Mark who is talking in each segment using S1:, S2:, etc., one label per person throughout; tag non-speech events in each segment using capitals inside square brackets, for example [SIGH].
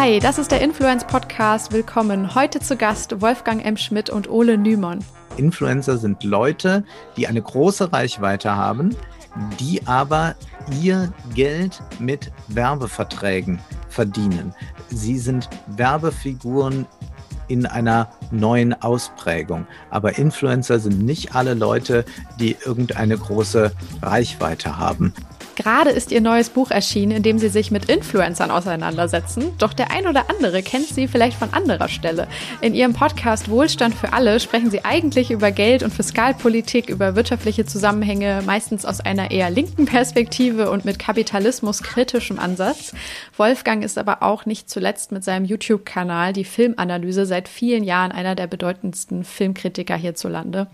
S1: Hi, das ist der Influence Podcast. Willkommen. Heute zu Gast Wolfgang M. Schmidt und Ole Nymon.
S2: Influencer sind Leute, die eine große Reichweite haben, die aber ihr Geld mit Werbeverträgen verdienen. Sie sind Werbefiguren in einer neuen Ausprägung. Aber Influencer sind nicht alle Leute, die irgendeine große Reichweite haben.
S1: Gerade ist ihr neues Buch erschienen, in dem sie sich mit Influencern auseinandersetzen. Doch der ein oder andere kennt sie vielleicht von anderer Stelle. In ihrem Podcast Wohlstand für alle sprechen sie eigentlich über Geld und Fiskalpolitik, über wirtschaftliche Zusammenhänge, meistens aus einer eher linken Perspektive und mit Kapitalismus kritischem Ansatz. Wolfgang ist aber auch nicht zuletzt mit seinem YouTube-Kanal Die Filmanalyse seit vielen Jahren einer der bedeutendsten Filmkritiker hierzulande.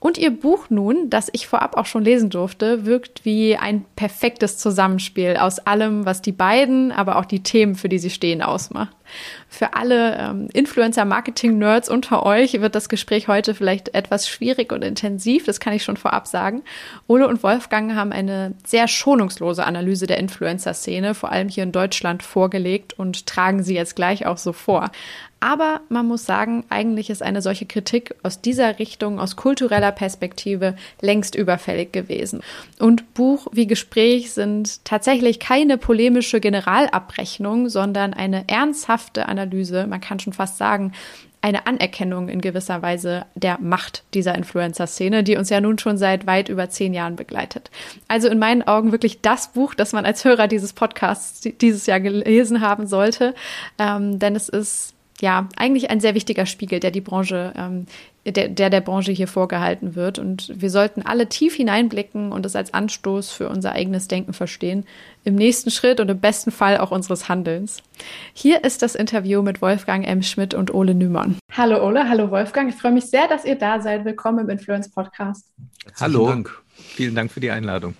S1: Und ihr Buch nun, das ich vorab auch schon lesen durfte, wirkt wie ein perfektes Zusammenspiel aus allem, was die beiden, aber auch die Themen, für die sie stehen, ausmacht. Für alle ähm, Influencer-Marketing-Nerds unter euch wird das Gespräch heute vielleicht etwas schwierig und intensiv, das kann ich schon vorab sagen. Ole und Wolfgang haben eine sehr schonungslose Analyse der Influencer-Szene, vor allem hier in Deutschland, vorgelegt und tragen sie jetzt gleich auch so vor. Aber man muss sagen, eigentlich ist eine solche Kritik aus dieser Richtung, aus kultureller Perspektive, längst überfällig gewesen. Und Buch wie Gespräch sind tatsächlich keine polemische Generalabrechnung, sondern eine ernsthafte Analyse, man kann schon fast sagen, eine Anerkennung in gewisser Weise der Macht dieser Influencer-Szene, die uns ja nun schon seit weit über zehn Jahren begleitet. Also in meinen Augen wirklich das Buch, das man als Hörer dieses Podcasts dieses Jahr gelesen haben sollte, ähm, denn es ist ja, eigentlich ein sehr wichtiger Spiegel, der die Branche, ähm, der, der der Branche hier vorgehalten wird. Und wir sollten alle tief hineinblicken und es als Anstoß für unser eigenes Denken verstehen. Im nächsten Schritt und im besten Fall auch unseres Handelns. Hier ist das Interview mit Wolfgang M. Schmidt und Ole Nümann. Hallo Ole, hallo Wolfgang. Ich freue mich sehr, dass ihr da seid. Willkommen im Influence Podcast.
S2: Hallo, Dank. vielen Dank für die Einladung.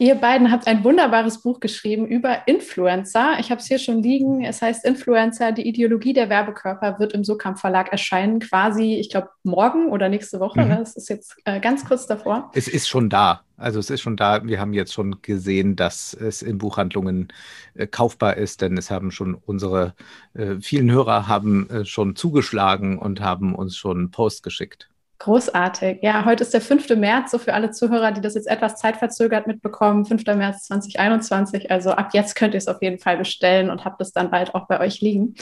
S1: Ihr beiden habt ein wunderbares Buch geschrieben über Influencer. Ich habe es hier schon liegen. Es heißt Influencer, die Ideologie der Werbekörper wird im Sokamp Verlag erscheinen, quasi, ich glaube, morgen oder nächste Woche. Mhm. Das ist jetzt äh, ganz kurz davor.
S2: Es ist schon da. Also es ist schon da. Wir haben jetzt schon gesehen, dass es in Buchhandlungen äh, kaufbar ist, denn es haben schon unsere äh, vielen Hörer haben äh, schon zugeschlagen und haben uns schon Post geschickt.
S1: Großartig. Ja, heute ist der 5. März, so für alle Zuhörer, die das jetzt etwas zeitverzögert mitbekommen, 5. März 2021. Also ab jetzt könnt ihr es auf jeden Fall bestellen und habt es dann bald auch bei euch liegen.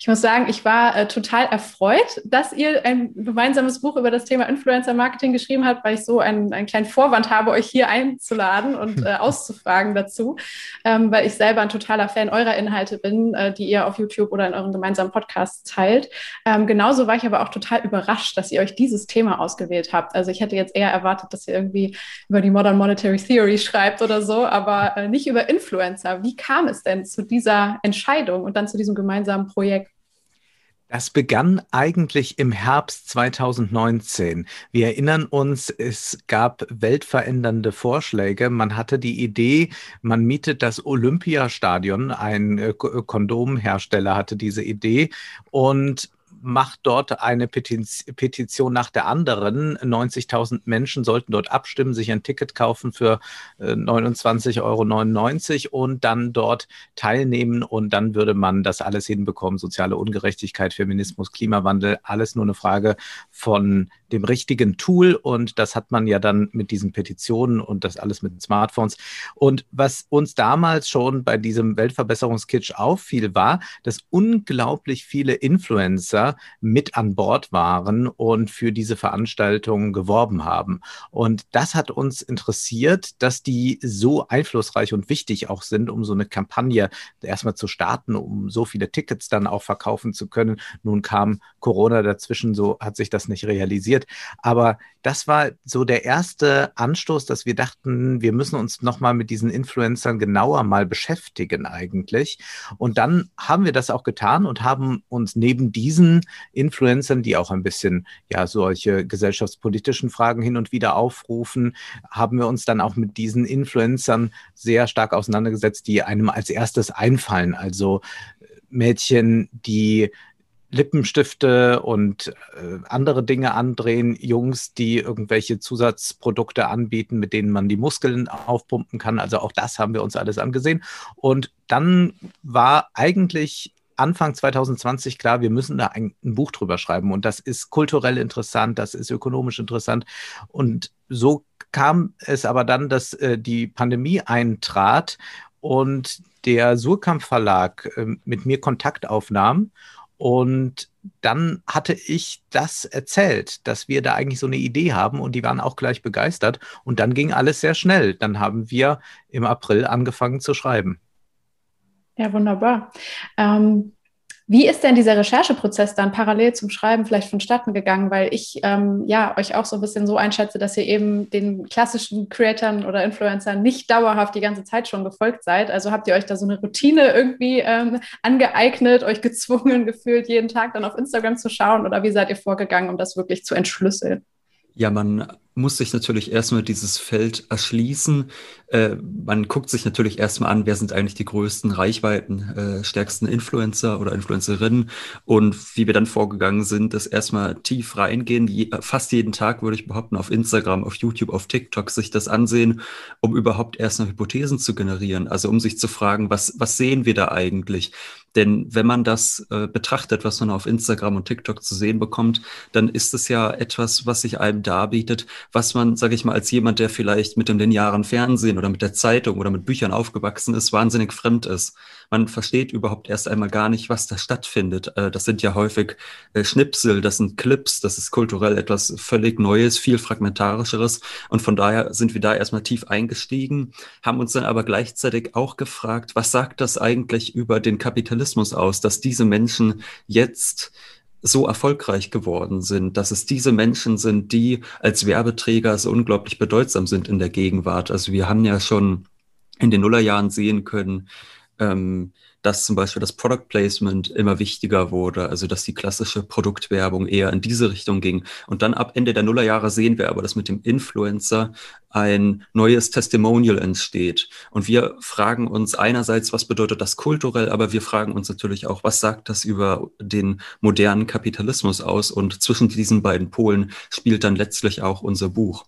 S1: Ich muss sagen, ich war äh, total erfreut, dass ihr ein gemeinsames Buch über das Thema Influencer Marketing geschrieben habt, weil ich so einen, einen kleinen Vorwand habe, euch hier einzuladen und äh, [LAUGHS] auszufragen dazu, ähm, weil ich selber ein totaler Fan eurer Inhalte bin, äh, die ihr auf YouTube oder in euren gemeinsamen Podcasts teilt. Ähm, genauso war ich aber auch total überrascht, dass ihr euch dieses Thema ausgewählt habt. Also ich hätte jetzt eher erwartet, dass ihr irgendwie über die Modern Monetary Theory schreibt oder so, aber äh, nicht über Influencer. Wie kam es denn zu dieser Entscheidung und dann zu diesem gemeinsamen Projekt?
S2: Das begann eigentlich im Herbst 2019. Wir erinnern uns, es gab weltverändernde Vorschläge. Man hatte die Idee, man mietet das Olympiastadion. Ein Kondomhersteller hatte diese Idee und macht dort eine Petition nach der anderen. 90.000 Menschen sollten dort abstimmen, sich ein Ticket kaufen für 29,99 äh, Euro und dann dort teilnehmen und dann würde man das alles hinbekommen. Soziale Ungerechtigkeit, Feminismus, Klimawandel, alles nur eine Frage von dem richtigen Tool und das hat man ja dann mit diesen Petitionen und das alles mit Smartphones. Und was uns damals schon bei diesem Weltverbesserungskitsch auffiel, war, dass unglaublich viele Influencer mit an Bord waren und für diese Veranstaltung geworben haben. Und das hat uns interessiert, dass die so einflussreich und wichtig auch sind, um so eine Kampagne erstmal zu starten, um so viele Tickets dann auch verkaufen zu können. Nun kam Corona dazwischen, so hat sich das nicht realisiert passiert. Aber das war so der erste Anstoß, dass wir dachten, wir müssen uns nochmal mit diesen Influencern genauer mal beschäftigen eigentlich. Und dann haben wir das auch getan und haben uns neben diesen Influencern, die auch ein bisschen ja solche gesellschaftspolitischen Fragen hin und wieder aufrufen, haben wir uns dann auch mit diesen Influencern sehr stark auseinandergesetzt, die einem als erstes einfallen. Also Mädchen, die Lippenstifte und äh, andere Dinge andrehen, Jungs, die irgendwelche Zusatzprodukte anbieten, mit denen man die Muskeln aufpumpen kann. Also auch das haben wir uns alles angesehen. Und dann war eigentlich Anfang 2020 klar, wir müssen da ein, ein, Buch drüber schreiben und das ist kulturell interessant, das ist ökonomisch interessant. Und so kam es aber dann, dass äh, die Pandemie eintrat und der Surkamp Verlag äh, mit mir Kontakt aufnahm und dann hatte ich das erzählt, dass wir da eigentlich so eine Idee haben und die waren auch gleich begeistert. Und dann ging alles sehr schnell. Dann haben wir im April angefangen zu schreiben.
S1: Ja, wunderbar. Ähm, wie ist denn dieser Rechercheprozess dann parallel zum Schreiben vielleicht vonstatten gegangen? Weil ich ähm, ja euch auch so ein bisschen so einschätze, dass ihr eben den klassischen Creatern oder Influencern nicht dauerhaft die ganze Zeit schon gefolgt seid. Also habt ihr euch da so eine Routine irgendwie ähm, angeeignet, euch gezwungen [LAUGHS] gefühlt, jeden Tag dann auf Instagram zu schauen? Oder wie seid ihr vorgegangen, um das wirklich zu entschlüsseln?
S3: Ja, man muss sich natürlich erstmal dieses Feld erschließen. Äh, man guckt sich natürlich erstmal an, wer sind eigentlich die größten Reichweiten, äh, stärksten Influencer oder Influencerinnen und wie wir dann vorgegangen sind, das erstmal tief reingehen. Je, fast jeden Tag würde ich behaupten, auf Instagram, auf YouTube, auf TikTok sich das ansehen, um überhaupt erstmal Hypothesen zu generieren. Also um sich zu fragen, was, was sehen wir da eigentlich? Denn wenn man das äh, betrachtet, was man auf Instagram und TikTok zu sehen bekommt, dann ist es ja etwas, was sich einem darbietet, was man, sage ich mal, als jemand, der vielleicht mit dem linearen Fernsehen oder mit der Zeitung oder mit Büchern aufgewachsen ist, wahnsinnig fremd ist. Man versteht überhaupt erst einmal gar nicht, was da stattfindet. Äh, das sind ja häufig äh, Schnipsel, das sind Clips, das ist kulturell etwas völlig Neues, viel fragmentarischeres. Und von daher sind wir da erstmal tief eingestiegen, haben uns dann aber gleichzeitig auch gefragt, was sagt das eigentlich über den Kapitalismus aus, dass diese Menschen jetzt so erfolgreich geworden sind, dass es diese Menschen sind, die als Werbeträger so unglaublich bedeutsam sind in der Gegenwart. Also wir haben ja schon in den Nullerjahren sehen können, ähm, dass zum Beispiel das Product Placement immer wichtiger wurde, also dass die klassische Produktwerbung eher in diese Richtung ging. Und dann ab Ende der Nullerjahre sehen wir aber, dass mit dem Influencer ein neues Testimonial entsteht. Und wir fragen uns einerseits, was bedeutet das kulturell, aber wir fragen uns natürlich auch, was sagt das über den modernen Kapitalismus aus? Und zwischen diesen beiden Polen spielt dann letztlich auch unser Buch.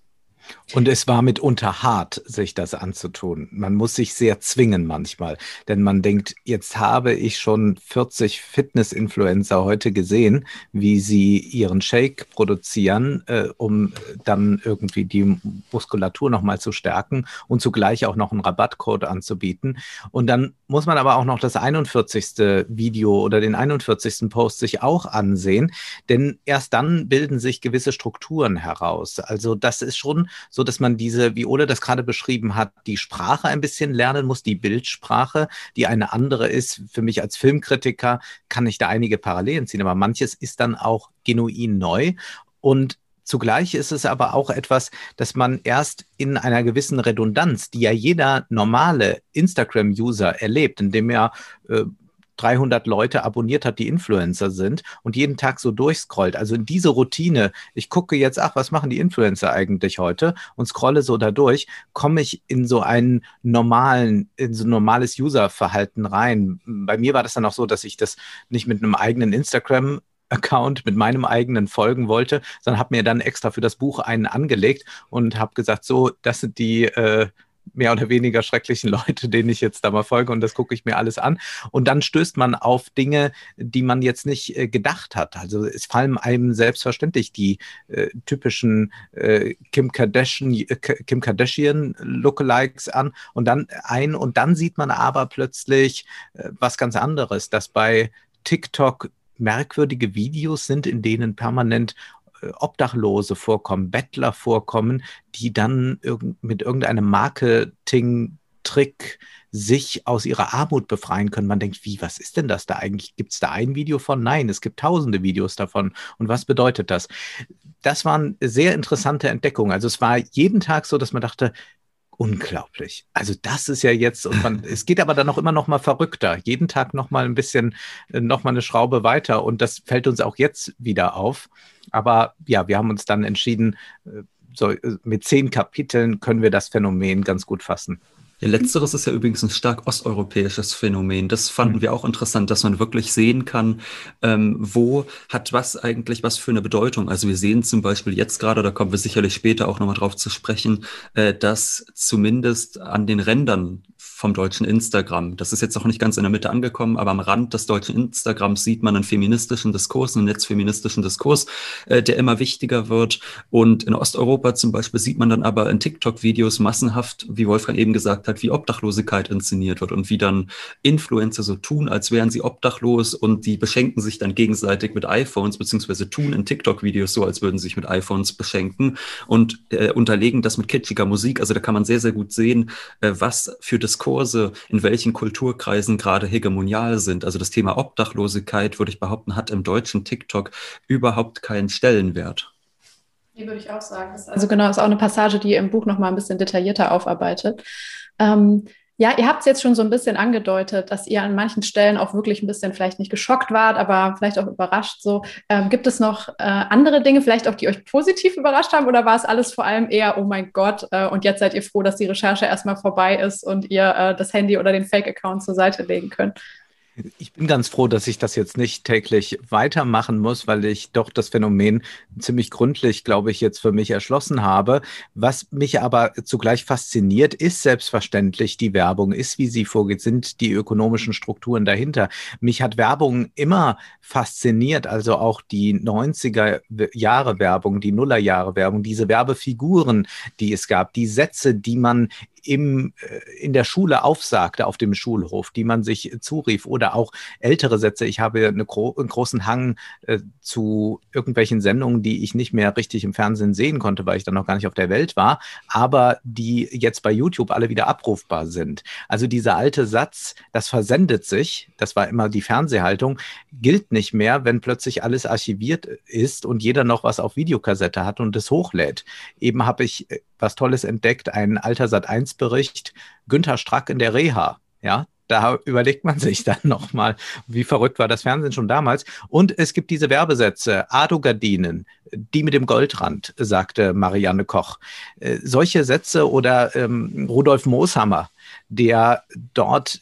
S2: Und es war mitunter hart, sich das anzutun. Man muss sich sehr zwingen manchmal, denn man denkt, jetzt habe ich schon 40 Fitness-Influencer heute gesehen, wie sie ihren Shake produzieren, äh, um dann irgendwie die Muskulatur nochmal zu stärken und zugleich auch noch einen Rabattcode anzubieten. Und dann muss man aber auch noch das 41. Video oder den 41. Post sich auch ansehen, denn erst dann bilden sich gewisse Strukturen heraus. Also das ist schon so dass man diese, wie Ole das gerade beschrieben hat, die Sprache ein bisschen lernen muss, die Bildsprache, die eine andere ist. Für mich als Filmkritiker kann ich da einige Parallelen ziehen, aber manches ist dann auch genuin neu und Zugleich ist es aber auch etwas, dass man erst in einer gewissen Redundanz, die ja jeder normale Instagram-User erlebt, indem er äh, 300 Leute abonniert hat, die Influencer sind und jeden Tag so durchscrollt. Also in diese Routine, ich gucke jetzt, ach, was machen die Influencer eigentlich heute und scrolle so da durch, komme ich in so einen normalen, in so ein normales Userverhalten rein. Bei mir war das dann auch so, dass ich das nicht mit einem eigenen Instagram Account mit meinem eigenen folgen wollte, sondern habe mir dann extra für das Buch einen angelegt und habe gesagt, so, das sind die äh, mehr oder weniger schrecklichen [LAUGHS] Leute, denen ich jetzt da mal folge und das gucke ich mir alles an. Und dann stößt man auf Dinge, die man jetzt nicht äh, gedacht hat. Also es fallen einem selbstverständlich die äh, typischen äh, Kim Kardashian, äh, Kim Kardashian Lookalikes an und dann ein und dann sieht man aber plötzlich äh, was ganz anderes, dass bei TikTok merkwürdige Videos sind, in denen permanent Obdachlose vorkommen, Bettler vorkommen, die dann irg mit irgendeinem Marketing-Trick sich aus ihrer Armut befreien können. Man denkt, wie, was ist denn das da eigentlich? Gibt es da ein Video von? Nein, es gibt tausende Videos davon. Und was bedeutet das? Das waren sehr interessante Entdeckungen. Also es war jeden Tag so, dass man dachte, unglaublich. Also das ist ja jetzt, und man, es geht aber dann auch immer noch mal verrückter. Jeden Tag noch mal ein bisschen, äh, noch mal eine Schraube weiter. Und das fällt uns auch jetzt wieder auf. Aber ja, wir haben uns dann entschieden, äh, so, äh, mit zehn Kapiteln können wir das Phänomen ganz gut fassen.
S3: Ja, letzteres ist ja übrigens ein stark osteuropäisches Phänomen. Das fanden mhm. wir auch interessant, dass man wirklich sehen kann, ähm, wo hat was eigentlich was für eine Bedeutung. Also wir sehen zum Beispiel jetzt gerade, da kommen wir sicherlich später auch nochmal drauf zu sprechen, äh, dass zumindest an den Rändern vom deutschen Instagram. Das ist jetzt auch nicht ganz in der Mitte angekommen, aber am Rand des deutschen Instagrams sieht man einen feministischen Diskurs, einen netzfeministischen Diskurs, äh, der immer wichtiger wird. Und in Osteuropa zum Beispiel sieht man dann aber in TikTok-Videos massenhaft, wie Wolfgang eben gesagt hat, wie Obdachlosigkeit inszeniert wird und wie dann Influencer so tun, als wären sie obdachlos und die beschenken sich dann gegenseitig mit iPhones, beziehungsweise tun in TikTok-Videos so, als würden sie sich mit iPhones beschenken und äh, unterlegen das mit kitschiger Musik. Also da kann man sehr, sehr gut sehen, äh, was für das Diskurse in welchen Kulturkreisen gerade hegemonial sind. Also das Thema Obdachlosigkeit, würde ich behaupten, hat im deutschen TikTok überhaupt keinen Stellenwert.
S1: Die würde ich auch sagen. also genau, ist auch eine Passage, die ihr im Buch noch mal ein bisschen detaillierter aufarbeitet. Ähm, ja, ihr habt es jetzt schon so ein bisschen angedeutet, dass ihr an manchen Stellen auch wirklich ein bisschen vielleicht nicht geschockt wart, aber vielleicht auch überrascht. So, ähm, gibt es noch äh, andere Dinge, vielleicht auch, die euch positiv überrascht haben, oder war es alles vor allem eher, oh mein Gott, äh, und jetzt seid ihr froh, dass die Recherche erstmal vorbei ist und ihr äh, das Handy oder den Fake-Account zur Seite legen könnt?
S2: Ich bin ganz froh, dass ich das jetzt nicht täglich weitermachen muss, weil ich doch das Phänomen ziemlich gründlich, glaube ich, jetzt für mich erschlossen habe. Was mich aber zugleich fasziniert, ist selbstverständlich die Werbung, ist, wie sie vorgeht, sind die ökonomischen Strukturen dahinter. Mich hat Werbung immer fasziniert, also auch die 90er Jahre Werbung, die Nuller Jahre Werbung, diese Werbefiguren, die es gab, die Sätze, die man im, äh, in der Schule aufsagte auf dem Schulhof, die man sich zurief oder auch ältere Sätze. Ich habe eine gro einen großen Hang äh, zu irgendwelchen Sendungen, die ich nicht mehr richtig im Fernsehen sehen konnte, weil ich dann noch gar nicht auf der Welt war, aber die jetzt bei YouTube alle wieder abrufbar sind. Also dieser alte Satz, das versendet sich, das war immer die Fernsehhaltung, gilt nicht mehr, wenn plötzlich alles archiviert ist und jeder noch was auf Videokassette hat und es hochlädt. Eben habe ich äh, was Tolles entdeckt, ein alter Sat 1 Bericht, Günther Strack in der Reha. Ja, da überlegt man sich dann [LAUGHS] nochmal, wie verrückt war das Fernsehen schon damals. Und es gibt diese Werbesätze, Ado-Gardinen, die mit dem Goldrand, sagte Marianne Koch. Äh, solche Sätze oder ähm, Rudolf Mooshammer, der dort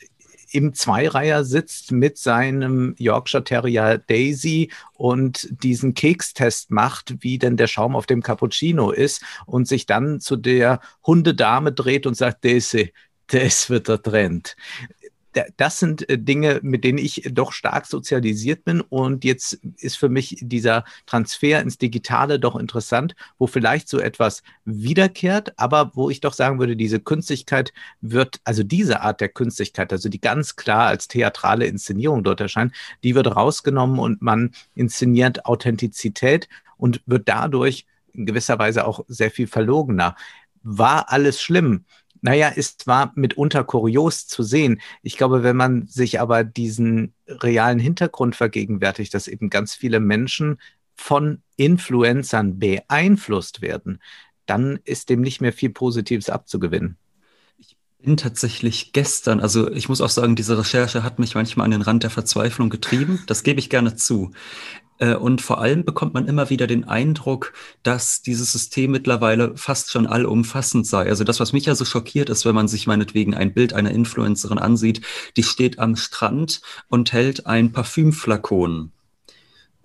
S2: im Zweireiher sitzt mit seinem Yorkshire Terrier Daisy und diesen Kekstest macht, wie denn der Schaum auf dem Cappuccino ist und sich dann zu der Hundedame dreht und sagt, Daisy, das wird der Trend das sind äh, Dinge, mit denen ich doch stark sozialisiert bin. Und jetzt ist für mich dieser Transfer ins Digitale doch interessant, wo vielleicht so etwas wiederkehrt, aber wo ich doch sagen würde, diese Künstlichkeit wird, also diese Art der Künstlichkeit, also die ganz klar als theatrale Inszenierung dort erscheint, die wird rausgenommen und man inszeniert Authentizität und wird dadurch in gewisser Weise auch sehr viel verlogener. War alles schlimm? Naja, es war mitunter kurios zu sehen. Ich glaube, wenn man sich aber diesen realen Hintergrund vergegenwärtigt, dass eben ganz viele Menschen von Influencern beeinflusst werden, dann ist dem nicht mehr viel Positives abzugewinnen
S3: bin tatsächlich gestern, also ich muss auch sagen, diese Recherche hat mich manchmal an den Rand der Verzweiflung getrieben. Das gebe ich gerne zu. Äh, und vor allem bekommt man immer wieder den Eindruck, dass dieses System mittlerweile fast schon allumfassend sei. Also das, was mich ja so schockiert ist, wenn man sich meinetwegen ein Bild einer Influencerin ansieht, die steht am Strand und hält ein Parfümflakon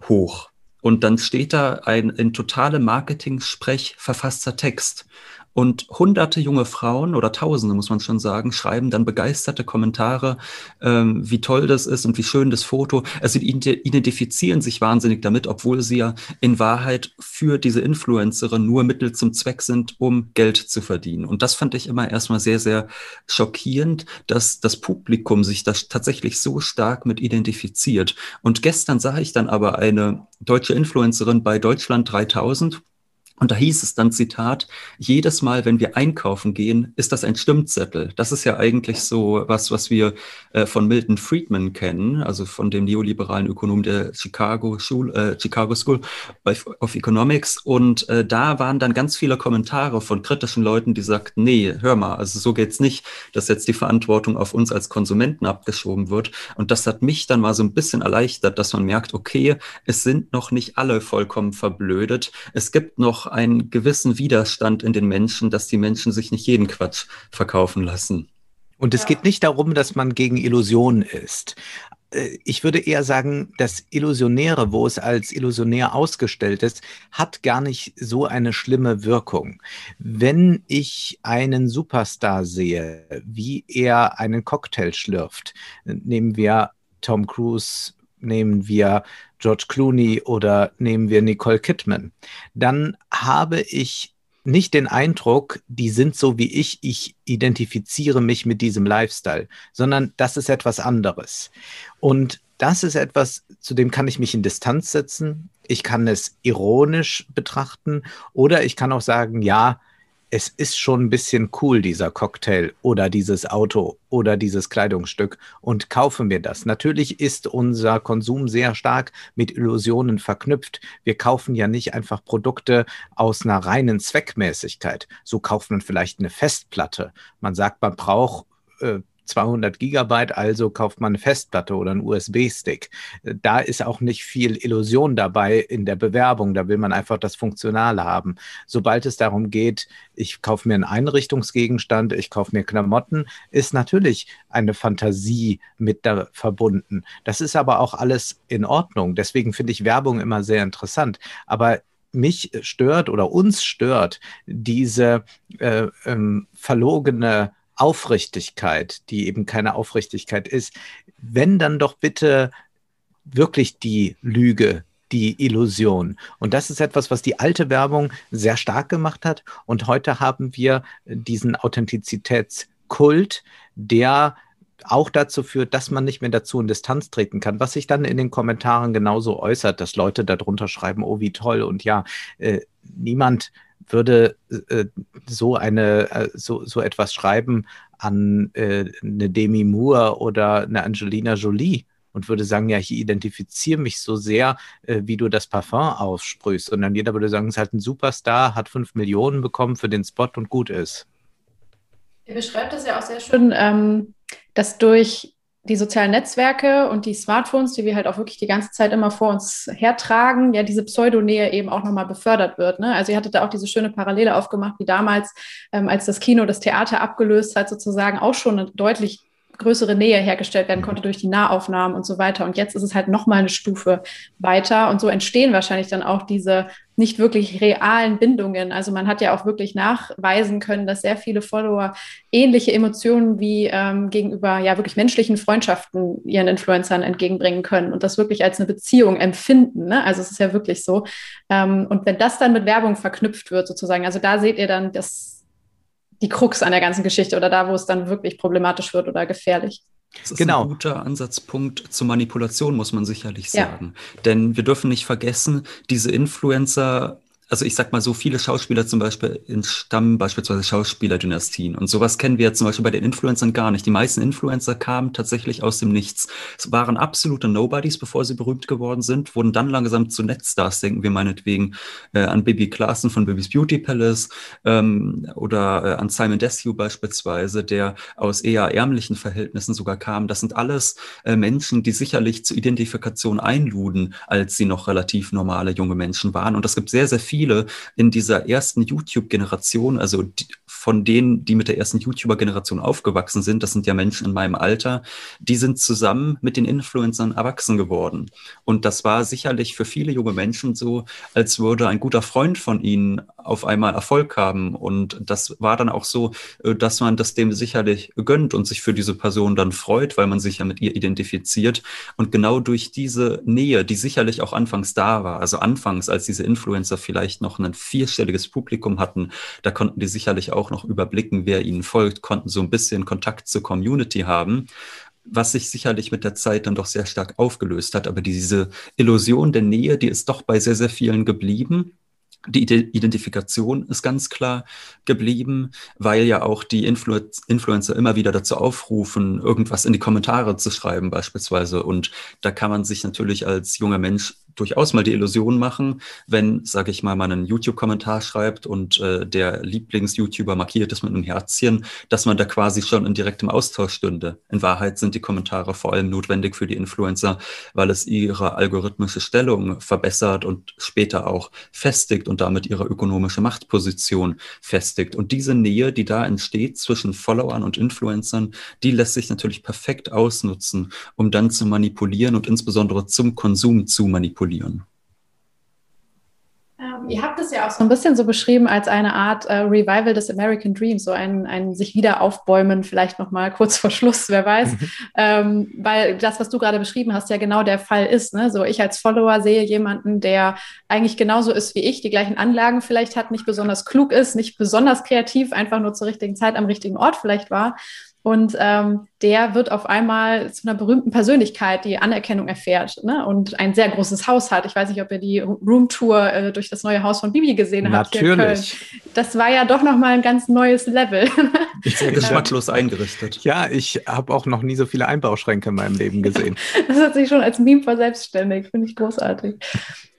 S3: hoch. Und dann steht da ein in totale Marketing-Sprech verfasster Text. Und hunderte junge Frauen oder Tausende, muss man schon sagen, schreiben dann begeisterte Kommentare, ähm, wie toll das ist und wie schön das Foto. Also die identifizieren sich wahnsinnig damit, obwohl sie ja in Wahrheit für diese Influencerin nur Mittel zum Zweck sind, um Geld zu verdienen. Und das fand ich immer erstmal sehr, sehr schockierend, dass das Publikum sich das tatsächlich so stark mit identifiziert. Und gestern sah ich dann aber eine deutsche Influencerin bei Deutschland 3000 und da hieß es dann, Zitat, jedes Mal, wenn wir einkaufen gehen, ist das ein Stimmzettel. Das ist ja eigentlich so was, was wir äh, von Milton Friedman kennen, also von dem neoliberalen Ökonom der Chicago, Schul, äh, Chicago School of Economics. Und äh, da waren dann ganz viele Kommentare von kritischen Leuten, die sagten, nee, hör mal, also so geht's nicht, dass jetzt die Verantwortung auf uns als Konsumenten abgeschoben wird. Und das hat mich dann mal so ein bisschen erleichtert, dass man merkt, okay, es sind noch nicht alle vollkommen verblödet. Es gibt noch einen gewissen Widerstand in den Menschen, dass die Menschen sich nicht jeden Quatsch verkaufen lassen.
S2: Und es ja. geht nicht darum, dass man gegen Illusionen ist äh, ich würde eher sagen, das Illusionäre, wo es als illusionär ausgestellt ist, hat gar nicht so eine schlimme Wirkung. Wenn ich einen Superstar sehe, wie er einen Cocktail schlürft, nehmen wir Tom Cruise, nehmen wir George Clooney oder nehmen wir Nicole Kidman, dann habe ich nicht den Eindruck, die sind so wie ich, ich identifiziere mich mit diesem Lifestyle, sondern das ist etwas anderes. Und das ist etwas, zu dem kann ich mich in Distanz setzen. Ich kann es ironisch betrachten oder ich kann auch sagen, ja, es ist schon ein bisschen cool, dieser Cocktail oder dieses Auto oder dieses Kleidungsstück und kaufe mir das. Natürlich ist unser Konsum sehr stark mit Illusionen verknüpft. Wir kaufen ja nicht einfach Produkte aus einer reinen Zweckmäßigkeit. So kauft man vielleicht eine Festplatte. Man sagt, man braucht äh, 200 Gigabyte, also kauft man eine Festplatte oder einen USB-Stick. Da ist auch nicht viel Illusion dabei in der Bewerbung. Da will man einfach das Funktionale haben. Sobald es darum geht, ich kaufe mir einen Einrichtungsgegenstand, ich kaufe mir Klamotten, ist natürlich eine Fantasie mit da verbunden. Das ist aber auch alles in Ordnung. Deswegen finde ich Werbung immer sehr interessant. Aber mich stört oder uns stört diese äh, ähm, verlogene Aufrichtigkeit, die eben keine Aufrichtigkeit ist, wenn dann doch bitte wirklich die Lüge, die Illusion. Und das ist etwas, was die alte Werbung sehr stark gemacht hat. Und heute haben wir diesen Authentizitätskult, der auch dazu führt, dass man nicht mehr dazu in Distanz treten kann, was sich dann in den Kommentaren genauso äußert, dass Leute darunter schreiben, oh, wie toll. Und ja, äh, niemand würde äh, so eine äh, so, so etwas schreiben an äh, eine Demi Moore oder eine Angelina Jolie und würde sagen, ja, ich identifiziere mich so sehr, äh, wie du das Parfum aussprühst, sondern jeder würde sagen, es ist halt ein Superstar, hat fünf Millionen bekommen für den Spot und gut ist.
S1: Ihr beschreibt das ja auch sehr schön, ähm, dass durch die sozialen Netzwerke und die Smartphones, die wir halt auch wirklich die ganze Zeit immer vor uns hertragen, ja, diese Pseudonähe eben auch nochmal befördert wird. Ne? Also ihr hattet da auch diese schöne Parallele aufgemacht, wie damals, ähm, als das Kino das Theater abgelöst hat, sozusagen auch schon eine deutlich größere Nähe hergestellt werden konnte durch die Nahaufnahmen und so weiter. Und jetzt ist es halt nochmal eine Stufe weiter. Und so entstehen wahrscheinlich dann auch diese nicht wirklich realen Bindungen. Also man hat ja auch wirklich nachweisen können, dass sehr viele Follower ähnliche Emotionen wie ähm, gegenüber ja wirklich menschlichen Freundschaften ihren Influencern entgegenbringen können und das wirklich als eine Beziehung empfinden. Ne? Also es ist ja wirklich so. Ähm, und wenn das dann mit Werbung verknüpft wird sozusagen, also da seht ihr dann das die Krux an der ganzen Geschichte oder da, wo es dann wirklich problematisch wird oder gefährlich.
S3: Das ist genau. ein guter Ansatzpunkt zur Manipulation, muss man sicherlich sagen. Ja. Denn wir dürfen nicht vergessen, diese Influencer also ich sag mal so, viele Schauspieler zum Beispiel entstammen beispielsweise Schauspielerdynastien. Und sowas kennen wir zum Beispiel bei den Influencern gar nicht. Die meisten Influencer kamen tatsächlich aus dem Nichts. Es waren absolute Nobodies, bevor sie berühmt geworden sind, wurden dann langsam zu Netzstars, denken wir meinetwegen äh, an Bibi Klaassen von Bibis Beauty Palace ähm, oder äh, an Simon Desue beispielsweise, der aus eher ärmlichen Verhältnissen sogar kam. Das sind alles äh, Menschen, die sicherlich zur Identifikation einluden, als sie noch relativ normale junge Menschen waren. Und das gibt sehr, sehr viele viele in dieser ersten YouTube-Generation, also die, von denen, die mit der ersten YouTuber-Generation aufgewachsen sind, das sind ja Menschen in meinem Alter, die sind zusammen mit den Influencern erwachsen geworden. Und das war sicherlich für viele junge Menschen so, als würde ein guter Freund von ihnen auf einmal Erfolg haben. Und das war dann auch so, äh, dass man das dem sicherlich gönnt und sich für diese Person dann freut, weil man sich ja mit ihr identifiziert. Und genau durch diese Nähe, die sicherlich auch anfangs da war, also anfangs, als diese Influencer vielleicht noch ein vierstelliges Publikum hatten, da konnten die sicherlich auch noch überblicken, wer ihnen folgt, konnten so ein bisschen Kontakt zur Community haben was sich sicherlich mit der Zeit dann doch sehr stark aufgelöst hat. Aber diese Illusion der Nähe, die ist doch bei sehr, sehr vielen geblieben. Die Identifikation ist ganz klar geblieben, weil ja auch die Influ Influencer immer wieder dazu aufrufen, irgendwas in die Kommentare zu schreiben beispielsweise. Und da kann man sich natürlich als junger Mensch durchaus mal die Illusion machen, wenn, sage ich mal, man einen YouTube-Kommentar schreibt und äh, der Lieblings-YouTuber markiert ist mit einem Herzchen, dass man da quasi schon in direktem Austausch stünde. In Wahrheit sind die Kommentare vor allem notwendig für die Influencer, weil es ihre algorithmische Stellung verbessert und später auch festigt und damit ihre ökonomische Machtposition festigt. Und diese Nähe, die da entsteht zwischen Followern und Influencern, die lässt sich natürlich perfekt ausnutzen, um dann zu manipulieren und insbesondere zum Konsum zu manipulieren.
S1: Ähm, ihr habt es ja auch so ein bisschen so beschrieben als eine Art äh, Revival des American Dreams, so ein, ein sich wieder aufbäumen, vielleicht nochmal kurz vor Schluss, wer weiß. Mhm. Ähm, weil das, was du gerade beschrieben hast, ja genau der Fall ist. Ne? So ich als Follower sehe jemanden, der eigentlich genauso ist wie ich, die gleichen Anlagen vielleicht hat, nicht besonders klug ist, nicht besonders kreativ, einfach nur zur richtigen Zeit am richtigen Ort vielleicht war und ähm, der wird auf einmal zu einer berühmten Persönlichkeit, die Anerkennung erfährt ne? und ein sehr großes Haus hat. Ich weiß nicht, ob ihr die Roomtour äh, durch das neue Haus von Bibi gesehen
S2: habt. Natürlich.
S1: Das war ja doch nochmal ein ganz neues Level. [LAUGHS]
S3: Sehr geschmacklos eingerichtet.
S2: Ja, ich habe auch noch nie so viele Einbauschränke in meinem Leben gesehen. [LAUGHS]
S1: das hat sich schon als Meme verselbstständigt, finde ich großartig.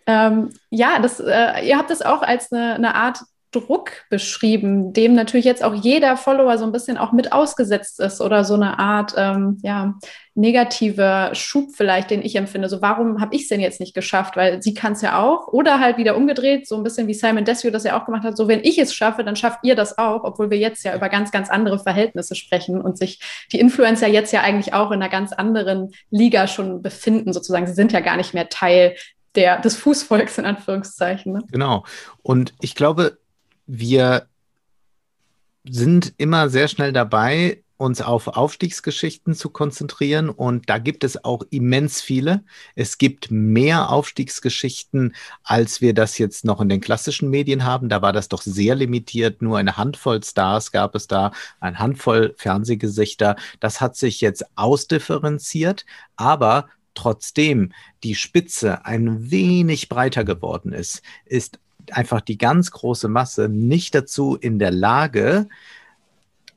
S1: Ähm, ja, das, äh, ihr habt es auch als eine, eine Art Druck beschrieben, dem natürlich jetzt auch jeder Follower so ein bisschen auch mit ausgesetzt ist oder so eine Art ähm, ja, negativer Schub vielleicht, den ich empfinde. So, warum habe ich es denn jetzt nicht geschafft? Weil sie kann es ja auch. Oder halt wieder umgedreht, so ein bisschen wie Simon Desue das ja auch gemacht hat. So, wenn ich es schaffe, dann schafft ihr das auch, obwohl wir jetzt ja über ganz, ganz andere Verhältnisse sprechen und sich die Influencer jetzt ja eigentlich auch in einer ganz anderen Liga schon befinden, sozusagen. Sie sind ja gar nicht mehr Teil der, des Fußvolks in Anführungszeichen. Ne?
S2: Genau. Und ich glaube, wir sind immer sehr schnell dabei, uns auf Aufstiegsgeschichten zu konzentrieren und da gibt es auch immens viele. Es gibt mehr Aufstiegsgeschichten, als wir das jetzt noch in den klassischen Medien haben. Da war das doch sehr limitiert. Nur eine Handvoll Stars gab es da, eine Handvoll Fernsehgesichter. Das hat sich jetzt ausdifferenziert, aber trotzdem die Spitze ein wenig breiter geworden ist, ist einfach die ganz große Masse nicht dazu in der Lage,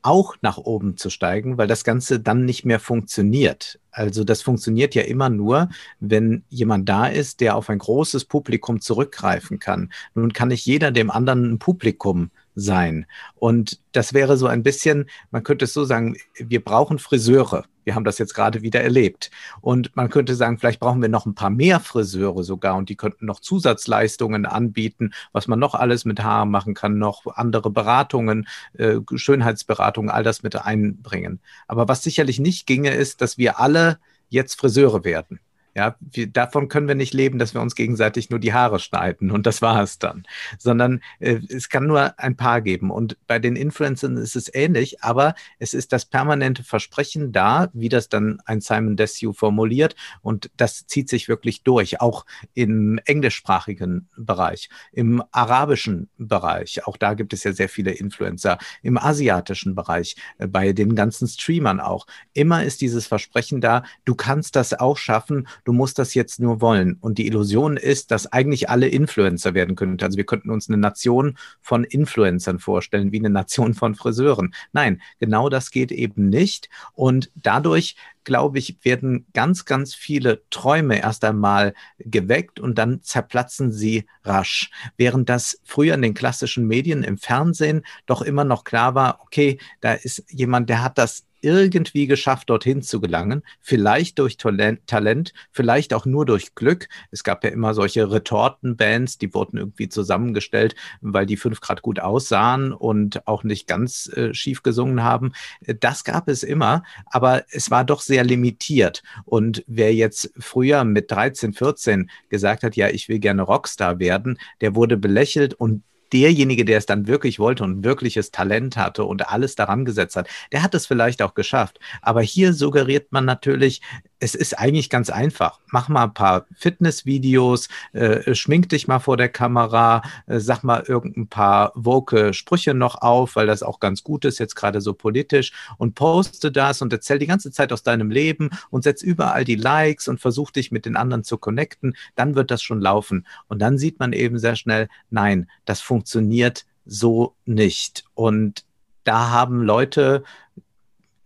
S2: auch nach oben zu steigen, weil das Ganze dann nicht mehr funktioniert. Also das funktioniert ja immer nur, wenn jemand da ist, der auf ein großes Publikum zurückgreifen kann. Nun kann nicht jeder dem anderen ein Publikum sein. Und das wäre so ein bisschen, man könnte es so sagen, wir brauchen Friseure. Wir haben das jetzt gerade wieder erlebt. Und man könnte sagen, vielleicht brauchen wir noch ein paar mehr Friseure sogar und die könnten noch Zusatzleistungen anbieten, was man noch alles mit Haaren machen kann, noch andere Beratungen, äh, Schönheitsberatungen, all das mit einbringen. Aber was sicherlich nicht ginge, ist, dass wir alle jetzt Friseure werden. Ja, wir, davon können wir nicht leben, dass wir uns gegenseitig nur die Haare schneiden und das war es dann. Sondern äh, es kann nur ein paar geben. Und bei den Influencern ist es ähnlich, aber es ist das permanente Versprechen da, wie das dann ein Simon Desue formuliert. Und das zieht sich wirklich durch, auch im englischsprachigen Bereich, im arabischen Bereich. Auch da gibt es ja sehr viele Influencer, im asiatischen Bereich, äh, bei den ganzen Streamern auch. Immer ist dieses Versprechen da, du kannst das auch schaffen du musst das jetzt nur wollen. Und die Illusion ist, dass eigentlich alle Influencer werden könnten. Also wir könnten uns eine Nation von Influencern vorstellen, wie eine Nation von Friseuren. Nein, genau das geht eben nicht. Und dadurch glaube ich, werden ganz, ganz viele Träume erst einmal geweckt und dann zerplatzen sie rasch. Während das früher in den klassischen Medien im Fernsehen doch immer noch klar war, okay, da ist jemand, der hat das irgendwie geschafft, dorthin zu gelangen. Vielleicht durch Talent, vielleicht auch nur durch Glück. Es gab ja immer solche Retortenbands, die wurden irgendwie zusammengestellt, weil die fünf Grad gut aussahen und auch nicht ganz äh, schief gesungen haben. Das gab es immer, aber es war doch sehr limitiert. Und wer jetzt früher mit 13, 14 gesagt hat, ja, ich will gerne Rockstar werden, der wurde belächelt und derjenige, der es dann wirklich wollte und wirkliches Talent hatte und alles daran gesetzt hat, der hat es vielleicht auch geschafft. Aber hier suggeriert man natürlich, es ist eigentlich ganz einfach. Mach mal ein paar Fitnessvideos, äh, schmink dich mal vor der Kamera, äh, sag mal irgendein paar woke Sprüche noch auf, weil das auch ganz gut ist, jetzt gerade so politisch, und poste das und erzähl die ganze Zeit aus deinem Leben und setz überall die Likes und versuch dich mit den anderen zu connecten, dann wird das schon laufen. Und dann sieht man eben sehr schnell, nein, das funktioniert so nicht. Und da haben Leute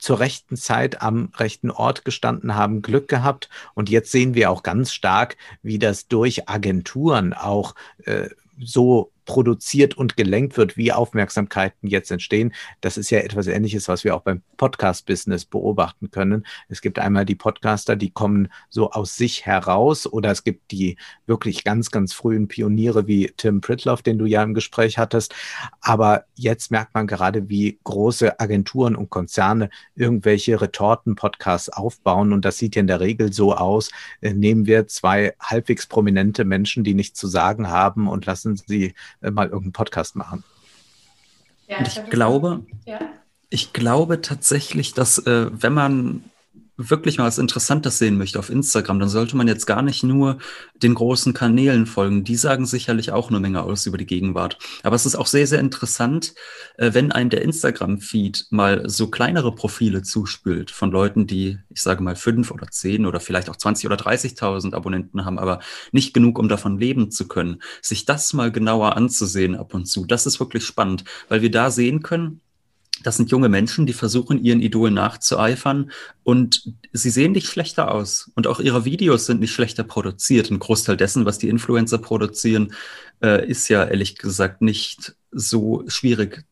S2: zur rechten Zeit am rechten Ort gestanden haben, Glück gehabt. Und jetzt sehen wir auch ganz stark, wie das durch Agenturen auch äh, so produziert und gelenkt wird, wie Aufmerksamkeiten jetzt entstehen. Das ist ja etwas Ähnliches, was wir auch beim Podcast-Business beobachten können. Es gibt einmal die Podcaster, die kommen so aus sich heraus oder es gibt die wirklich ganz, ganz frühen Pioniere wie Tim Pritloff, den du ja im Gespräch hattest. Aber jetzt merkt man gerade, wie große Agenturen und Konzerne irgendwelche Retorten-Podcasts aufbauen und das sieht ja in der Regel so aus. Äh, nehmen wir zwei halbwegs prominente Menschen, die nichts zu sagen haben und lassen sie mal irgendeinen Podcast machen.
S3: Ja, ich, ich glaube, ja. ich glaube tatsächlich, dass äh, wenn man wirklich mal was Interessantes sehen möchte auf Instagram, dann sollte man jetzt gar nicht nur den großen Kanälen folgen. Die sagen sicherlich auch eine Menge aus über die Gegenwart. Aber es ist auch sehr, sehr interessant, äh, wenn einem der Instagram-Feed mal so kleinere Profile zuspült von Leuten, die, ich sage mal, fünf oder zehn oder vielleicht auch 20 oder 30.000 Abonnenten haben, aber nicht genug, um davon leben zu können. Sich das mal genauer anzusehen ab und zu, das ist wirklich spannend, weil wir da sehen können, das sind junge Menschen, die versuchen, ihren Idolen nachzueifern und sie sehen nicht schlechter aus. Und auch ihre Videos sind nicht schlechter produziert. Ein Großteil dessen, was die Influencer produzieren, äh, ist ja ehrlich gesagt nicht so schwierig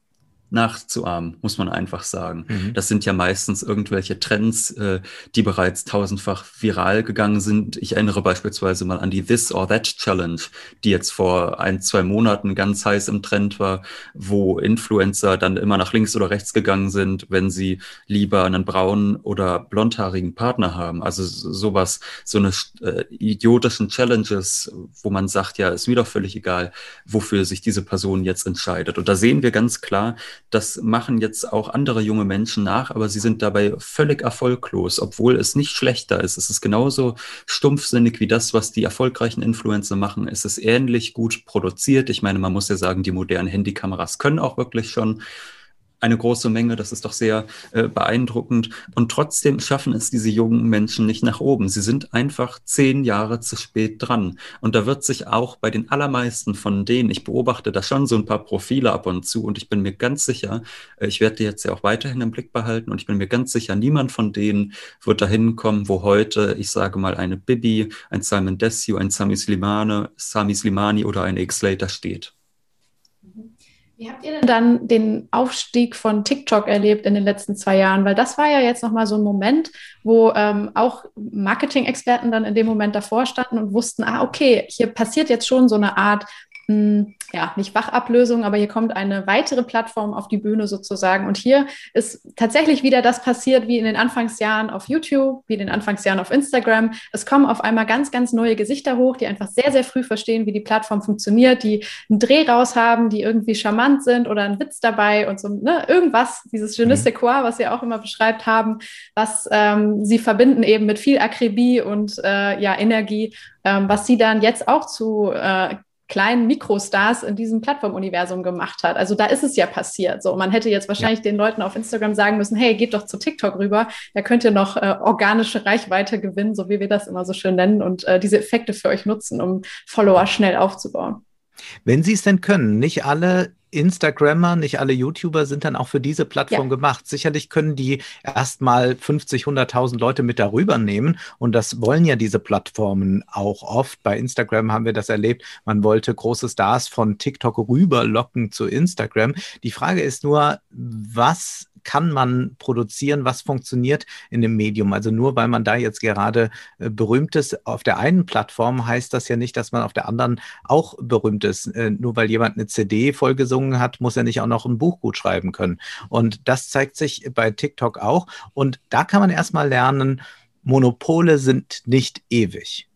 S3: nachzuahmen, muss man einfach sagen. Mhm. Das sind ja meistens irgendwelche Trends, äh, die bereits tausendfach viral gegangen sind. Ich erinnere beispielsweise mal an die This or That Challenge, die jetzt vor ein, zwei Monaten ganz heiß im Trend war, wo Influencer dann immer nach links oder rechts gegangen sind, wenn sie lieber einen braunen oder blondhaarigen Partner haben. Also sowas, so eine äh, idiotischen Challenges, wo man sagt, ja, ist mir doch völlig egal, wofür sich diese Person jetzt entscheidet. Und da sehen wir ganz klar, das machen jetzt auch andere junge Menschen nach, aber sie sind dabei völlig erfolglos, obwohl es nicht schlechter ist. Es ist genauso stumpfsinnig wie das, was die erfolgreichen Influencer machen. Es ist ähnlich gut produziert. Ich meine, man muss ja sagen, die modernen Handykameras können auch wirklich schon eine große Menge. Das ist doch sehr äh, beeindruckend. Und trotzdem schaffen es diese jungen Menschen nicht nach oben. Sie sind einfach zehn Jahre zu spät dran. Und da wird sich auch bei den allermeisten von denen, ich beobachte da schon so ein paar Profile ab und zu und ich bin mir ganz sicher, äh, ich werde die jetzt ja auch weiterhin im Blick behalten und ich bin mir ganz sicher, niemand von denen wird dahin kommen, wo heute, ich sage mal, eine Bibi, ein Simon Desue, ein Sami Slimani, Sami Slimani oder ein X-Later steht.
S1: Wie habt ihr denn dann den Aufstieg von TikTok erlebt in den letzten zwei Jahren? Weil das war ja jetzt nochmal so ein Moment, wo ähm, auch Marketing-Experten dann in dem Moment davor standen und wussten, ah, okay, hier passiert jetzt schon so eine Art ja, nicht Wachablösung, aber hier kommt eine weitere Plattform auf die Bühne sozusagen. Und hier ist tatsächlich wieder das passiert wie in den Anfangsjahren auf YouTube, wie in den Anfangsjahren auf Instagram. Es kommen auf einmal ganz, ganz neue Gesichter hoch, die einfach sehr, sehr früh verstehen, wie die Plattform funktioniert, die einen Dreh raus haben, die irgendwie charmant sind oder einen Witz dabei und so, ne, irgendwas, dieses Je ne sais quoi, was ihr auch immer beschreibt haben, was ähm, sie verbinden eben mit viel Akribie und äh, ja, Energie, ähm, was sie dann jetzt auch zu äh, kleinen Mikrostars in diesem Plattformuniversum gemacht hat. Also da ist es ja passiert. So, man hätte jetzt wahrscheinlich ja. den Leuten auf Instagram sagen müssen, hey, geht doch zu TikTok rüber, da könnt ihr noch äh, organische Reichweite gewinnen, so wie wir das immer so schön nennen und äh, diese Effekte für euch nutzen, um Follower schnell aufzubauen.
S2: Wenn Sie es denn können, nicht alle Instagrammer, nicht alle YouTuber sind dann auch für diese Plattform ja. gemacht. Sicherlich können die erstmal 50, 100.000 Leute mit darüber nehmen und das wollen ja diese Plattformen auch oft. Bei Instagram haben wir das erlebt. Man wollte große Stars von TikTok rüberlocken zu Instagram. Die Frage ist nur, was kann man produzieren, was funktioniert in dem Medium. Also nur weil man da jetzt gerade äh, berühmt ist auf der einen Plattform, heißt das ja nicht, dass man auf der anderen auch berühmt ist. Äh, nur weil jemand eine CD vollgesungen hat, muss er nicht auch noch ein Buch gut schreiben können. Und das zeigt sich bei TikTok auch. Und da kann man erstmal lernen, Monopole sind nicht ewig.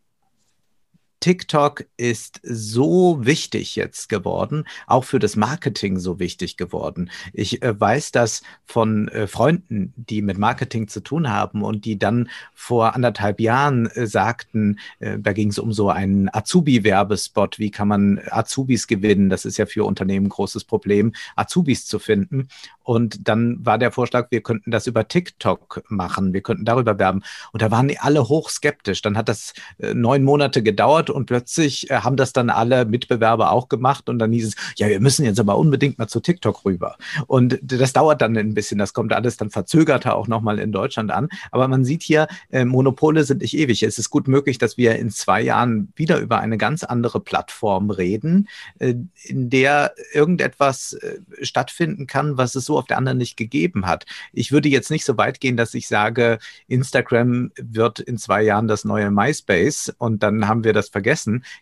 S2: TikTok ist so wichtig jetzt geworden, auch für das Marketing so wichtig geworden. Ich äh, weiß das von äh, Freunden, die mit Marketing zu tun haben und die dann vor anderthalb Jahren äh, sagten, da ging es um so einen Azubi-Werbespot, wie kann man Azubis gewinnen? Das ist ja für Unternehmen ein großes Problem, Azubis zu finden. Und dann war der Vorschlag, wir könnten das über TikTok machen, wir könnten darüber werben. Und da waren alle hochskeptisch. Dann hat das neun Monate gedauert und plötzlich äh, haben das dann alle Mitbewerber auch gemacht und dann hieß es, ja, wir müssen jetzt aber unbedingt mal zu TikTok rüber. Und das dauert dann ein bisschen, das kommt alles dann verzögerter auch nochmal in Deutschland an. Aber man sieht hier, äh, Monopole sind nicht ewig. Es ist gut möglich, dass wir in zwei Jahren wieder über eine ganz andere Plattform reden, äh, in der irgendetwas äh, stattfinden kann, was es so auf der anderen nicht gegeben hat. Ich würde jetzt nicht so weit gehen, dass ich sage, Instagram wird in zwei Jahren das neue MySpace und dann haben wir das vergessen.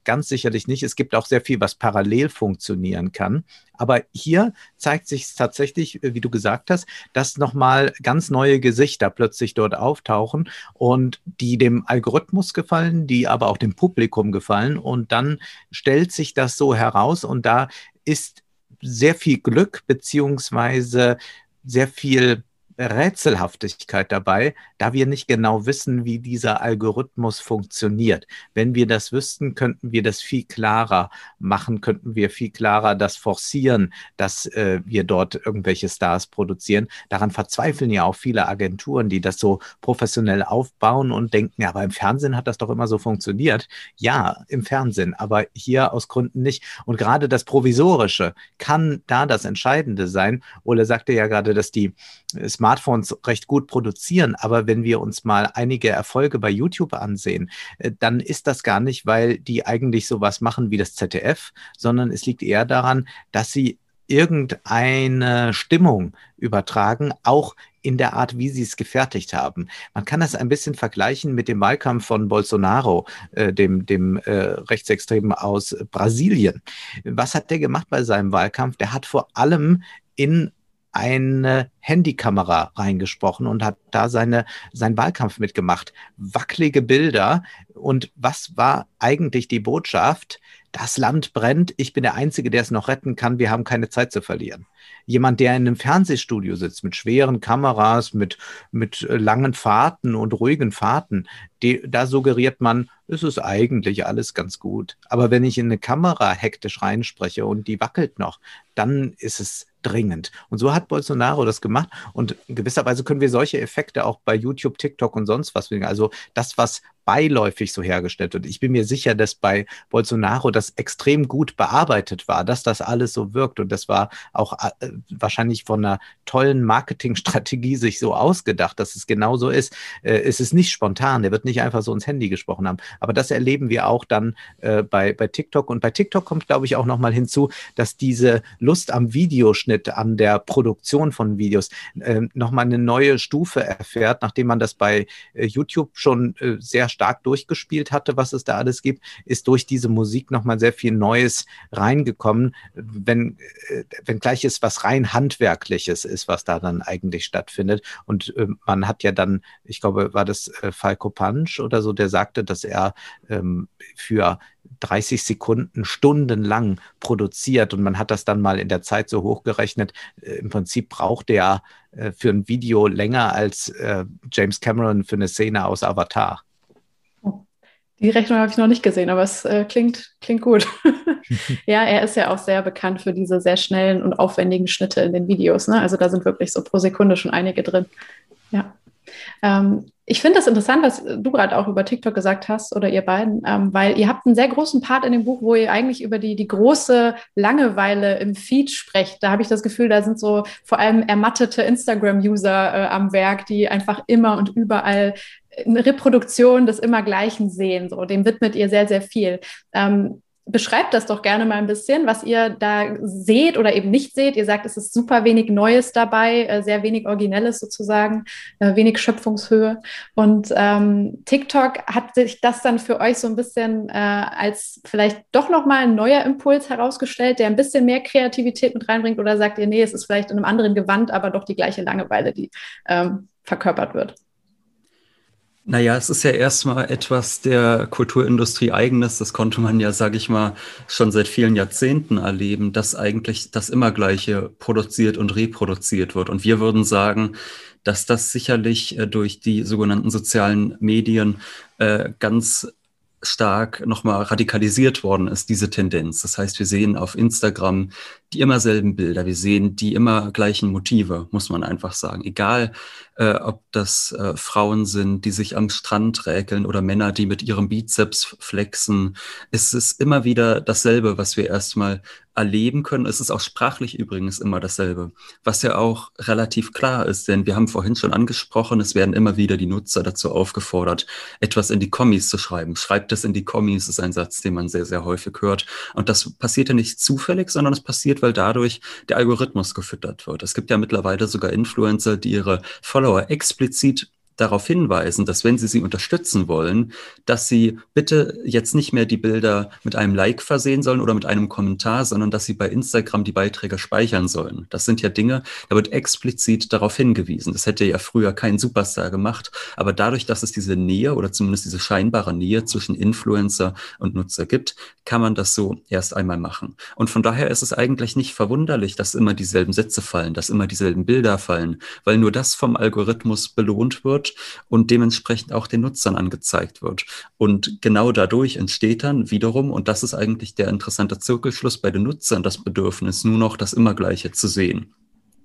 S2: Ganz sicherlich nicht. Es gibt auch sehr viel, was parallel funktionieren kann. Aber hier zeigt sich tatsächlich, wie du gesagt hast, dass nochmal ganz neue Gesichter plötzlich dort auftauchen und die dem Algorithmus gefallen, die aber auch dem Publikum gefallen. Und dann stellt sich das so heraus und da ist sehr viel Glück beziehungsweise sehr viel Rätselhaftigkeit dabei, da wir nicht genau wissen, wie dieser Algorithmus funktioniert. Wenn wir das wüssten, könnten wir das viel klarer machen, könnten wir viel klarer das forcieren, dass äh, wir dort irgendwelche Stars produzieren. Daran verzweifeln ja auch viele Agenturen, die das so professionell aufbauen und denken, ja, aber im Fernsehen hat das doch immer so funktioniert. Ja, im Fernsehen, aber hier aus Gründen nicht. Und gerade das Provisorische kann da das Entscheidende sein. Ole sagte ja gerade, dass die Smartphones recht gut produzieren. Aber wenn wir uns mal einige Erfolge bei YouTube ansehen, äh, dann ist das gar nicht, weil die eigentlich sowas machen wie das ZDF, sondern es liegt eher daran, dass sie irgendeine Stimmung übertragen, auch in der Art, wie sie es gefertigt haben. Man kann das ein bisschen vergleichen mit dem Wahlkampf von Bolsonaro, äh, dem, dem äh, Rechtsextremen aus Brasilien. Was hat der gemacht bei seinem Wahlkampf? Der hat vor allem in eine Handykamera reingesprochen und hat da seine, seinen Wahlkampf mitgemacht. Wackelige Bilder. Und was war eigentlich die Botschaft? Das Land brennt. Ich bin der Einzige, der es noch retten kann. Wir haben keine Zeit zu verlieren. Jemand, der in einem Fernsehstudio sitzt mit schweren Kameras, mit, mit langen Fahrten und ruhigen Fahrten, die, da suggeriert man, es ist eigentlich alles ganz gut. Aber wenn ich in eine Kamera hektisch reinspreche und die wackelt noch, dann ist es dringend. Und so hat Bolsonaro das gemacht. Und in gewisser Weise können wir solche Effekte auch bei YouTube, TikTok und sonst was. Also das, was beiläufig so hergestellt wird. Ich bin mir sicher, dass bei Bolsonaro das extrem gut bearbeitet war, dass das alles so wirkt. Und das war auch äh, wahrscheinlich von einer tollen Marketingstrategie sich so ausgedacht, dass es genau so ist. Äh, es ist nicht spontan. Er wird nicht einfach so ins Handy gesprochen haben. Aber das erleben wir auch dann äh, bei, bei TikTok. Und bei TikTok kommt, glaube ich, auch nochmal hinzu, dass diese Lust am Videoschnitt, an der Produktion von Videos äh, nochmal eine neue Stufe erfährt, nachdem man das bei äh, YouTube schon äh, sehr stark durchgespielt hatte, was es da alles gibt, ist durch diese Musik nochmal sehr viel Neues reingekommen, wenn, äh, wenn gleich es was rein Handwerkliches ist, was da dann eigentlich stattfindet. Und äh, man hat ja dann, ich glaube, war das äh, Falco Punch oder so, der sagte, dass er ähm, für 30 Sekunden stundenlang produziert und man hat das dann mal in der Zeit so hochgerechnet. Äh, Im Prinzip braucht er äh, für ein Video länger als äh, James Cameron für eine Szene aus Avatar.
S1: Die Rechnung habe ich noch nicht gesehen, aber es äh, klingt, klingt gut. [LAUGHS] ja, er ist ja auch sehr bekannt für diese sehr schnellen und aufwendigen Schnitte in den Videos. Ne? Also da sind wirklich so pro Sekunde schon einige drin. Ja. Ähm, ich finde das interessant, was du gerade auch über TikTok gesagt hast oder ihr beiden, ähm, weil ihr habt einen sehr großen Part in dem Buch, wo ihr eigentlich über die, die große Langeweile im Feed sprecht. Da habe ich das Gefühl, da sind so vor allem ermattete Instagram-User äh, am Werk, die einfach immer und überall eine Reproduktion des Immergleichen sehen. So, dem widmet ihr sehr, sehr viel. Ähm, beschreibt das doch gerne mal ein bisschen, was ihr da seht oder eben nicht seht. Ihr sagt, es ist super wenig Neues dabei, äh, sehr wenig Originelles sozusagen, äh, wenig Schöpfungshöhe. Und ähm, TikTok hat sich das dann für euch so ein bisschen äh, als vielleicht doch nochmal ein neuer Impuls herausgestellt, der ein bisschen mehr Kreativität mit reinbringt? Oder sagt ihr, nee, es ist vielleicht in einem anderen Gewand, aber doch die gleiche Langeweile, die ähm, verkörpert wird?
S3: Naja, es ist ja erstmal etwas der Kulturindustrie eigenes. Das konnte man ja, sage ich mal, schon seit vielen Jahrzehnten erleben, dass eigentlich das Immergleiche produziert und reproduziert wird. Und wir würden sagen, dass das sicherlich äh, durch die sogenannten sozialen Medien äh, ganz stark nochmal radikalisiert worden ist, diese Tendenz. Das heißt, wir sehen auf Instagram die immer selben Bilder, wir sehen die immer gleichen Motive, muss man einfach sagen. Egal, äh, ob das äh, Frauen sind, die sich am Strand räkeln oder Männer, die mit ihrem Bizeps flexen. Es ist immer wieder dasselbe, was wir erstmal erleben können. Es ist auch sprachlich übrigens immer dasselbe, was ja auch relativ klar ist, denn wir haben vorhin schon angesprochen, es werden immer wieder die Nutzer dazu aufgefordert, etwas in die Kommis zu schreiben. Schreibt es in die Kommis ist ein Satz, den man sehr, sehr häufig hört. Und das passiert ja nicht zufällig, sondern es passiert, weil dadurch der Algorithmus gefüttert wird. Es gibt ja mittlerweile sogar Influencer, die ihre Follower explizit darauf hinweisen, dass wenn Sie sie unterstützen wollen, dass Sie bitte jetzt nicht mehr die Bilder mit einem Like versehen sollen oder mit einem Kommentar, sondern dass Sie bei Instagram die Beiträge speichern sollen. Das sind ja Dinge, da wird explizit darauf hingewiesen. Das hätte ja früher kein Superstar gemacht, aber dadurch, dass es diese Nähe oder zumindest diese scheinbare Nähe zwischen Influencer und Nutzer gibt, kann man das so erst einmal machen. Und von daher ist es eigentlich nicht verwunderlich, dass immer dieselben Sätze fallen, dass immer dieselben Bilder fallen, weil nur das vom Algorithmus belohnt wird und dementsprechend auch den Nutzern angezeigt wird. Und genau dadurch entsteht dann wiederum, und das ist eigentlich der interessante Zirkelschluss bei den Nutzern, das Bedürfnis, nur noch das Immergleiche zu sehen.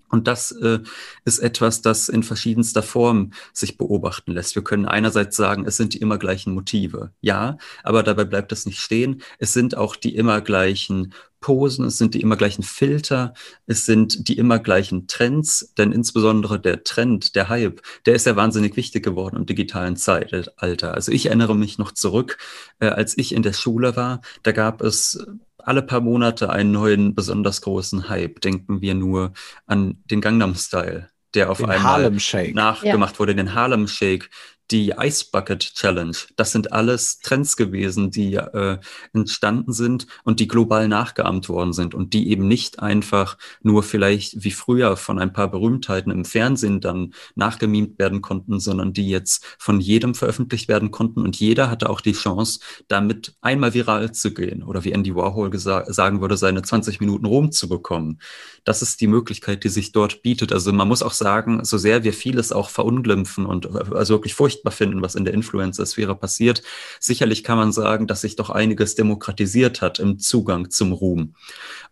S3: Und das äh, ist etwas, das in verschiedenster Form sich beobachten lässt. Wir können einerseits sagen, es sind die immer gleichen Motive. Ja, aber dabei bleibt es nicht stehen. Es sind auch die immer gleichen Posen, es sind die immer gleichen Filter, es sind die immer gleichen Trends, denn insbesondere der Trend, der Hype, der ist ja wahnsinnig wichtig geworden im digitalen Zeitalter. Also ich erinnere mich noch zurück, äh, als ich in der Schule war, da gab es alle paar Monate einen neuen, besonders großen Hype. Denken wir nur an den Gangnam Style, der auf den einmal nachgemacht ja. wurde, den Harlem Shake, die Ice Bucket Challenge. Das sind alles Trends gewesen, die äh, entstanden sind und die global nachgeahmt worden sind und die eben nicht einfach nur vielleicht wie früher von ein paar Berühmtheiten im Fernsehen dann nachgemimt werden konnten, sondern die jetzt von jedem veröffentlicht werden konnten und jeder hatte auch die Chance, damit einmal viral zu gehen oder wie Andy Warhol sagen würde, seine 20 Minuten Ruhm zu bekommen. Das ist die Möglichkeit, die sich dort bietet. Also man muss auch sagen, so sehr wir vieles auch verunglimpfen und äh, also wirklich furchtbar furchtbar finden, was in der Influencer-Sphäre passiert. Sicherlich kann man sagen, dass sich doch einiges demokratisiert hat im Zugang zum Ruhm.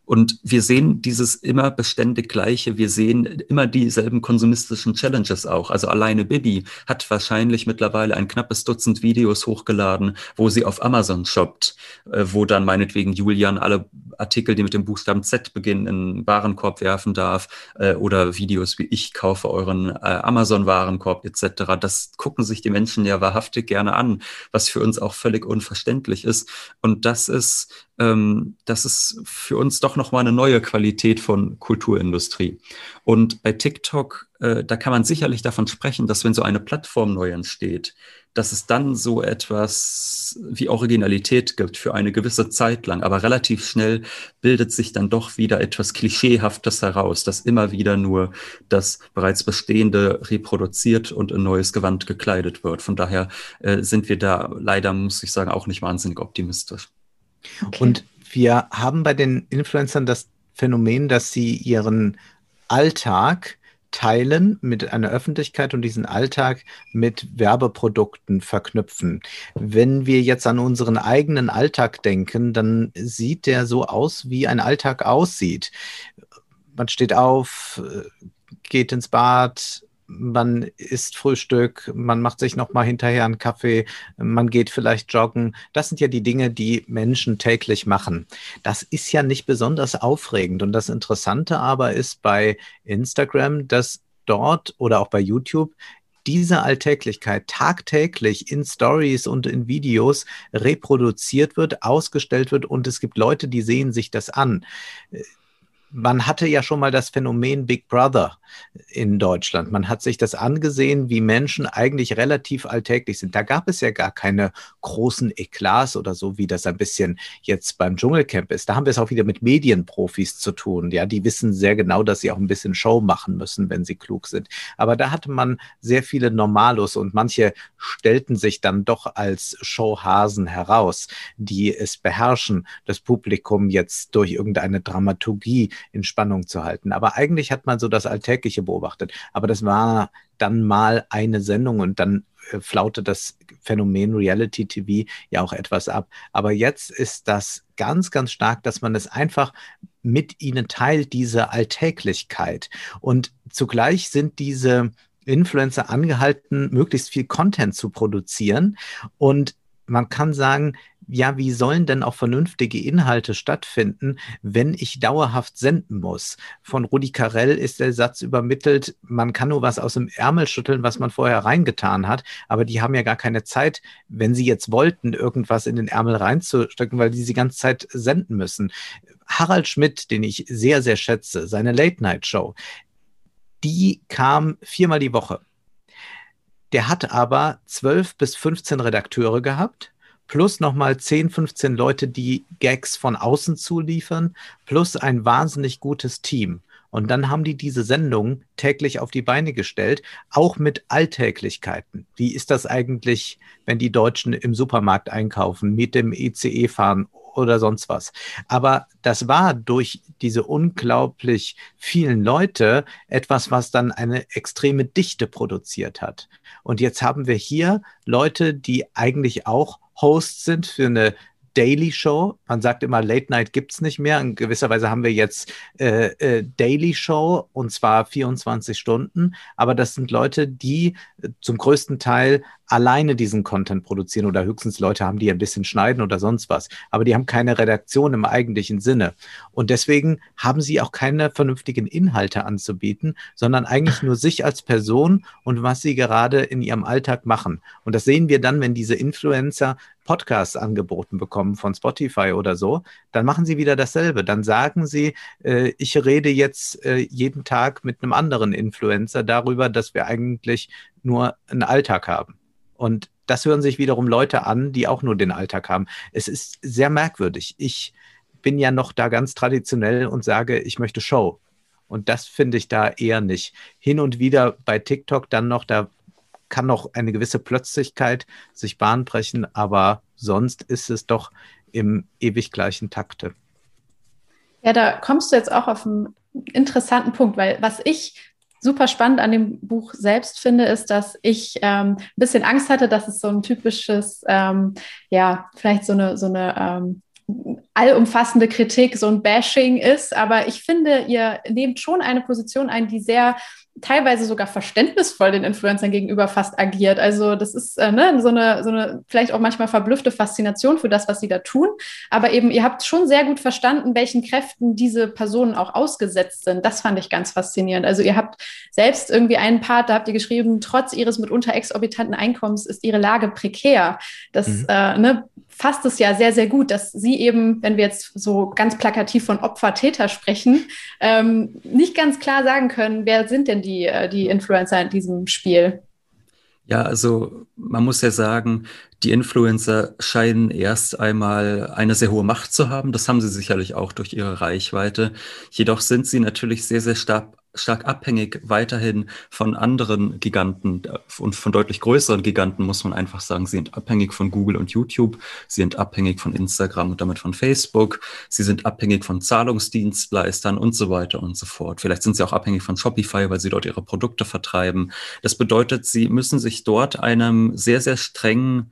S3: Und wir sehen dieses immer beständig Gleiche. Wir sehen immer dieselben konsumistischen Challenges auch. Also alleine Bibi hat wahrscheinlich mittlerweile ein knappes Dutzend Videos hochgeladen, wo sie auf Amazon shoppt, äh, wo dann meinetwegen Julian alle Artikel, die mit dem Buchstaben Z beginnen, in den Warenkorb werfen darf äh, oder Videos wie ich kaufe euren äh, Amazon-Warenkorb etc. Das gucken sich die Menschen ja wahrhaftig gerne an, was für uns auch völlig unverständlich ist. Und das ist ähm, das ist für uns doch nochmal eine neue Qualität von Kulturindustrie. Und bei TikTok, äh, da kann man sicherlich davon sprechen, dass wenn so eine Plattform neu entsteht, dass es dann so etwas wie Originalität gibt für eine gewisse Zeit lang. Aber relativ schnell bildet sich dann doch wieder etwas Klischeehaftes heraus, dass immer wieder nur das bereits Bestehende reproduziert und in neues Gewand gekleidet wird. Von daher äh, sind wir da leider, muss ich sagen, auch nicht wahnsinnig optimistisch.
S2: Okay. Und wir haben bei den Influencern das Phänomen, dass sie ihren Alltag teilen mit einer Öffentlichkeit und diesen Alltag mit Werbeprodukten verknüpfen. Wenn wir jetzt an unseren eigenen Alltag denken, dann sieht der so aus, wie ein Alltag aussieht. Man steht auf, äh, geht ins Bad, man isst Frühstück, man macht sich noch mal hinterher einen Kaffee, man geht vielleicht joggen. Das sind ja die Dinge, die Menschen täglich machen. Das ist ja nicht besonders aufregend. Und das Interessante aber ist bei Instagram, dass dort oder auch bei YouTube diese Alltäglichkeit tagtäglich in Stories und in Videos reproduziert wird, ausgestellt wird und es gibt Leute, die sehen sich das an man hatte ja schon mal das Phänomen Big Brother in Deutschland. Man hat sich das angesehen, wie Menschen eigentlich relativ alltäglich sind. Da gab es ja gar keine großen Eklats oder so, wie das ein bisschen jetzt beim Dschungelcamp ist. Da haben wir es auch wieder mit Medienprofis zu tun. Ja, die wissen sehr genau, dass sie auch ein bisschen Show machen müssen, wenn sie klug sind. Aber da hatte man sehr viele Normalos und manche stellten sich dann doch als Showhasen heraus, die es beherrschen, das Publikum jetzt durch irgendeine Dramaturgie in Spannung zu halten. Aber eigentlich hat man so das Alltägliche beobachtet. Aber das war dann mal eine Sendung und dann äh, flaute das Phänomen Reality TV ja auch etwas ab. Aber jetzt ist das ganz, ganz stark, dass man es einfach mit ihnen teilt, diese Alltäglichkeit. Und zugleich sind diese Influencer angehalten, möglichst viel Content zu produzieren. Und man kann sagen, ja, wie sollen denn auch vernünftige Inhalte stattfinden, wenn ich dauerhaft senden muss? Von Rudi Carell ist der Satz übermittelt, man kann nur was aus dem Ärmel schütteln, was man vorher reingetan hat, aber die haben ja gar keine Zeit, wenn sie jetzt wollten, irgendwas in den Ärmel reinzustecken, weil die sie die ganze Zeit senden müssen. Harald Schmidt, den ich sehr, sehr schätze, seine Late-Night-Show, die kam viermal die Woche. Der hat aber zwölf bis 15 Redakteure gehabt, plus nochmal 10, 15 Leute, die Gags von außen zuliefern, plus ein wahnsinnig gutes Team. Und dann haben die diese Sendung täglich auf die Beine gestellt, auch mit Alltäglichkeiten. Wie ist das eigentlich, wenn die Deutschen im Supermarkt einkaufen, mit dem ECE fahren oder sonst was. Aber das war durch diese unglaublich vielen Leute etwas, was dann eine extreme Dichte produziert hat. Und jetzt haben wir hier Leute, die eigentlich auch Hosts sind für eine Daily Show. Man sagt immer, Late Night gibt es nicht mehr. In gewisser Weise haben wir jetzt äh, äh, Daily Show und zwar 24 Stunden. Aber das sind Leute, die äh, zum größten Teil alleine diesen Content produzieren oder höchstens Leute haben, die ein bisschen schneiden oder sonst was. Aber die haben keine Redaktion im eigentlichen Sinne. Und deswegen haben sie auch keine vernünftigen Inhalte anzubieten, sondern eigentlich nur sich als Person und was sie gerade in ihrem Alltag machen. Und das sehen wir dann, wenn diese Influencer Podcasts angeboten bekommen von Spotify oder so, dann machen sie wieder dasselbe. Dann sagen sie, äh, ich rede jetzt äh, jeden Tag mit einem anderen Influencer darüber, dass wir eigentlich nur einen Alltag haben. Und das hören sich wiederum Leute an, die auch nur den Alltag haben. Es ist sehr merkwürdig. Ich bin ja noch da ganz traditionell und sage, ich möchte Show. Und das finde ich da eher nicht. Hin und wieder bei TikTok dann noch, da kann noch eine gewisse Plötzlichkeit sich Bahn brechen, aber sonst ist es doch im ewig gleichen Takte.
S1: Ja, da kommst du jetzt auch auf einen interessanten Punkt, weil was ich super spannend an dem Buch selbst finde, ist, dass ich ähm, ein bisschen Angst hatte, dass es so ein typisches, ähm, ja, vielleicht so eine, so eine ähm, allumfassende Kritik, so ein Bashing ist. Aber ich finde, ihr nehmt schon eine Position ein, die sehr teilweise sogar verständnisvoll den Influencern gegenüber fast agiert. Also das ist äh, ne, so, eine, so eine vielleicht auch manchmal verblüffte Faszination für das, was sie da tun. Aber eben, ihr habt schon sehr gut verstanden, welchen Kräften diese Personen auch ausgesetzt sind. Das fand ich ganz faszinierend. Also ihr habt selbst irgendwie einen Part, da habt ihr geschrieben, trotz ihres mitunter exorbitanten Einkommens ist ihre Lage prekär. Das mhm. äh, ne, fasst es ja sehr, sehr gut, dass sie eben, wenn wir jetzt so ganz plakativ von Opfer-Täter sprechen, ähm, nicht ganz klar sagen können, wer sind denn die, äh, die Influencer in diesem Spiel?
S3: Ja, also man muss ja sagen, die Influencer scheinen erst einmal eine sehr hohe Macht zu haben. Das haben sie sicherlich auch durch ihre Reichweite. Jedoch sind sie natürlich sehr, sehr stark stark abhängig weiterhin von anderen Giganten und von deutlich größeren Giganten, muss man einfach sagen. Sie sind abhängig von Google und YouTube, sie sind abhängig von Instagram und damit von Facebook, sie sind abhängig von Zahlungsdienstleistern und so weiter und so fort. Vielleicht sind sie auch abhängig von Shopify, weil sie dort ihre Produkte vertreiben. Das bedeutet, sie müssen sich dort einem sehr, sehr strengen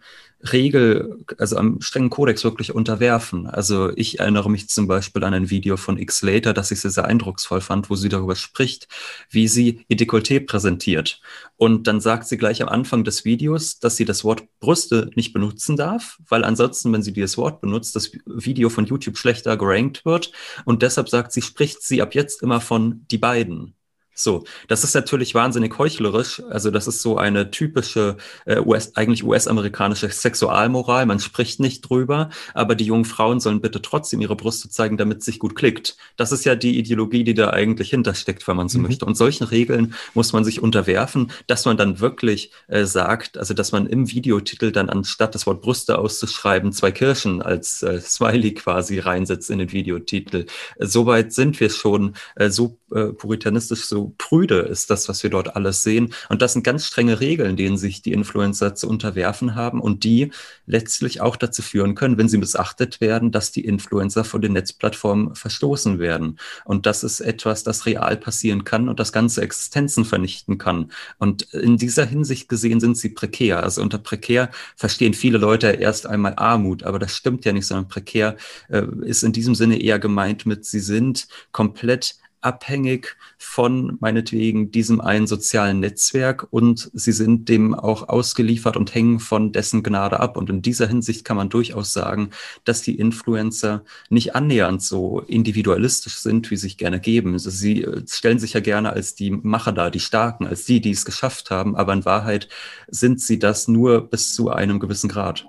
S3: Regel, also am strengen Kodex wirklich unterwerfen. Also ich erinnere mich zum Beispiel an ein Video von X Later, das ich sehr, sehr eindrucksvoll fand, wo sie darüber spricht, wie sie ihr Dekolleté präsentiert. Und dann sagt sie gleich am Anfang des Videos, dass sie das Wort Brüste nicht benutzen darf, weil ansonsten, wenn sie dieses Wort benutzt, das Video von YouTube schlechter gerankt wird. Und deshalb sagt sie, spricht sie ab jetzt immer von die beiden. So, das ist natürlich wahnsinnig heuchlerisch. Also das ist so eine typische äh, US, eigentlich US-amerikanische Sexualmoral. Man spricht nicht drüber, aber die jungen Frauen sollen bitte trotzdem ihre Brüste zeigen, damit es sich gut klickt. Das ist ja die Ideologie, die da eigentlich hintersteckt, wenn man so mhm. möchte. Und solchen Regeln muss man sich unterwerfen, dass man dann wirklich äh, sagt, also dass man im Videotitel dann anstatt das Wort Brüste auszuschreiben, zwei Kirschen als äh, Smiley quasi reinsetzt in den Videotitel. Äh, Soweit sind wir schon äh, so äh, puritanistisch, so prüde ist das, was wir dort alles sehen. Und das sind ganz strenge Regeln, denen sich die Influencer zu unterwerfen haben und die letztlich auch dazu führen können, wenn sie missachtet werden, dass die Influencer von den Netzplattformen verstoßen werden. Und das ist etwas, das real passieren kann und das ganze Existenzen vernichten kann. Und in dieser Hinsicht gesehen sind sie prekär. Also unter prekär verstehen viele Leute erst einmal Armut, aber das stimmt ja nicht, sondern prekär äh, ist in diesem Sinne eher gemeint mit, sie sind komplett abhängig von meinetwegen diesem einen sozialen Netzwerk und sie sind dem auch ausgeliefert und hängen von dessen Gnade ab. Und in dieser Hinsicht kann man durchaus sagen, dass die Influencer nicht annähernd so individualistisch sind, wie sie sich gerne geben. Also sie äh, stellen sich ja gerne als die Macher da, die Starken, als die, die es geschafft haben, aber in Wahrheit sind sie das nur bis zu einem gewissen Grad.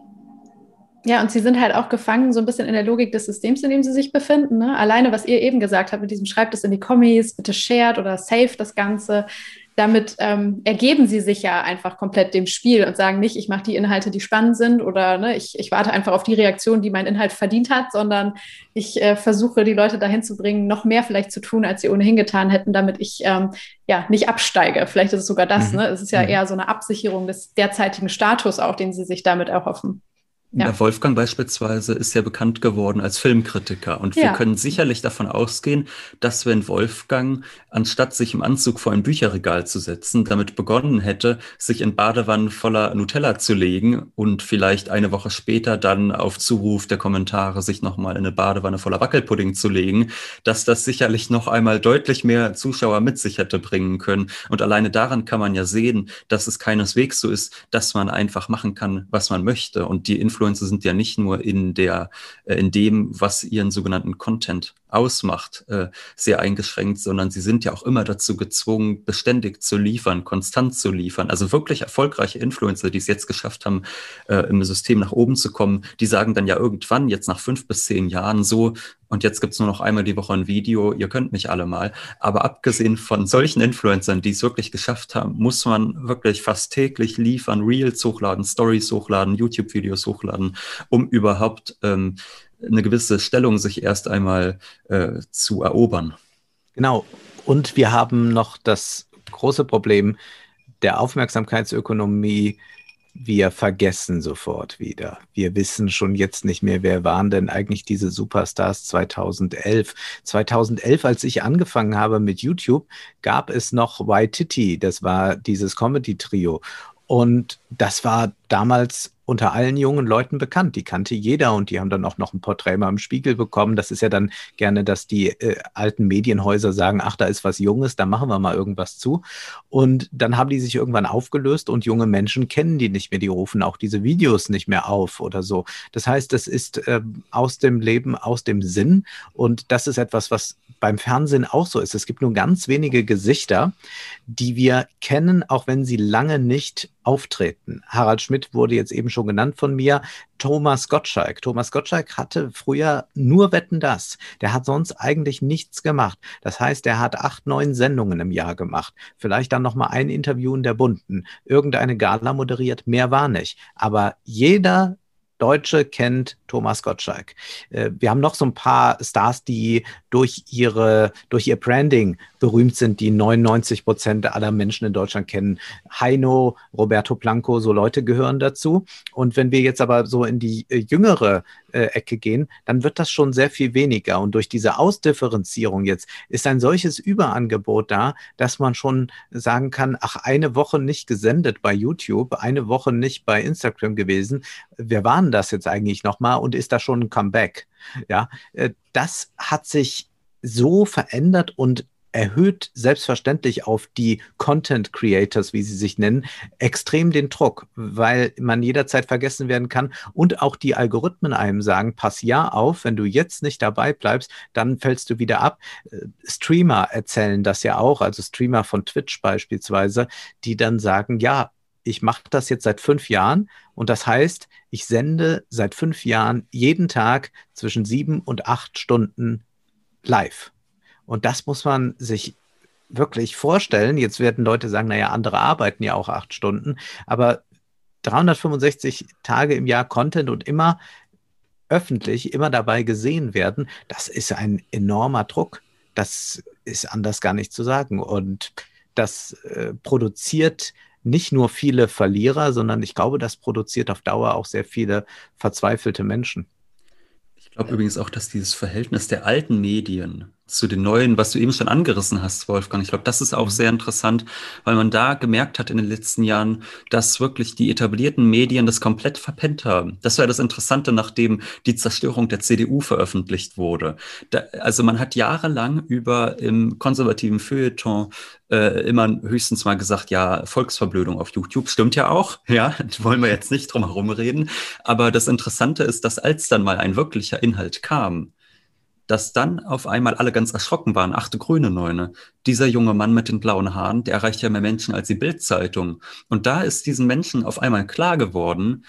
S1: Ja, und sie sind halt auch gefangen so ein bisschen in der Logik des Systems, in dem sie sich befinden. Ne? Alleine, was ihr eben gesagt habt, mit diesem schreibt es in die Kommis, bitte shared oder save das Ganze. Damit ähm, ergeben sie sich ja einfach komplett dem Spiel und sagen nicht, ich mache die Inhalte, die spannend sind oder ne, ich, ich warte einfach auf die Reaktion, die mein Inhalt verdient hat, sondern ich äh, versuche, die Leute dahin zu bringen, noch mehr vielleicht zu tun, als sie ohnehin getan hätten, damit ich ähm, ja nicht absteige. Vielleicht ist es sogar das. Mhm. Ne? Es ist ja mhm. eher so eine Absicherung des derzeitigen Status auch, den sie sich damit erhoffen.
S3: Ja. Wolfgang beispielsweise ist ja bekannt geworden als Filmkritiker und wir ja. können sicherlich davon ausgehen, dass wenn Wolfgang, anstatt sich im Anzug vor ein Bücherregal zu setzen, damit begonnen hätte, sich in Badewannen voller Nutella zu legen und vielleicht eine Woche später dann auf Zuruf der Kommentare sich nochmal in eine Badewanne voller Wackelpudding zu legen, dass das sicherlich noch einmal deutlich mehr Zuschauer mit sich hätte bringen können. Und alleine daran kann man ja sehen, dass es keineswegs so ist, dass man einfach machen kann, was man möchte und die Influencer Influencer sind ja nicht nur in der, äh, in dem, was ihren sogenannten Content ausmacht, äh, sehr eingeschränkt, sondern sie sind ja auch immer dazu gezwungen, beständig zu liefern, konstant zu liefern. Also wirklich erfolgreiche Influencer, die es jetzt geschafft haben, äh, im System nach oben zu kommen, die sagen dann ja irgendwann, jetzt nach fünf bis zehn Jahren so, und jetzt gibt es nur noch einmal die Woche ein Video, ihr könnt mich alle mal. Aber abgesehen von solchen Influencern, die es wirklich geschafft haben, muss man wirklich fast täglich liefern, Reels hochladen, Stories hochladen, YouTube-Videos hochladen, um überhaupt ähm, eine gewisse Stellung sich erst einmal äh, zu erobern.
S2: Genau. Und wir haben noch das große Problem der Aufmerksamkeitsökonomie. Wir vergessen sofort wieder. Wir wissen schon jetzt nicht mehr, wer waren denn eigentlich diese Superstars 2011. 2011, als ich angefangen habe mit YouTube, gab es noch Waititi. Das war dieses Comedy-Trio. Und das war damals unter allen jungen Leuten bekannt. Die kannte jeder und die haben dann auch noch ein Porträt mal im Spiegel bekommen. Das ist ja dann gerne, dass die äh, alten Medienhäuser sagen, ach, da ist was Junges, da machen wir mal irgendwas zu. Und dann haben die sich irgendwann aufgelöst und junge Menschen kennen die nicht mehr, die rufen auch diese Videos nicht mehr auf oder so. Das heißt, das ist äh, aus dem Leben, aus dem Sinn und das ist etwas, was beim Fernsehen auch so ist. Es gibt nur ganz wenige Gesichter, die wir kennen, auch wenn sie lange nicht auftreten. Harald Schmidt wurde jetzt eben schon genannt von mir. Thomas Gottschalk. Thomas Gottschalk hatte früher nur Wetten das. Der hat sonst eigentlich nichts gemacht. Das heißt, er hat acht, neun Sendungen im Jahr gemacht. Vielleicht dann noch mal ein Interview in der Bunten. Irgendeine Gala moderiert. Mehr war nicht. Aber jeder Deutsche kennt Thomas Gottschalk. Äh, wir haben noch so ein paar Stars, die durch ihre, durch ihr Branding berühmt sind, die 99 Prozent aller Menschen in Deutschland kennen. Heino, Roberto Blanco, so Leute gehören dazu. Und wenn wir jetzt aber so in die äh, jüngere äh, Ecke gehen, dann wird das schon sehr viel weniger. Und durch diese Ausdifferenzierung jetzt ist ein solches Überangebot da, dass man schon sagen kann, ach, eine Woche nicht gesendet bei YouTube, eine Woche nicht bei Instagram gewesen. Wer waren das jetzt eigentlich nochmal und ist da schon ein Comeback? Ja, äh, das hat sich so verändert und erhöht selbstverständlich auf die Content Creators, wie sie sich nennen, extrem den Druck, weil man jederzeit vergessen werden kann und auch die Algorithmen einem sagen, pass ja auf, wenn du jetzt nicht dabei bleibst, dann fällst du wieder ab. Äh, Streamer erzählen das ja auch, also Streamer von Twitch beispielsweise, die dann sagen, ja, ich mache das jetzt seit fünf Jahren und das heißt, ich sende seit fünf Jahren jeden Tag zwischen sieben und acht Stunden live. Und das muss man sich wirklich vorstellen. Jetzt werden Leute sagen, naja, andere arbeiten ja auch acht Stunden, aber 365 Tage im Jahr Content und immer öffentlich, immer dabei gesehen werden, das ist ein enormer Druck. Das ist anders gar nicht zu sagen. Und das äh, produziert nicht nur viele Verlierer, sondern ich glaube, das produziert auf Dauer auch sehr viele verzweifelte Menschen.
S3: Ich glaube übrigens auch, dass dieses Verhältnis der alten Medien zu den neuen, was du eben schon angerissen hast, Wolfgang. Ich glaube, das ist auch mhm. sehr interessant, weil man da gemerkt hat in den letzten Jahren, dass wirklich die etablierten Medien das komplett verpennt haben. Das war das Interessante, nachdem die Zerstörung der CDU veröffentlicht wurde. Da, also man hat jahrelang über im konservativen Feuilleton äh, immer höchstens mal gesagt, ja, Volksverblödung auf YouTube stimmt ja auch, [LAUGHS] ja, wollen wir jetzt nicht drum herum reden. Aber das Interessante ist, dass als dann mal ein wirklicher Inhalt kam, dass dann auf einmal alle ganz erschrocken waren. Achte grüne Neune. Dieser junge Mann mit den blauen Haaren, der erreicht ja mehr Menschen als die Bildzeitung. Und da ist diesen Menschen auf einmal klar geworden,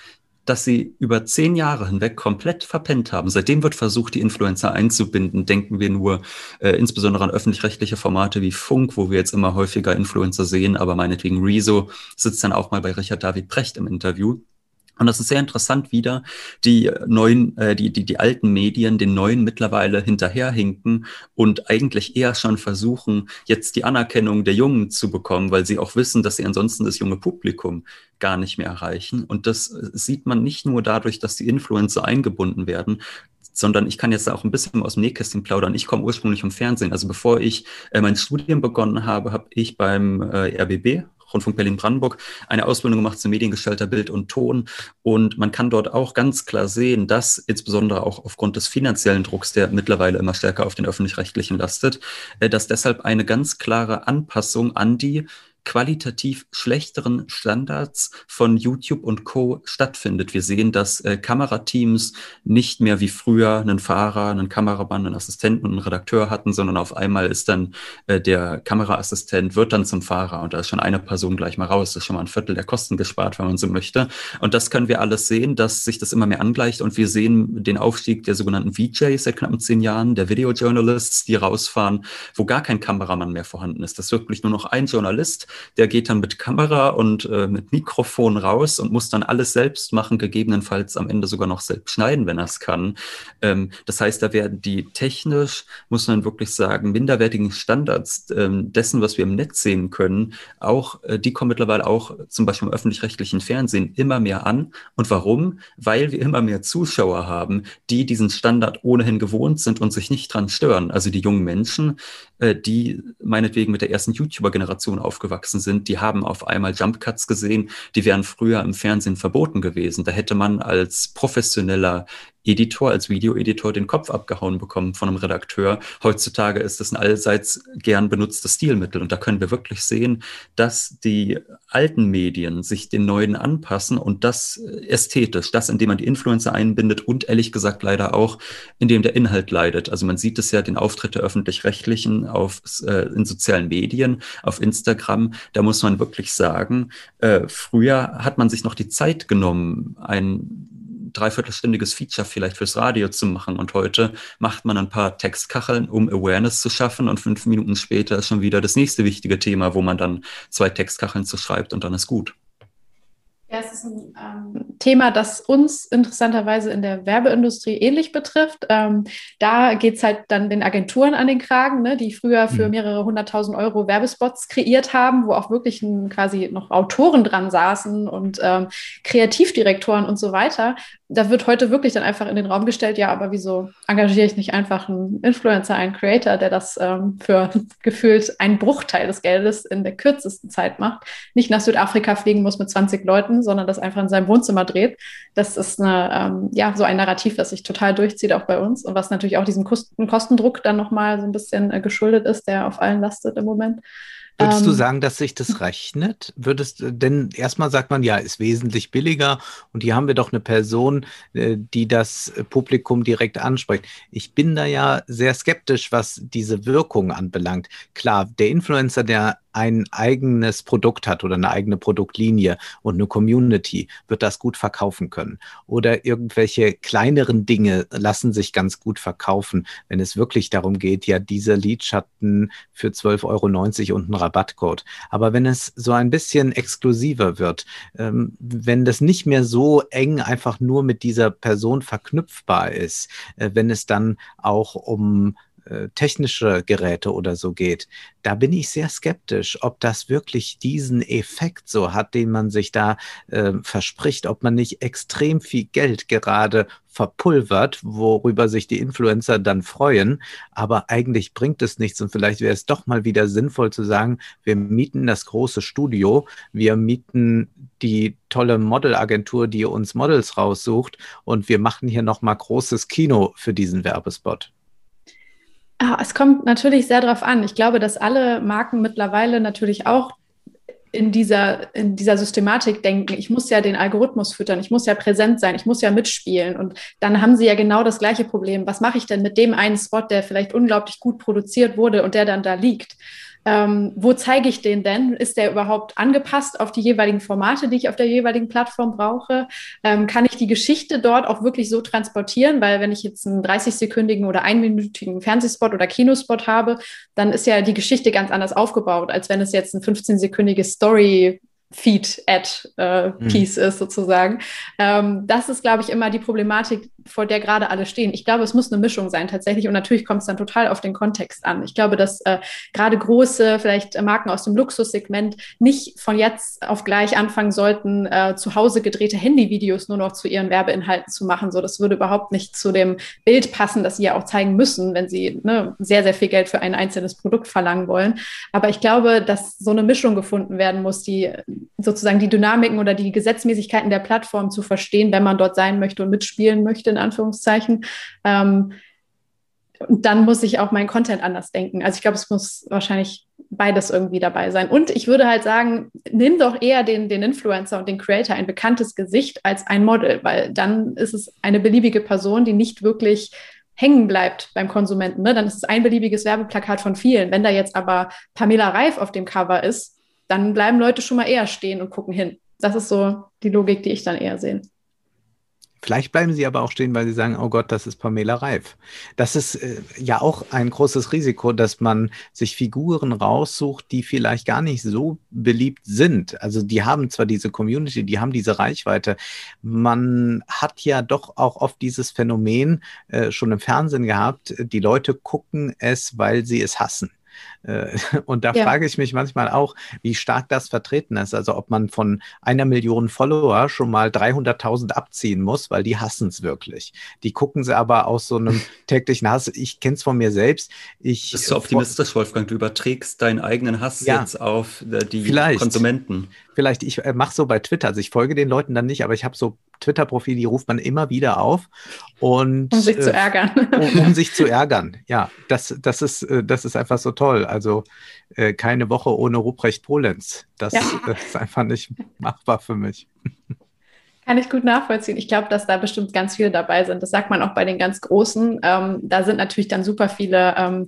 S3: dass sie über zehn Jahre hinweg komplett verpennt haben. Seitdem wird versucht, die Influencer einzubinden. Denken wir nur äh, insbesondere an öffentlich-rechtliche Formate wie Funk, wo wir jetzt immer häufiger Influencer sehen, aber meinetwegen Rezo sitzt dann auch mal bei Richard David Precht im Interview. Und das ist sehr interessant wieder, die neuen, äh, die, die, die alten Medien den neuen mittlerweile hinterherhinken und eigentlich eher schon versuchen, jetzt die Anerkennung der Jungen zu bekommen, weil sie auch wissen, dass sie ansonsten das junge Publikum gar nicht mehr erreichen. Und das äh, sieht man nicht nur dadurch, dass die Influencer eingebunden werden, sondern ich kann jetzt auch ein bisschen aus dem Nähkästchen plaudern. Ich komme ursprünglich vom Fernsehen. Also bevor ich äh, mein Studium begonnen habe, habe ich beim äh, RBB, Rundfunk Berlin-Brandenburg eine Ausbildung gemacht zum Mediengestalter Bild und Ton. Und man kann dort auch ganz klar sehen, dass insbesondere auch aufgrund des finanziellen Drucks, der mittlerweile immer stärker auf den öffentlich-rechtlichen lastet, äh, dass deshalb eine ganz klare Anpassung an die qualitativ schlechteren Standards von YouTube und Co. stattfindet. Wir sehen, dass äh, Kamerateams nicht mehr wie früher einen Fahrer, einen Kameramann, einen Assistenten und einen Redakteur hatten, sondern auf einmal ist dann äh, der Kameraassistent, wird dann zum Fahrer und da ist schon eine Person gleich mal raus. Das ist schon mal ein Viertel der Kosten gespart, wenn man so möchte. Und das können wir alles sehen, dass sich das immer mehr angleicht und wir sehen den Aufstieg der sogenannten VJs seit knapp zehn Jahren, der Video Journalists, die rausfahren, wo gar kein Kameramann mehr vorhanden ist. Das ist wirklich nur noch ein Journalist, der geht dann mit Kamera und äh, mit Mikrofon raus und muss dann alles selbst machen, gegebenenfalls am Ende sogar noch selbst schneiden, wenn er es kann. Ähm, das heißt, da werden die technisch, muss man wirklich sagen, minderwertigen Standards ähm, dessen, was wir im Netz sehen können, auch, äh, die kommen mittlerweile auch zum Beispiel im öffentlich-rechtlichen Fernsehen immer mehr an. Und warum? Weil wir immer mehr Zuschauer haben, die diesen Standard ohnehin gewohnt sind und sich nicht dran stören. Also die jungen Menschen, äh, die meinetwegen mit der ersten YouTuber-Generation aufgewachsen sind, die haben auf einmal Jumpcuts gesehen, die wären früher im Fernsehen verboten gewesen. Da hätte man als professioneller Editor, als Videoeditor den Kopf abgehauen bekommen von einem Redakteur. Heutzutage ist das ein allseits gern benutztes Stilmittel und da können wir wirklich sehen, dass die alten Medien sich den neuen anpassen und das ästhetisch, das indem man die Influencer einbindet und ehrlich gesagt leider auch, indem der Inhalt leidet. Also man sieht es ja, den Auftritt der öffentlich-rechtlichen auf äh, in sozialen Medien, auf Instagram, da muss man wirklich sagen, äh, früher hat man sich noch die Zeit genommen, ein dreiviertelstündiges Feature vielleicht fürs Radio zu machen. Und heute macht man ein paar Textkacheln, um Awareness zu schaffen. Und fünf Minuten später ist schon wieder das nächste wichtige Thema, wo man dann zwei Textkacheln zu schreibt und dann ist gut.
S1: Ja, es ist ein ähm, Thema, das uns interessanterweise in der Werbeindustrie ähnlich betrifft. Ähm, da geht es halt dann den Agenturen an den Kragen, ne, die früher für mhm. mehrere hunderttausend Euro Werbespots kreiert haben, wo auch wirklich ein, quasi noch Autoren dran saßen und ähm, Kreativdirektoren und so weiter da wird heute wirklich dann einfach in den Raum gestellt, ja, aber wieso engagiere ich nicht einfach einen Influencer, einen Creator, der das ähm, für [LAUGHS] gefühlt einen Bruchteil des Geldes in der kürzesten Zeit macht, nicht nach Südafrika fliegen muss mit 20 Leuten, sondern das einfach in seinem Wohnzimmer dreht. Das ist eine, ähm, ja, so ein Narrativ, das sich total durchzieht auch bei uns und was natürlich auch diesem Kosten Kostendruck dann nochmal so ein bisschen äh, geschuldet ist, der auf allen lastet im Moment.
S2: Würdest ähm, du sagen, dass sich das rechnet? Würdest, denn erstmal sagt man, ja, ist wesentlich billiger und hier haben wir doch eine Person, äh, die das Publikum direkt anspricht. Ich bin da ja sehr skeptisch, was diese Wirkung anbelangt. Klar, der Influencer, der ein eigenes Produkt hat oder eine eigene Produktlinie und eine Community, wird das gut verkaufen können. Oder irgendwelche kleineren Dinge lassen sich ganz gut verkaufen, wenn es wirklich darum geht, ja, diese Lidschatten für 12,90 Euro und einen Rabattcode. Aber wenn es so ein bisschen exklusiver wird, ähm, wenn das nicht mehr so eng einfach nur mit dieser Person verknüpfbar ist, äh, wenn es dann auch um äh, technische Geräte oder so geht, da bin ich sehr skeptisch, ob das wirklich diesen Effekt so hat, den man sich da äh, verspricht, ob man nicht extrem viel Geld gerade verpulvert, worüber sich die Influencer dann freuen, aber eigentlich bringt es nichts und vielleicht wäre es doch mal wieder sinnvoll zu sagen, wir mieten das große Studio, wir mieten die tolle Modelagentur, die uns Models raussucht und wir machen hier noch mal großes Kino für diesen Werbespot.
S1: Ah, es kommt natürlich sehr darauf an. Ich glaube, dass alle Marken mittlerweile natürlich auch in dieser, in dieser Systematik denken, ich muss ja den Algorithmus füttern, ich muss ja präsent sein, ich muss ja mitspielen. Und dann haben sie ja genau das gleiche Problem. Was mache ich denn mit dem einen Spot, der vielleicht unglaublich gut produziert wurde und der dann da liegt? Ähm, wo zeige ich den denn? Ist der überhaupt angepasst auf die jeweiligen Formate, die ich auf der jeweiligen Plattform brauche? Ähm, kann ich die Geschichte dort auch wirklich so transportieren? Weil wenn ich jetzt einen 30-sekündigen oder einminütigen Fernsehspot oder Kinospot habe, dann ist ja die Geschichte ganz anders aufgebaut, als wenn es jetzt ein 15-sekündiges Story Feed-Ad-Piece äh, mhm. ist, sozusagen. Ähm, das ist, glaube ich, immer die Problematik, vor der gerade alle stehen. Ich glaube, es muss eine Mischung sein tatsächlich und natürlich kommt es dann total auf den Kontext an. Ich glaube, dass äh, gerade große, vielleicht Marken aus dem Luxussegment nicht von jetzt auf gleich anfangen sollten, äh, zu Hause gedrehte Handyvideos nur noch zu ihren Werbeinhalten zu machen. So, das würde überhaupt nicht zu dem Bild passen, das sie ja auch zeigen müssen, wenn sie ne, sehr, sehr viel Geld für ein einzelnes Produkt verlangen wollen. Aber ich glaube, dass so eine Mischung gefunden werden muss, die sozusagen die Dynamiken oder die Gesetzmäßigkeiten der Plattform zu verstehen, wenn man dort sein möchte und mitspielen möchte, in Anführungszeichen. Ähm, dann muss ich auch meinen Content anders denken. Also ich glaube, es muss wahrscheinlich beides irgendwie dabei sein. Und ich würde halt sagen, nimm doch eher den, den Influencer und den Creator, ein bekanntes Gesicht, als ein Model, weil dann ist es eine beliebige Person, die nicht wirklich hängen bleibt beim Konsumenten. Ne? Dann ist es ein beliebiges Werbeplakat von vielen. Wenn da jetzt aber Pamela Reif auf dem Cover ist, dann bleiben Leute schon mal eher stehen und gucken hin. Das ist so die Logik, die ich dann eher sehe.
S2: Vielleicht bleiben sie aber auch stehen, weil sie sagen, oh Gott, das ist Pamela Reif. Das ist äh, ja auch ein großes Risiko, dass man sich Figuren raussucht, die vielleicht gar nicht so beliebt sind. Also die haben zwar diese Community, die haben diese Reichweite. Man hat ja doch auch oft dieses Phänomen äh, schon im Fernsehen gehabt. Die Leute gucken es, weil sie es hassen. Äh, [LAUGHS] und da ja. frage ich mich manchmal auch, wie stark das vertreten ist. Also ob man von einer Million Follower schon mal 300.000 abziehen muss, weil die hassen es wirklich. Die gucken sie aber aus so einem [LAUGHS] täglichen Hass. Ich kenne es von mir selbst. Ich,
S3: das ist so optimistisch, Wolfgang. Du überträgst deinen eigenen Hass ja, jetzt auf äh, die
S2: vielleicht,
S3: Konsumenten.
S2: Vielleicht, ich äh, mache so bei Twitter. Also ich folge den Leuten dann nicht, aber ich habe so Twitter-Profile, die ruft man immer wieder auf. Und,
S1: um sich äh, zu ärgern.
S2: Um, um, sich zu [LAUGHS] ärgern. Ja, das, das, ist, äh, das ist einfach so toll. Also äh, keine Woche ohne Ruprecht Polenz. Das, ja. das ist einfach nicht machbar für mich.
S1: Kann ich gut nachvollziehen. Ich glaube, dass da bestimmt ganz viele dabei sind. Das sagt man auch bei den ganz Großen. Ähm, da sind natürlich dann super viele ähm,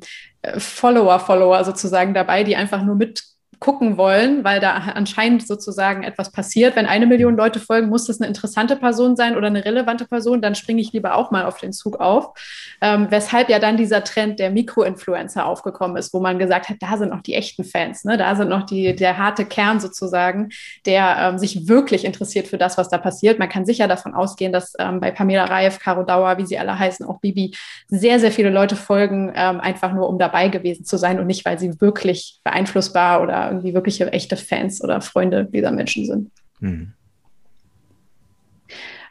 S1: Follower, Follower sozusagen dabei, die einfach nur mit gucken wollen, weil da anscheinend sozusagen etwas passiert. Wenn eine Million Leute folgen, muss das eine interessante Person sein oder eine relevante Person, dann springe ich lieber auch mal auf den Zug auf. Ähm, weshalb ja dann dieser Trend der Mikroinfluencer aufgekommen ist, wo man gesagt hat, da sind noch die echten Fans, ne? da sind noch die, der harte Kern sozusagen, der ähm, sich wirklich interessiert für das, was da passiert. Man kann sicher davon ausgehen, dass ähm, bei Pamela Reif, Caro Dauer, wie sie alle heißen, auch Bibi, sehr, sehr viele Leute folgen, ähm, einfach nur um dabei gewesen zu sein und nicht, weil sie wirklich beeinflussbar oder irgendwie wirkliche echte Fans oder Freunde dieser Menschen sind. Mhm.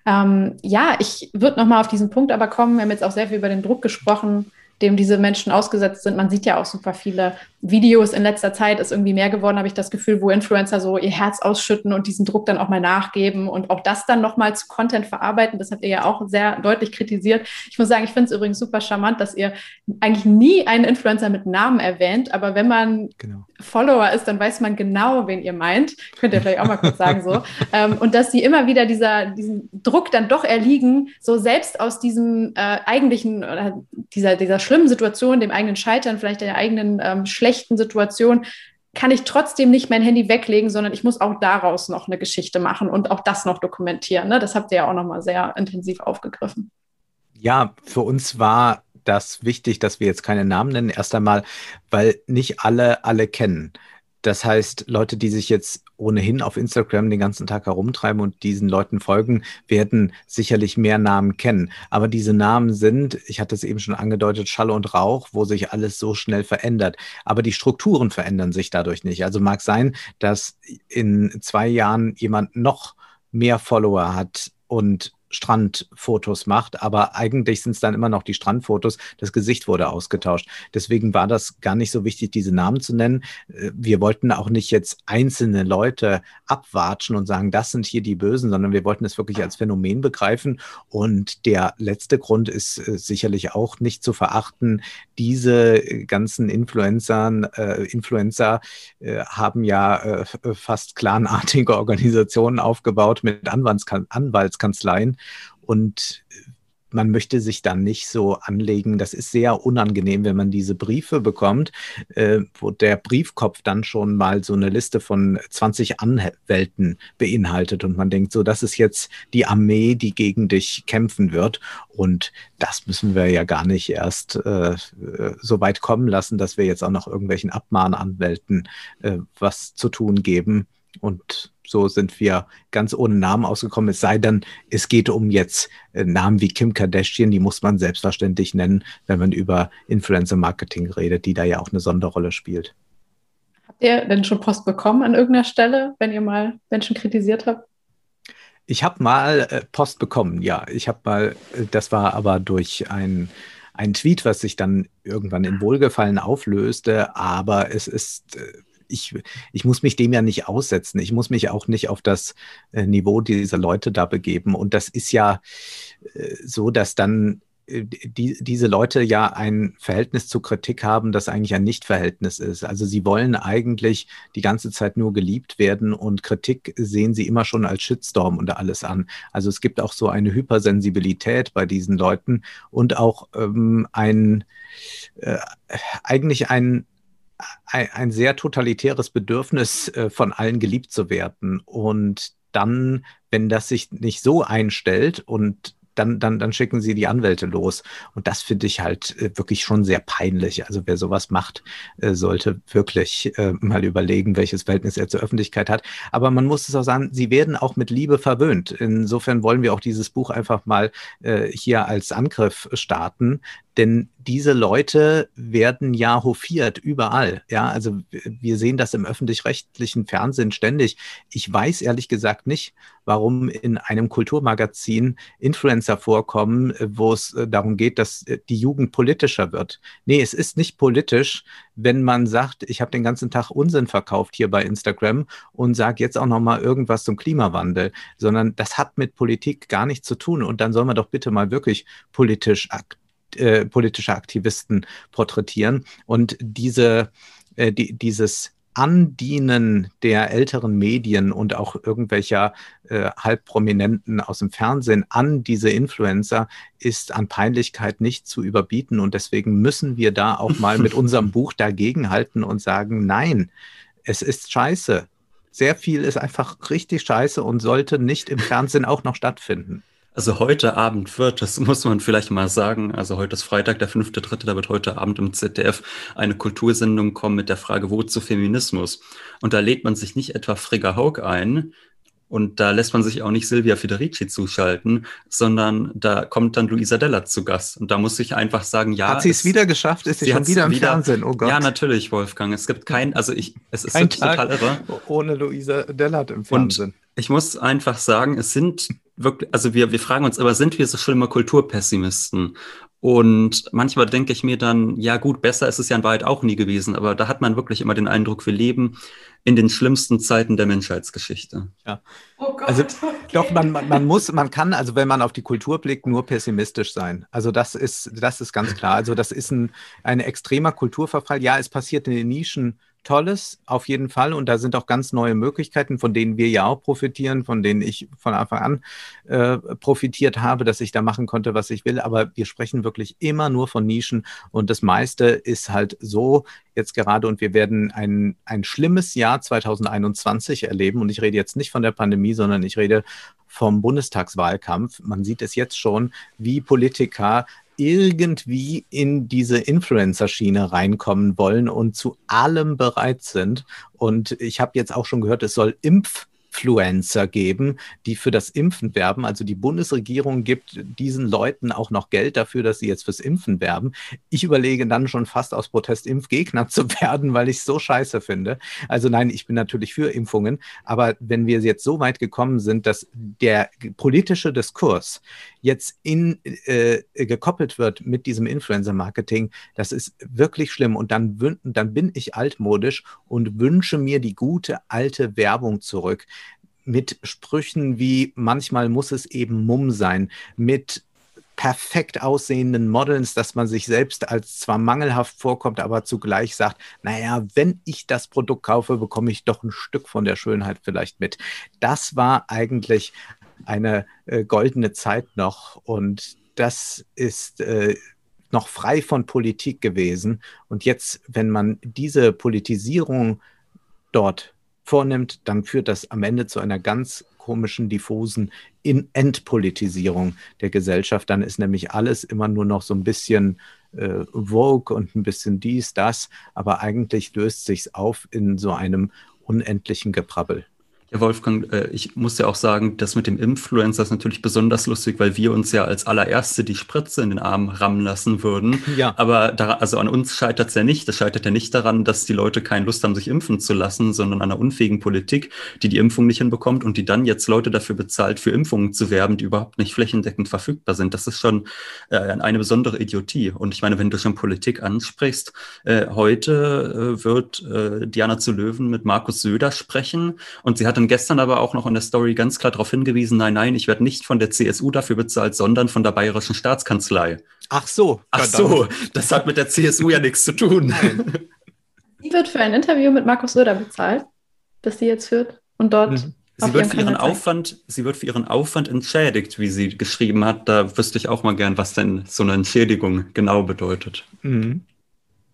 S1: Ähm, ja, ich würde nochmal auf diesen Punkt aber kommen. Wir haben jetzt auch sehr viel über den Druck gesprochen, dem diese Menschen ausgesetzt sind. Man sieht ja auch super viele Videos in letzter Zeit ist irgendwie mehr geworden, habe ich das Gefühl, wo Influencer so ihr Herz ausschütten und diesen Druck dann auch mal nachgeben und auch das dann nochmal zu Content verarbeiten. Das habt ihr ja auch sehr deutlich kritisiert. Ich muss sagen, ich finde es übrigens super charmant, dass ihr eigentlich nie einen Influencer mit Namen erwähnt, aber wenn man genau. Follower ist, dann weiß man genau, wen ihr meint. Könnt ihr vielleicht auch mal kurz sagen so. [LAUGHS] ähm, und dass sie immer wieder dieser, diesen Druck dann doch erliegen, so selbst aus diesem äh, eigentlichen oder dieser, dieser schlimmen Situation, dem eigenen Scheitern, vielleicht der eigenen ähm, schlechten schlechten Situation kann ich trotzdem nicht mein Handy weglegen, sondern ich muss auch daraus noch eine Geschichte machen und auch das noch dokumentieren. Ne? Das habt ihr ja auch nochmal sehr intensiv aufgegriffen.
S2: Ja, für uns war das wichtig, dass wir jetzt keine Namen nennen. Erst einmal, weil nicht alle alle kennen Das heißt, Leute, die sich jetzt ohnehin auf Instagram den ganzen Tag herumtreiben und diesen Leuten folgen, werden sicherlich mehr Namen kennen. Aber diese Namen sind, ich hatte es eben schon angedeutet, Schall und Rauch, wo sich alles so schnell verändert. Aber die Strukturen verändern sich dadurch nicht. Also mag sein, dass in zwei Jahren jemand noch mehr Follower hat und Strandfotos macht, aber eigentlich sind es dann immer noch die Strandfotos. Das Gesicht wurde ausgetauscht. Deswegen war das gar nicht so wichtig, diese Namen zu nennen. Äh, wir wollten auch nicht jetzt einzelne Leute abwatschen und sagen, das sind hier die Bösen, sondern wir wollten es wirklich als Phänomen begreifen. Und der letzte Grund ist äh, sicherlich auch nicht zu verachten. Diese ganzen Influencern, äh, Influencer äh, haben ja äh, fast clanartige Organisationen aufgebaut mit Anwaltskan Anwaltskanzleien und man möchte sich dann nicht so anlegen. Das ist sehr unangenehm, wenn man diese Briefe bekommt, äh, wo der Briefkopf dann schon mal so eine Liste von 20 Anwälten beinhaltet und man denkt so, das ist jetzt die Armee, die gegen dich kämpfen wird. Und das müssen wir ja gar nicht erst äh, so weit kommen lassen, dass wir jetzt auch noch irgendwelchen Abmahnanwälten äh, was zu tun geben. Und so sind wir ganz ohne Namen ausgekommen. Es sei denn, es geht um jetzt äh, Namen wie Kim Kardashian, die muss man selbstverständlich nennen, wenn man über Influencer-Marketing redet, die da ja auch eine Sonderrolle spielt.
S1: Habt ihr denn schon Post bekommen an irgendeiner Stelle, wenn ihr mal Menschen kritisiert habt?
S2: Ich habe mal äh, Post bekommen, ja. Ich habe mal, äh, das war aber durch ein ein Tweet, was sich dann irgendwann in Wohlgefallen auflöste, aber es ist ich, ich muss mich dem ja nicht aussetzen. Ich muss mich auch nicht auf das äh, Niveau dieser Leute da begeben. Und das ist ja äh, so, dass dann äh, die, diese Leute ja ein Verhältnis zu Kritik haben, das eigentlich ein Nichtverhältnis ist. Also sie wollen eigentlich die ganze Zeit nur geliebt werden und Kritik sehen sie immer schon als Shitstorm und alles an. Also es gibt auch so eine Hypersensibilität bei diesen Leuten und auch ähm, ein äh, eigentlich ein ein, ein sehr totalitäres Bedürfnis, äh, von allen geliebt zu werden. Und dann, wenn das sich nicht so einstellt und dann, dann, dann schicken sie die Anwälte los. Und das finde ich halt äh, wirklich schon sehr peinlich. Also wer sowas macht, äh, sollte wirklich mal überlegen, welches Verhältnis er zur Öffentlichkeit hat. Aber man muss es auch sagen, sie werden auch mit Liebe verwöhnt. Insofern wollen wir auch dieses Buch einfach mal hier als Angriff starten. Denn diese Leute werden ja hofiert überall. Ja, also wir sehen das im öffentlich-rechtlichen Fernsehen ständig. Ich weiß ehrlich gesagt nicht, warum in einem Kulturmagazin Influencer vorkommen, wo es äh, darum geht, dass äh, die Jugend politischer wird. Nee, es ist nicht politisch, wenn man sagt, ich habe den ganzen Tag Unsinn verkauft hier bei Instagram und sage jetzt auch noch mal irgendwas zum Klimawandel, sondern das hat mit Politik gar nichts zu tun. Und dann soll man doch bitte mal wirklich politisch aktiv äh, politische Aktivisten porträtieren. Und diese, äh, die, dieses Andienen der älteren Medien und auch irgendwelcher äh, Halbprominenten aus dem Fernsehen an diese Influencer ist an Peinlichkeit nicht zu überbieten. Und deswegen müssen wir da auch mal mit unserem [LAUGHS] Buch dagegenhalten und sagen, nein, es ist scheiße. Sehr viel ist einfach richtig scheiße und sollte nicht im Fernsehen auch noch stattfinden.
S3: Also heute Abend wird, das [LAUGHS] muss man vielleicht mal sagen, also heute ist Freitag, der fünfte, dritte, da wird heute Abend im ZDF eine Kultursendung kommen mit der Frage, wo zu Feminismus? Und da lädt man sich nicht etwa Frigga Haug ein, und da lässt man sich auch nicht Silvia Federici zuschalten, sondern da kommt dann Luisa Della zu Gast. Und da muss ich einfach sagen, ja.
S2: Hat sie es wieder geschafft? Ist sie, sie schon wieder im wieder, Fernsehen? Oh Gott.
S3: Ja, natürlich, Wolfgang. Es gibt kein, also ich, es ist total irre.
S2: Ohne Luisa Della im Fernsehen.
S3: Und ich muss einfach sagen, es sind wirklich, also wir, wir fragen uns, aber sind wir so schlimme Kulturpessimisten? Und manchmal denke ich mir dann, ja gut, besser ist es ja in Wahrheit auch nie gewesen, aber da hat man wirklich immer den Eindruck, wir leben in den schlimmsten Zeiten der Menschheitsgeschichte.
S2: Ja. Oh Gott, also okay. doch, man, man, man, muss, man kann, also wenn man auf die Kultur blickt, nur pessimistisch sein. Also das ist, das ist ganz klar. Also das ist ein, ein extremer Kulturverfall. Ja, es passiert in den Nischen Tolles, auf jeden Fall. Und da sind auch ganz neue Möglichkeiten, von denen wir ja auch profitieren, von denen ich von Anfang an äh, profitiert habe, dass ich da machen konnte, was ich will. Aber wir sprechen wirklich immer nur von Nischen und das meiste ist halt so jetzt gerade und wir werden ein, ein schlimmes Jahr 2021 erleben. Und ich rede jetzt nicht von der Pandemie, sondern ich rede vom Bundestagswahlkampf. Man sieht es jetzt schon, wie Politiker irgendwie in diese Influencer-Schiene reinkommen wollen und zu allem bereit sind. Und ich habe jetzt auch schon gehört, es soll Impf Influencer geben, die für das Impfen werben. Also die Bundesregierung gibt diesen Leuten auch noch Geld dafür, dass sie jetzt fürs Impfen werben. Ich überlege dann schon fast aus Protest Impfgegner [LAUGHS] zu werden, weil ich es so scheiße finde. Also nein, ich bin natürlich für Impfungen, aber wenn wir jetzt so weit gekommen sind, dass der politische Diskurs jetzt in, äh, gekoppelt wird mit diesem Influencer-Marketing, das ist wirklich schlimm. Und dann, dann bin ich altmodisch und wünsche mir die gute alte Werbung zurück mit Sprüchen wie manchmal muss es eben Mumm sein, mit perfekt aussehenden Models, dass man sich selbst als zwar mangelhaft vorkommt, aber zugleich sagt, naja, wenn ich das Produkt kaufe, bekomme ich doch ein Stück von der Schönheit vielleicht mit. Das war eigentlich eine äh, goldene Zeit noch und das ist äh, noch frei von Politik gewesen. Und jetzt, wenn man diese Politisierung dort vornimmt, dann führt das am Ende zu einer ganz komischen, diffusen In Entpolitisierung der Gesellschaft. Dann ist nämlich alles immer nur noch so ein bisschen äh, Vogue und ein bisschen dies, das, aber eigentlich löst sich auf in so einem unendlichen Geprabbel.
S3: Ja, Wolfgang, äh, ich muss ja auch sagen, das mit dem Influencer ist natürlich besonders lustig, weil wir uns ja als allererste die Spritze in den Arm rammen lassen würden. [LAUGHS] Ja. Aber da, also an uns scheitert es ja nicht. Das scheitert ja nicht daran, dass die Leute keine Lust haben, sich impfen zu lassen, sondern an einer unfähigen Politik, die die Impfung nicht hinbekommt und die dann jetzt Leute dafür bezahlt, für Impfungen zu werben, die überhaupt nicht flächendeckend verfügbar sind. Das ist schon äh, eine besondere Idiotie. Und ich meine, wenn du schon Politik ansprichst, äh, heute äh, wird äh, Diana zu Löwen mit Markus Söder sprechen und sie hat dann gestern aber auch noch in der Story ganz klar darauf hingewiesen, nein, nein, ich werde nicht von der CSU dafür bezahlt, sondern von der Bayerischen Staatskanzlei.
S2: Ach so.
S3: Ach so, das hat mit der CSU ja nichts zu tun.
S1: Sie wird für ein Interview mit Markus Söder bezahlt, das sie jetzt führt und dort. Mhm.
S3: Sie wird, für ihren Aufwand, sie wird für ihren Aufwand entschädigt, wie sie geschrieben hat. Da wüsste ich auch mal gern, was denn so eine Entschädigung genau bedeutet. Mhm.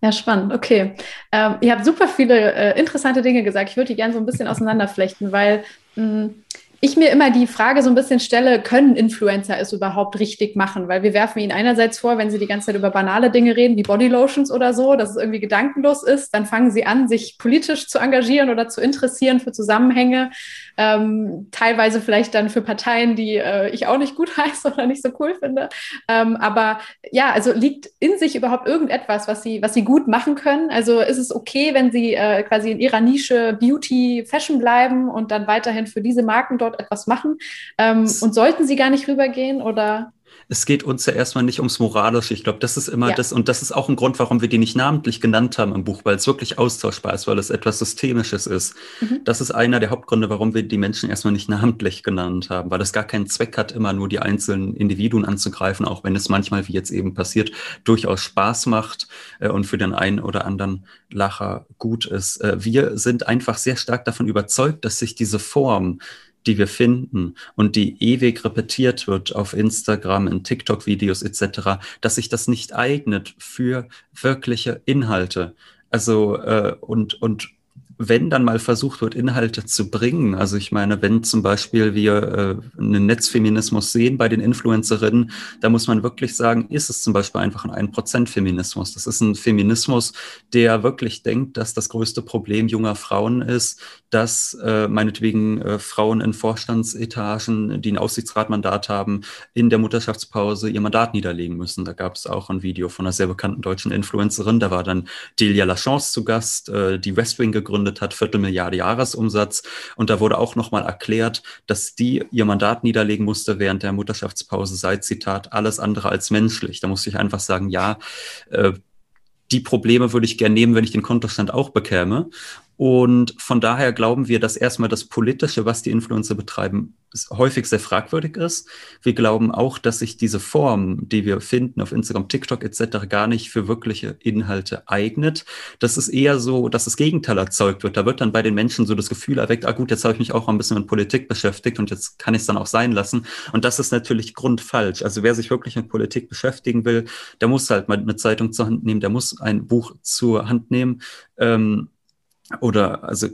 S1: Ja, spannend. Okay. Ähm, ihr habt super viele äh, interessante Dinge gesagt. Ich würde die gerne so ein bisschen auseinanderflechten, weil mh, hm, ich mir immer die Frage so ein bisschen stelle, können Influencer es überhaupt richtig machen? Weil wir werfen ihnen einerseits vor, wenn sie die ganze Zeit über banale Dinge reden, wie Bodylotions oder so, dass es irgendwie gedankenlos ist, dann fangen sie an, sich politisch zu engagieren oder zu interessieren für Zusammenhänge, ähm, teilweise vielleicht dann für Parteien, die äh, ich auch nicht gut [LAUGHS] heiße oder nicht so cool finde. Ähm, aber ja, also liegt in sich überhaupt irgendetwas, was sie, was sie gut machen können? Also ist es okay, wenn sie äh, quasi in ihrer Nische Beauty, Fashion bleiben und dann weiterhin für diese Marken dort etwas machen? Ähm, und sollten sie gar nicht rübergehen oder?
S3: Es geht uns ja erstmal nicht ums Moralische. Ich glaube, das ist immer ja. das, und das ist auch ein Grund, warum wir die nicht namentlich genannt haben im Buch, weil es wirklich austauschbar ist, weil es etwas Systemisches ist. Mhm. Das ist einer der Hauptgründe, warum wir die Menschen erstmal nicht namentlich genannt haben, weil es gar keinen Zweck hat, immer nur die einzelnen Individuen anzugreifen, auch wenn es manchmal, wie jetzt eben passiert, durchaus Spaß macht äh, und für den einen oder anderen Lacher gut ist. Äh, wir sind einfach sehr stark davon überzeugt, dass sich diese Form, die wir finden und die ewig repetiert wird auf Instagram, in TikTok-Videos etc., dass sich das nicht eignet für wirkliche Inhalte. Also äh, und, und wenn dann mal versucht wird, Inhalte zu bringen, also ich meine, wenn zum Beispiel wir äh, einen Netzfeminismus sehen bei den Influencerinnen, da muss man wirklich sagen, ist es zum Beispiel einfach ein 1%-Feminismus. Das ist ein Feminismus, der wirklich denkt, dass das größte Problem junger Frauen ist, dass äh, meinetwegen äh, Frauen in Vorstandsetagen, die ein Aussichtsratmandat haben, in der Mutterschaftspause ihr Mandat niederlegen müssen. Da gab es auch ein Video von einer sehr bekannten deutschen Influencerin, da war dann Delia Lachance zu Gast, äh, die Westwing gegründet hat, Viertelmilliarde Jahresumsatz. Und da wurde auch nochmal erklärt, dass die ihr Mandat niederlegen musste während der Mutterschaftspause, sei Zitat, alles andere als menschlich. Da musste ich einfach sagen, ja, äh, die Probleme würde ich gerne nehmen, wenn ich den Kontostand auch bekäme. Und von daher glauben wir, dass erstmal das Politische, was die Influencer betreiben, häufig sehr fragwürdig ist. Wir glauben auch, dass sich diese Form, die wir finden auf Instagram, TikTok etc., gar nicht für wirkliche Inhalte eignet. Das ist eher so, dass das Gegenteil erzeugt wird. Da wird dann bei den Menschen so das Gefühl erweckt, ah gut, jetzt habe ich mich auch ein bisschen mit Politik beschäftigt und jetzt kann ich es dann auch sein lassen. Und das ist natürlich grundfalsch. Also wer sich wirklich mit Politik beschäftigen will, der muss halt mal eine Zeitung zur Hand nehmen, der muss ein Buch zur Hand nehmen. Ähm, oder also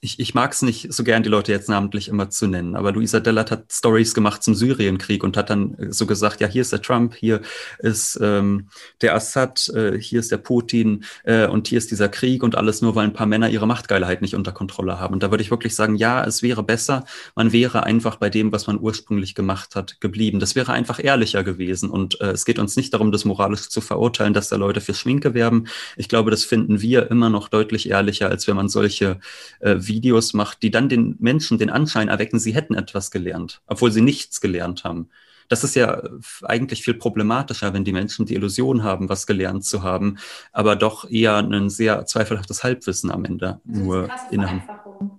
S3: ich, ich mag es nicht so gern, die Leute jetzt namentlich immer zu nennen, aber Luisa Dellert hat Stories gemacht zum Syrienkrieg und hat dann äh, so gesagt, ja, hier ist der Trump, hier ist ähm, der Assad, äh, hier ist der Putin äh, und hier ist dieser Krieg und alles nur, weil ein paar Männer ihre Machtgeilheit nicht unter Kontrolle haben. Und da würde ich wirklich sagen, ja, es wäre besser, man wäre einfach bei dem, was man ursprünglich gemacht hat, geblieben. Das wäre einfach ehrlicher gewesen. Und äh, es geht uns nicht darum, das moralisch zu verurteilen, dass da Leute für Schminke werben. Ich glaube, das finden wir immer noch deutlich ehrlicher, als wenn man solche äh, Videos macht, die dann den Menschen den Anschein erwecken, sie hätten etwas gelernt, obwohl sie nichts gelernt haben. Das ist ja eigentlich viel problematischer, wenn die Menschen die Illusion haben, was gelernt zu haben, aber doch eher ein sehr zweifelhaftes Halbwissen am Ende nur innehaben.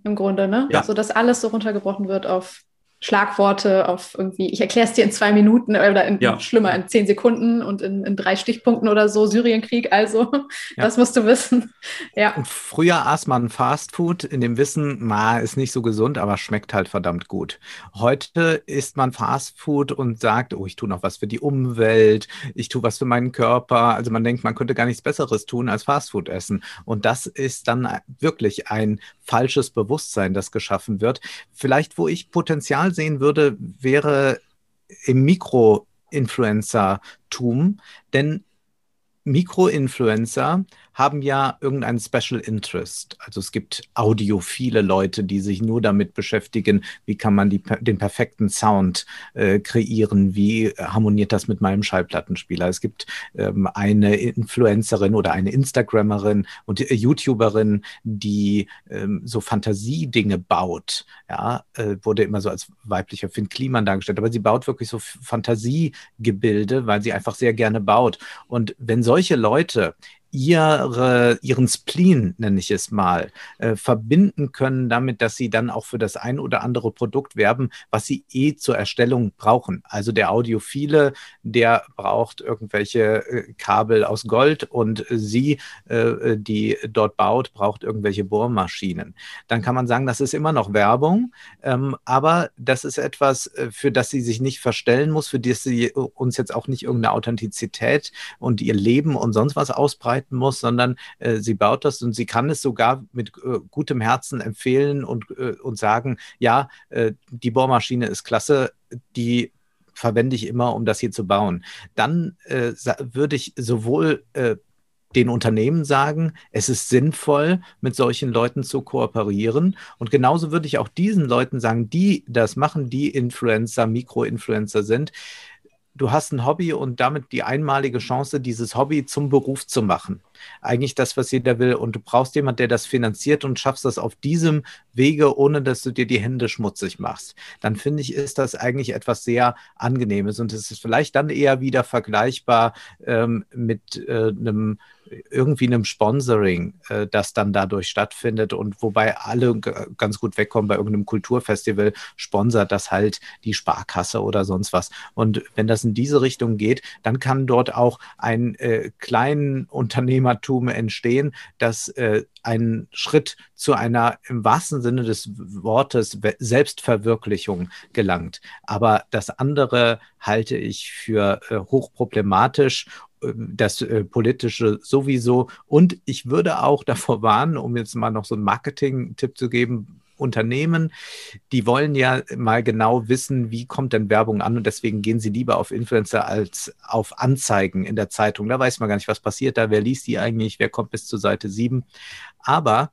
S1: Im Grunde, ne? Ja. So dass alles so runtergebrochen wird auf Schlagworte auf irgendwie, ich erkläre es dir in zwei Minuten oder in, ja. schlimmer in zehn Sekunden und in, in drei Stichpunkten oder so, Syrienkrieg, also ja. das musst du wissen.
S2: Ja. Und früher aß man Fastfood in dem Wissen, na, ist nicht so gesund, aber schmeckt halt verdammt gut. Heute isst man Fastfood und sagt, oh, ich tue noch was für die Umwelt, ich tue was für meinen Körper. Also man denkt, man könnte gar nichts Besseres tun als Fastfood essen. Und das ist dann wirklich ein falsches Bewusstsein, das geschaffen wird. Vielleicht, wo ich Potenzial sehen würde, wäre im Mikro-Influencer-Tum, denn Mikroinfluencer haben ja irgendeinen Special Interest. Also es gibt audiophile Leute, die sich nur damit beschäftigen, wie kann man die, den perfekten Sound äh, kreieren, wie harmoniert das mit meinem Schallplattenspieler. Es gibt ähm, eine Influencerin oder eine Instagrammerin und äh, YouTuberin, die ähm, so Fantasiedinge baut. Ja, äh, wurde immer so als weiblicher Finn Kliman dargestellt, aber sie baut wirklich so Fantasiegebilde, weil sie einfach sehr gerne baut. Und wenn solche Leute ihre, ihren Spleen, nenne ich es mal, äh, verbinden können damit, dass sie dann auch für das ein oder andere Produkt werben, was sie eh zur Erstellung brauchen. Also der Audiophile, der braucht irgendwelche äh, Kabel aus Gold und sie, äh, die dort baut, braucht irgendwelche Bohrmaschinen. Dann kann man sagen, das ist immer noch Werbung, ähm, aber das ist etwas, äh, für das sie sich nicht verstellen muss, für das sie uns jetzt auch nicht irgendeine Authentizität und ihr Leben und sonst was ausbreiten arbeiten muss, sondern äh, sie baut das und sie kann es sogar mit äh, gutem Herzen empfehlen und, äh, und sagen, ja, äh, die Bohrmaschine ist klasse, die verwende ich immer, um das hier zu bauen. Dann äh, würde ich sowohl äh, den Unternehmen sagen, es ist sinnvoll, mit solchen Leuten zu kooperieren. Und genauso würde ich auch diesen Leuten sagen, die das machen, die Influencer, Mikroinfluencer sind, du hast ein Hobby und damit die einmalige Chance, dieses Hobby zum Beruf zu machen. Eigentlich das, was jeder will. Und du brauchst jemanden, der das finanziert und schaffst das auf diesem Wege, ohne dass du dir die Hände schmutzig machst. Dann finde ich, ist das eigentlich etwas sehr Angenehmes. Und es ist vielleicht dann eher wieder vergleichbar ähm, mit äh, einem irgendwie einem Sponsoring, äh, das dann dadurch stattfindet und wobei alle ganz gut wegkommen bei irgendeinem Kulturfestival, sponsert das halt die Sparkasse oder sonst was. Und wenn das in diese Richtung geht, dann kann dort auch ein äh, kleinen Unternehmertum entstehen, das äh, einen Schritt zu einer im wahrsten Sinne des Wortes Selbstverwirklichung gelangt. Aber das andere halte ich für äh, hochproblematisch das äh, Politische sowieso. Und ich würde auch [LAUGHS] davor warnen, um jetzt mal noch so einen Marketing-Tipp zu geben, Unternehmen, die wollen ja mal genau wissen, wie kommt denn Werbung an und deswegen gehen sie lieber auf Influencer als auf Anzeigen in der Zeitung. Da weiß man gar nicht, was passiert da, wer liest die eigentlich, wer kommt bis zur Seite 7. Aber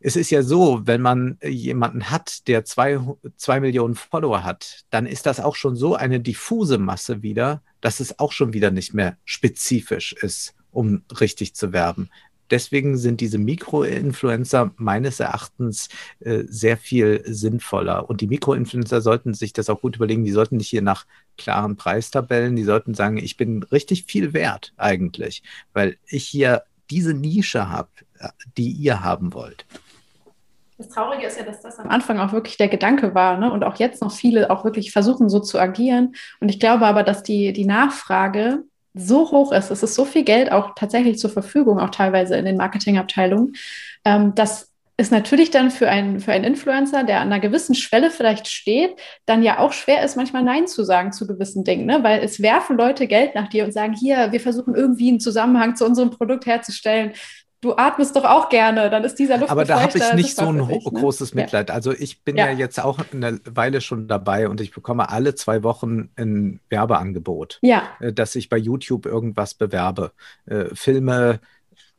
S2: es ist ja so, wenn man jemanden hat, der zwei, zwei Millionen Follower hat, dann ist das auch schon so eine diffuse Masse wieder, dass es auch schon wieder nicht mehr spezifisch ist, um richtig zu werben. Deswegen sind diese Mikroinfluencer meines Erachtens äh, sehr viel sinnvoller. Und die Mikroinfluencer sollten sich das auch gut überlegen. Die sollten nicht hier nach klaren Preistabellen, die sollten sagen, ich bin richtig viel wert eigentlich, weil ich hier diese Nische habe, die ihr haben wollt.
S1: Das Traurige ist ja, dass das am Anfang auch wirklich der Gedanke war ne? und auch jetzt noch viele auch wirklich versuchen, so zu agieren. Und ich glaube aber, dass die, die Nachfrage so hoch ist, es ist so viel Geld auch tatsächlich zur Verfügung, auch teilweise in den Marketingabteilungen, ähm, dass es natürlich dann für einen, für einen Influencer, der an einer gewissen Schwelle vielleicht steht, dann ja auch schwer ist, manchmal Nein zu sagen zu gewissen Dingen, ne? weil es werfen Leute Geld nach dir und sagen, hier, wir versuchen irgendwie einen Zusammenhang zu unserem Produkt herzustellen du atmest doch auch gerne, dann ist dieser Luft.
S2: Aber da habe ich nicht so ein dich, ne? großes Mitleid. Also ich bin ja. ja. jetzt auch eine Weile schon dabei und ich bekomme alle zwei Wochen ein Werbeangebot,
S1: ja.
S2: Äh, dass ich bei YouTube irgendwas bewerbe. Äh, Filme,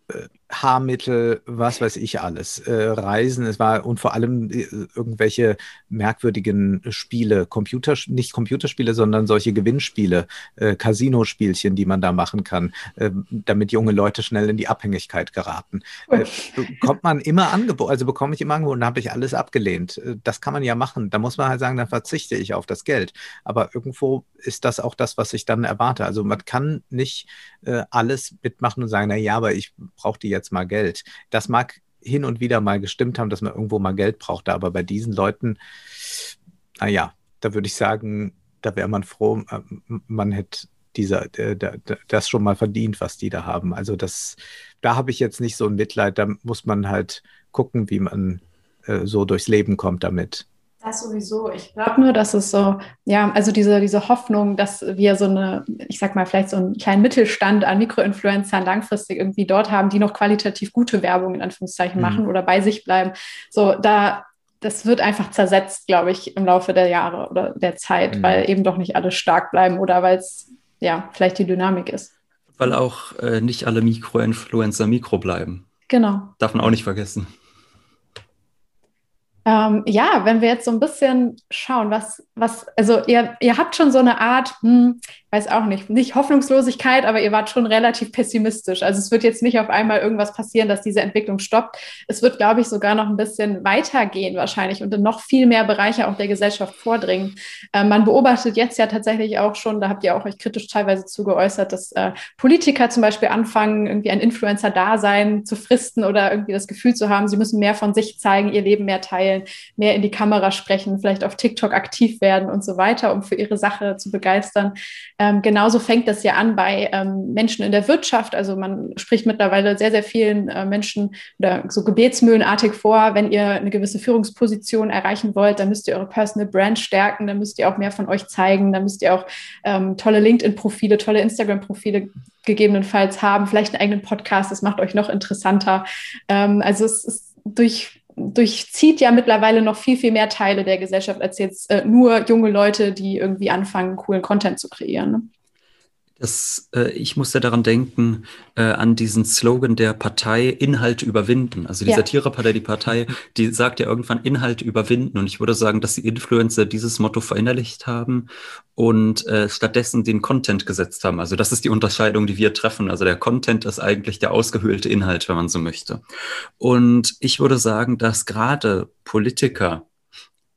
S2: äh, Haarmittel, was weiß ich alles, äh, Reisen, es war und vor allem äh, irgendwelche merkwürdigen Spiele, Computer, nicht Computerspiele, sondern solche Gewinnspiele, äh, Casino-Spielchen, die man da machen kann, äh, damit junge Leute schnell in die Abhängigkeit geraten. Äh, [LAUGHS] bekommt man immer Angebot, also bekomme ich immer Angebot und habe ich alles abgelehnt. Äh, das kann man ja machen. Da muss man halt sagen, dann verzichte ich auf das Geld. Aber irgendwo ist das auch das, was ich dann erwarte. Also man kann nicht äh, alles mitmachen und sagen, na ja, aber ich brauche die jetzt mal Geld. Das mag hin und wieder mal gestimmt haben, dass man irgendwo mal Geld brauchte, aber bei diesen Leuten, naja, da würde ich sagen, da wäre man froh, äh, man hätte dieser, das schon mal verdient, was die da haben. Also das, da habe ich jetzt nicht so ein Mitleid, da muss man halt gucken, wie man äh, so durchs Leben kommt damit.
S1: Das sowieso. Ich glaube nur, dass es so, ja, also diese, diese Hoffnung, dass wir so eine, ich sag mal, vielleicht so einen kleinen Mittelstand an Mikroinfluencern langfristig irgendwie dort haben, die noch qualitativ gute Werbung in Anführungszeichen mhm. machen oder bei sich bleiben. So, da, das wird einfach zersetzt, glaube ich, im Laufe der Jahre oder der Zeit, mhm. weil eben doch nicht alle stark bleiben oder weil es, ja, vielleicht die Dynamik ist.
S3: Weil auch äh, nicht alle Mikroinfluencer Mikro bleiben.
S1: Genau.
S3: Darf man auch nicht vergessen.
S1: Ähm, ja, wenn wir jetzt so ein bisschen schauen, was, was, also ihr, ihr habt schon so eine Art, hm, weiß auch nicht, nicht Hoffnungslosigkeit, aber ihr wart schon relativ pessimistisch. Also es wird jetzt nicht auf einmal irgendwas passieren, dass diese Entwicklung stoppt. Es wird, glaube ich, sogar noch ein bisschen weitergehen wahrscheinlich und in noch viel mehr Bereiche auch der Gesellschaft vordringen. Äh, man beobachtet jetzt ja tatsächlich auch schon, da habt ihr auch euch kritisch teilweise zugeäußert, dass äh, Politiker zum Beispiel anfangen, irgendwie ein Influencer-Dasein zu fristen oder irgendwie das Gefühl zu haben, sie müssen mehr von sich zeigen, ihr Leben mehr teilen mehr in die Kamera sprechen, vielleicht auf TikTok aktiv werden und so weiter, um für ihre Sache zu begeistern. Ähm, genauso fängt das ja an bei ähm, Menschen in der Wirtschaft. Also man spricht mittlerweile sehr, sehr vielen äh, Menschen oder so gebetsmühlenartig vor, wenn ihr eine gewisse Führungsposition erreichen wollt, dann müsst ihr eure Personal Brand stärken, dann müsst ihr auch mehr von euch zeigen, dann müsst ihr auch ähm, tolle LinkedIn-Profile, tolle Instagram-Profile gegebenenfalls haben, vielleicht einen eigenen Podcast, das macht euch noch interessanter. Ähm, also es ist durch durchzieht ja mittlerweile noch viel, viel mehr Teile der Gesellschaft als jetzt äh, nur junge Leute, die irgendwie anfangen, coolen Content zu kreieren.
S3: Das, äh, ich musste daran denken, äh, an diesen Slogan der Partei Inhalt überwinden. Also die ja. Satirepartei, die Partei, die sagt ja irgendwann Inhalt überwinden. Und ich würde sagen, dass die Influencer dieses Motto verinnerlicht haben und äh, stattdessen den Content gesetzt haben. Also das ist die Unterscheidung, die wir treffen. Also der Content ist eigentlich der ausgehöhlte Inhalt, wenn man so möchte. Und ich würde sagen, dass gerade Politiker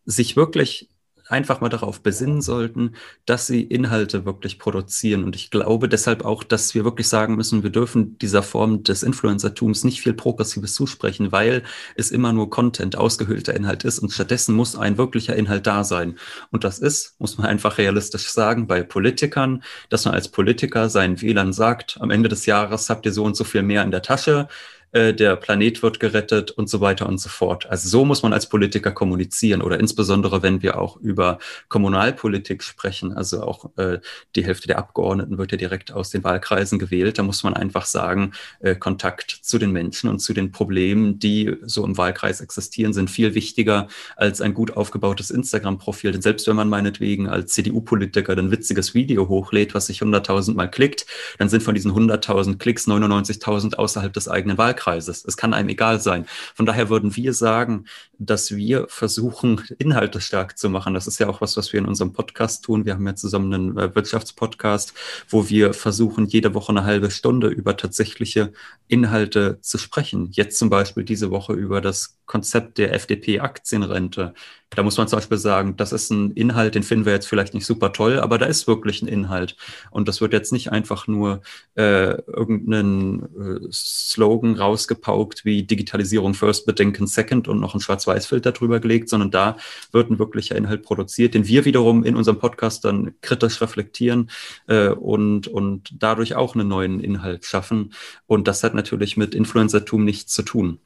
S3: sich wirklich einfach mal darauf besinnen sollten, dass sie Inhalte wirklich produzieren. Und ich glaube deshalb auch, dass wir wirklich sagen müssen, wir dürfen dieser Form des Influencertums nicht viel Progressives zusprechen, weil es immer nur Content, ausgehöhlter Inhalt ist. Und stattdessen muss ein wirklicher Inhalt da sein. Und das ist, muss man einfach realistisch sagen, bei Politikern, dass man als Politiker seinen Wählern sagt, am Ende des Jahres habt ihr so und so viel mehr in der Tasche äh, der Planet wird gerettet und so weiter und so fort. Also so muss man als Politiker kommunizieren oder insbesondere, wenn wir auch über Kommunalpolitik sprechen, also auch äh, die Hälfte der Abgeordneten wird ja direkt aus den Wahlkreisen gewählt, da muss man einfach sagen, äh, Kontakt zu den Menschen und zu den Problemen, die so im Wahlkreis existieren, sind viel wichtiger als ein gut aufgebautes Instagram-Profil. Denn selbst wenn man meinetwegen als CDU-Politiker ein witziges Video hochlädt, was sich 100.000 Mal klickt, dann sind von diesen 100.000 Klicks 99.000 außerhalb des eigenen Wahlkreises Wahlkreises. Es kann einem egal sein. Von daher würden wir sagen, dass wir versuchen, Inhalte stark zu machen. Das ist ja auch was, was wir in unserem Podcast tun. Wir haben ja zusammen einen äh, Wirtschaftspodcast, wo wir versuchen, jede Woche eine halbe Stunde über tatsächliche Inhalte zu sprechen. Jetzt zum Beispiel diese Woche über das Konzept der FDP-Aktienrente. Da muss man zum Beispiel sagen, das ist ein Inhalt, den finden wir jetzt vielleicht nicht super toll, aber da ist wirklich ein Inhalt. Und das wird jetzt nicht einfach nur äh, irgendeinen äh, Slogan rausgepaukt wie Digitalisierung first, Bedenken second und noch ein Schwarz-Weiß-Filter drüber gelegt, sondern da wird ein wirklicher Inhalt produziert, den wir wiederum in unserem Podcast dann kritisch reflektieren äh, und, und dadurch auch einen neuen Inhalt schaffen. Und das hat natürlich mit Influencertum nichts zu tun.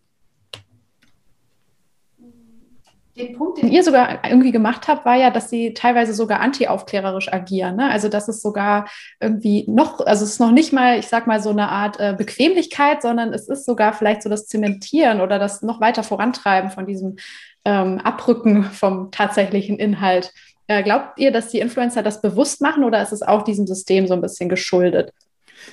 S1: Den Punkt, den ihr sogar irgendwie gemacht habt, war ja, dass sie teilweise sogar anti-aufklärerisch agieren. Ne? Also dass es sogar irgendwie noch, also es ist noch nicht mal, ich sag mal, so eine Art äh, Bequemlichkeit, sondern es ist sogar vielleicht so das Zementieren oder das noch weiter vorantreiben von diesem ähm, Abrücken vom tatsächlichen Inhalt. Äh, glaubt ihr, dass die Influencer das bewusst machen oder ist es auch diesem System so ein bisschen geschuldet?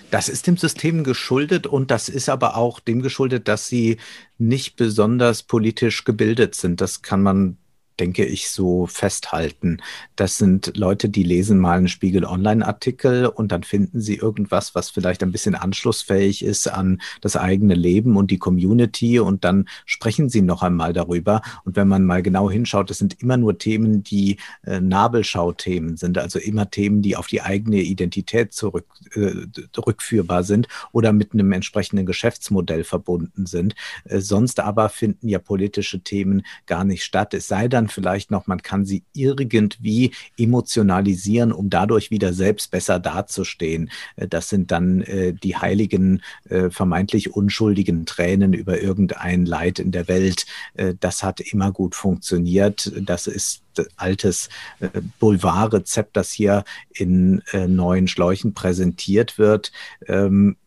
S2: Das ist dem System geschuldet und das ist aber auch dem geschuldet, dass sie nicht besonders politisch gebildet sind. Das kann man denke ich, so festhalten. Das sind Leute, die lesen mal einen Spiegel Online-Artikel und dann finden sie irgendwas, was vielleicht ein bisschen anschlussfähig ist an das eigene Leben und die Community und dann sprechen sie noch einmal darüber. Und wenn man mal genau hinschaut, es sind immer nur Themen, die äh, Nabelschau-Themen sind, also immer Themen, die auf die eigene Identität zurück, äh, rückführbar sind oder mit einem entsprechenden Geschäftsmodell verbunden sind. Äh, sonst aber finden ja politische Themen gar nicht statt. Es sei dann vielleicht noch, man kann sie irgendwie emotionalisieren, um dadurch wieder selbst besser dazustehen. Äh, das sind dann äh, die heiligen, äh, vermeintlich unschuldigen Tränen über irgendein Leid in der Welt. Äh, das hat immer gut funktioniert. Das ist altes äh, Boulevardrezept, das hier in äh, neuen Schläuchen präsentiert wird. Ähm,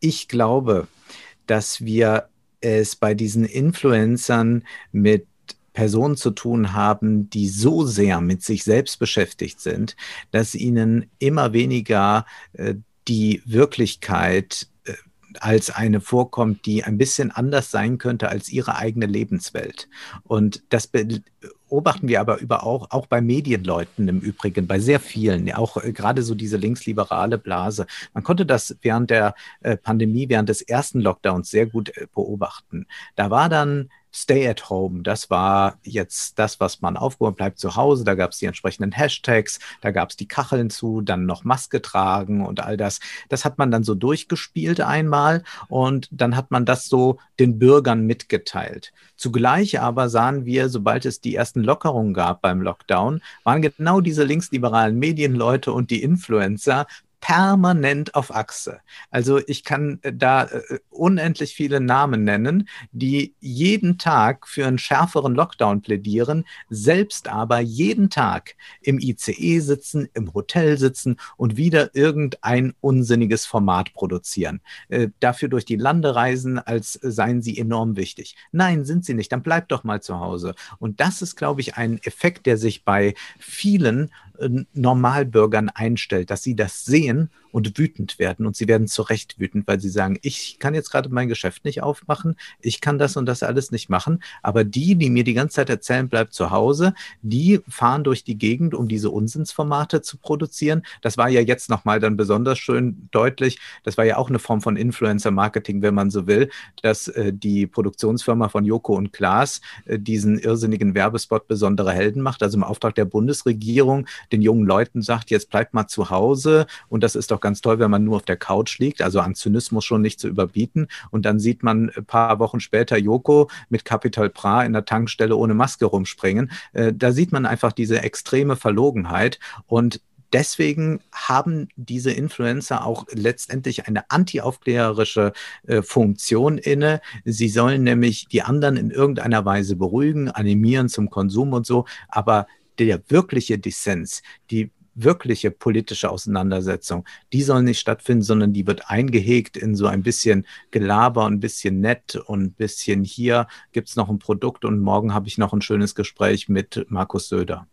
S2: ich glaube, dass wir es bei diesen Influencern mit Personen zu tun haben, die so sehr mit sich selbst beschäftigt sind, dass ihnen immer weniger äh, die Wirklichkeit äh, als eine vorkommt, die ein bisschen anders sein könnte als ihre eigene Lebenswelt. Und das beobachten wir aber über auch, auch bei Medienleuten im Übrigen, bei sehr vielen, auch äh, gerade so diese linksliberale Blase. Man konnte das während der Pandemie, während des ersten Lockdowns sehr gut beobachten. Da war dann Stay at Home. Das war jetzt das, was man aufgehoben bleibt zu Hause. Da gab es die entsprechenden Hashtags, da gab es die Kacheln zu, dann noch Maske tragen und all das. Das hat man dann so durchgespielt einmal und dann hat man das so den Bürgern mitgeteilt. Zugleich aber sahen wir, sobald es die ersten Lockerungen gab beim Lockdown, waren genau diese linksliberalen Medienleute und die Influencer permanent auf Achse. Also ich kann äh, da äh, unendlich viele Namen nennen, die jeden Tag für einen schärferen Lockdown plädieren, selbst aber jeden Tag im ICE sitzen, im Hotel sitzen und wieder irgendein unsinniges Format produzieren. Äh, dafür durch die Lande reisen, als seien sie enorm wichtig. Nein, sind sie nicht. Dann bleibt doch mal zu Hause. Und das ist, glaube ich, ein Effekt, der sich bei vielen Normalbürgern einstellt, dass sie das sehen und wütend werden. Und sie werden zu Recht wütend, weil sie sagen, ich kann jetzt gerade mein Geschäft nicht aufmachen, ich kann das und das alles nicht machen. Aber die, die mir die ganze Zeit erzählen, bleibt zu Hause, die fahren durch die Gegend, um diese Unsinnsformate zu produzieren. Das war ja jetzt nochmal dann besonders schön deutlich. Das war ja auch eine Form von Influencer-Marketing, wenn man so will, dass äh, die Produktionsfirma von Joko und Klaas äh, diesen irrsinnigen Werbespot besondere Helden macht, also im Auftrag der Bundesregierung den jungen Leuten sagt, jetzt bleibt mal zu Hause und das ist doch ganz toll, wenn man nur auf der Couch liegt, also an Zynismus schon nicht zu überbieten. Und dann sieht man ein paar Wochen später Joko mit Capital Bra in der Tankstelle ohne Maske rumspringen. Äh, da sieht man einfach diese extreme Verlogenheit und deswegen haben diese Influencer auch letztendlich eine antiaufklärerische äh, Funktion inne. Sie sollen nämlich die anderen in irgendeiner Weise beruhigen, animieren zum Konsum und so, aber der wirkliche Dissens, die wirkliche politische Auseinandersetzung, die soll nicht stattfinden, sondern die wird eingehegt in so ein bisschen Gelaber und ein bisschen nett und ein bisschen hier gibt es noch ein Produkt und morgen habe ich noch ein schönes Gespräch mit Markus Söder.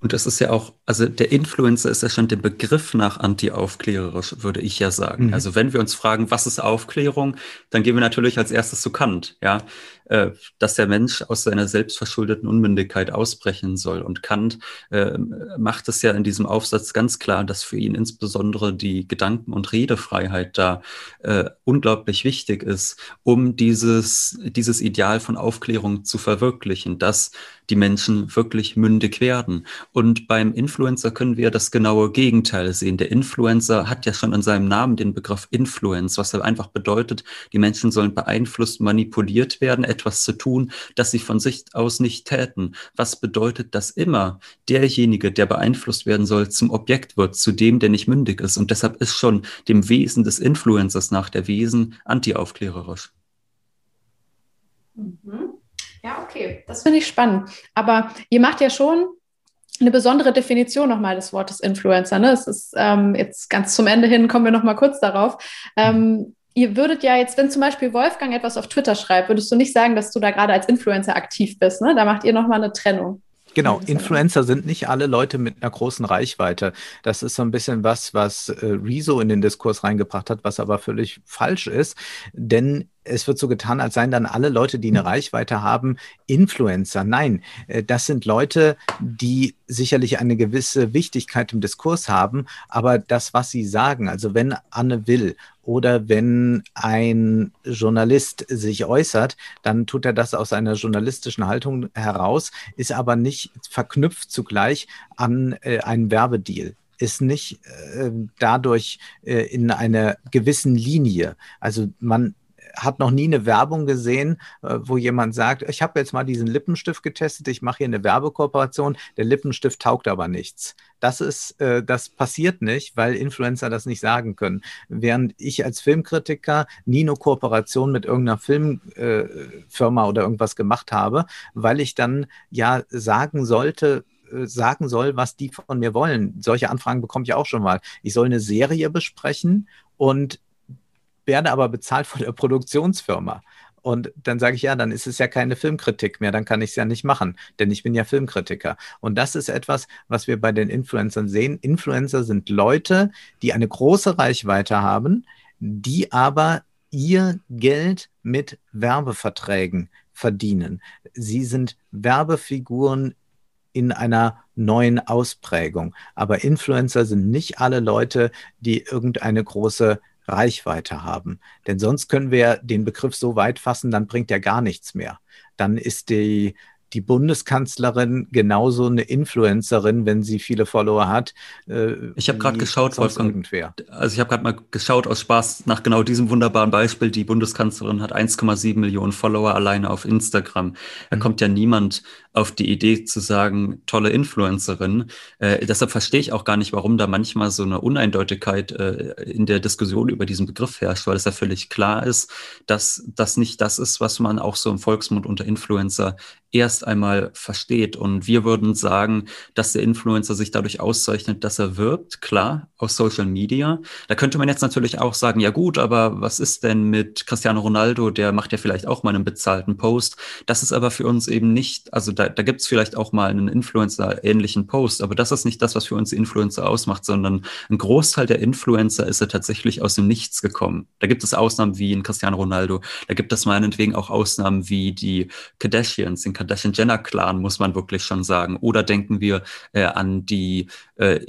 S3: Und das ist ja auch, also der Influencer ist ja schon der Begriff nach anti-aufklärerisch, würde ich ja sagen. Mhm. Also wenn wir uns fragen, was ist Aufklärung, dann gehen wir natürlich als erstes zu Kant, ja, äh, dass der Mensch aus seiner selbstverschuldeten Unmündigkeit ausbrechen soll. Und Kant äh, macht es ja in diesem Aufsatz ganz klar, dass für ihn insbesondere die Gedanken- und Redefreiheit da äh, unglaublich wichtig ist, um dieses, dieses Ideal von Aufklärung zu verwirklichen, dass die Menschen wirklich mündig werden. Und beim Influencer können wir das genaue Gegenteil sehen. Der Influencer hat ja schon in seinem Namen den Begriff Influence, was einfach bedeutet, die Menschen sollen beeinflusst, manipuliert werden, etwas zu tun, das sie von sich aus nicht täten. Was bedeutet, dass immer derjenige, der beeinflusst werden soll, zum Objekt wird, zu dem, der nicht mündig ist. Und deshalb ist schon dem Wesen des Influencers nach der Wesen antiaufklärerisch.
S1: Mhm. Ja, okay, das finde ich spannend. Aber ihr macht ja schon eine besondere Definition nochmal des Wortes Influencer. Ne? Es ist ähm, jetzt ganz zum Ende hin, kommen wir nochmal kurz darauf. Ähm, ihr würdet ja jetzt, wenn zum Beispiel Wolfgang etwas auf Twitter schreibt, würdest du nicht sagen, dass du da gerade als Influencer aktiv bist. Ne? Da macht ihr nochmal eine Trennung.
S2: Genau, Influencer sind nicht alle Leute mit einer großen Reichweite. Das ist so ein bisschen was, was äh, Rezo in den Diskurs reingebracht hat, was aber völlig falsch ist. Denn es wird so getan, als seien dann alle Leute, die eine hm. Reichweite haben, Influencer. Nein, äh, das sind Leute, die sicherlich eine gewisse Wichtigkeit im Diskurs haben, aber das, was sie sagen, also wenn Anne Will oder wenn ein Journalist sich äußert, dann tut er das aus einer journalistischen Haltung heraus, ist aber nicht verknüpft zugleich an äh, einen Werbedeal ist nicht äh, dadurch äh, in einer gewissen Linie. Also man hat noch nie eine Werbung gesehen, äh, wo jemand sagt, ich habe jetzt mal diesen Lippenstift getestet, ich mache hier eine Werbekooperation, der Lippenstift taugt aber nichts. Das ist, äh, das passiert nicht, weil Influencer das nicht sagen können. Während ich als Filmkritiker nie eine Kooperation mit irgendeiner Filmfirma äh, oder irgendwas gemacht habe, weil ich dann ja sagen sollte, sagen soll, was die von mir wollen. Solche Anfragen bekomme ich auch schon mal. Ich soll eine Serie besprechen und werde aber bezahlt von der Produktionsfirma. Und dann sage ich, ja, dann ist es ja keine Filmkritik mehr, dann kann ich es ja nicht machen, denn ich bin ja Filmkritiker. Und das ist etwas, was wir bei den Influencern sehen. Influencer sind Leute, die eine große Reichweite haben, die aber ihr Geld mit Werbeverträgen verdienen. Sie sind Werbefiguren in einer neuen Ausprägung. Aber Influencer sind nicht alle Leute, die irgendeine große Reichweite haben. Denn sonst können wir den Begriff so weit fassen, dann bringt er gar nichts mehr. Dann ist die, die Bundeskanzlerin genauso eine Influencerin, wenn sie viele Follower hat.
S3: Äh, ich habe gerade geschaut, Wolfgang. Irgendwer. Also ich habe gerade mal geschaut aus Spaß nach genau diesem wunderbaren Beispiel. Die Bundeskanzlerin hat 1,7 Millionen Follower alleine auf Instagram. Da mhm. kommt ja niemand auf die Idee zu sagen, tolle Influencerin. Äh, deshalb verstehe ich auch gar nicht, warum da manchmal so eine Uneindeutigkeit äh, in der Diskussion über diesen Begriff herrscht, weil es ja völlig klar ist, dass das nicht das ist, was man auch so im Volksmund unter Influencer erst einmal versteht. Und wir würden sagen, dass der Influencer sich dadurch auszeichnet, dass er wirbt, klar, aus Social Media. Da könnte man jetzt natürlich auch sagen, ja gut, aber was ist denn mit Cristiano Ronaldo? Der macht ja vielleicht auch mal einen bezahlten Post. Das ist aber für uns eben nicht, also da, da gibt es vielleicht auch mal einen Influencer-ähnlichen Post, aber das ist nicht das, was für uns Influencer ausmacht, sondern ein Großteil der Influencer ist ja tatsächlich aus dem Nichts gekommen. Da gibt es Ausnahmen wie in Cristiano Ronaldo. Da gibt es meinetwegen auch Ausnahmen wie die Kardashians, den Kardashian-Jenner-Clan, muss man wirklich schon sagen. Oder denken wir äh, an die äh,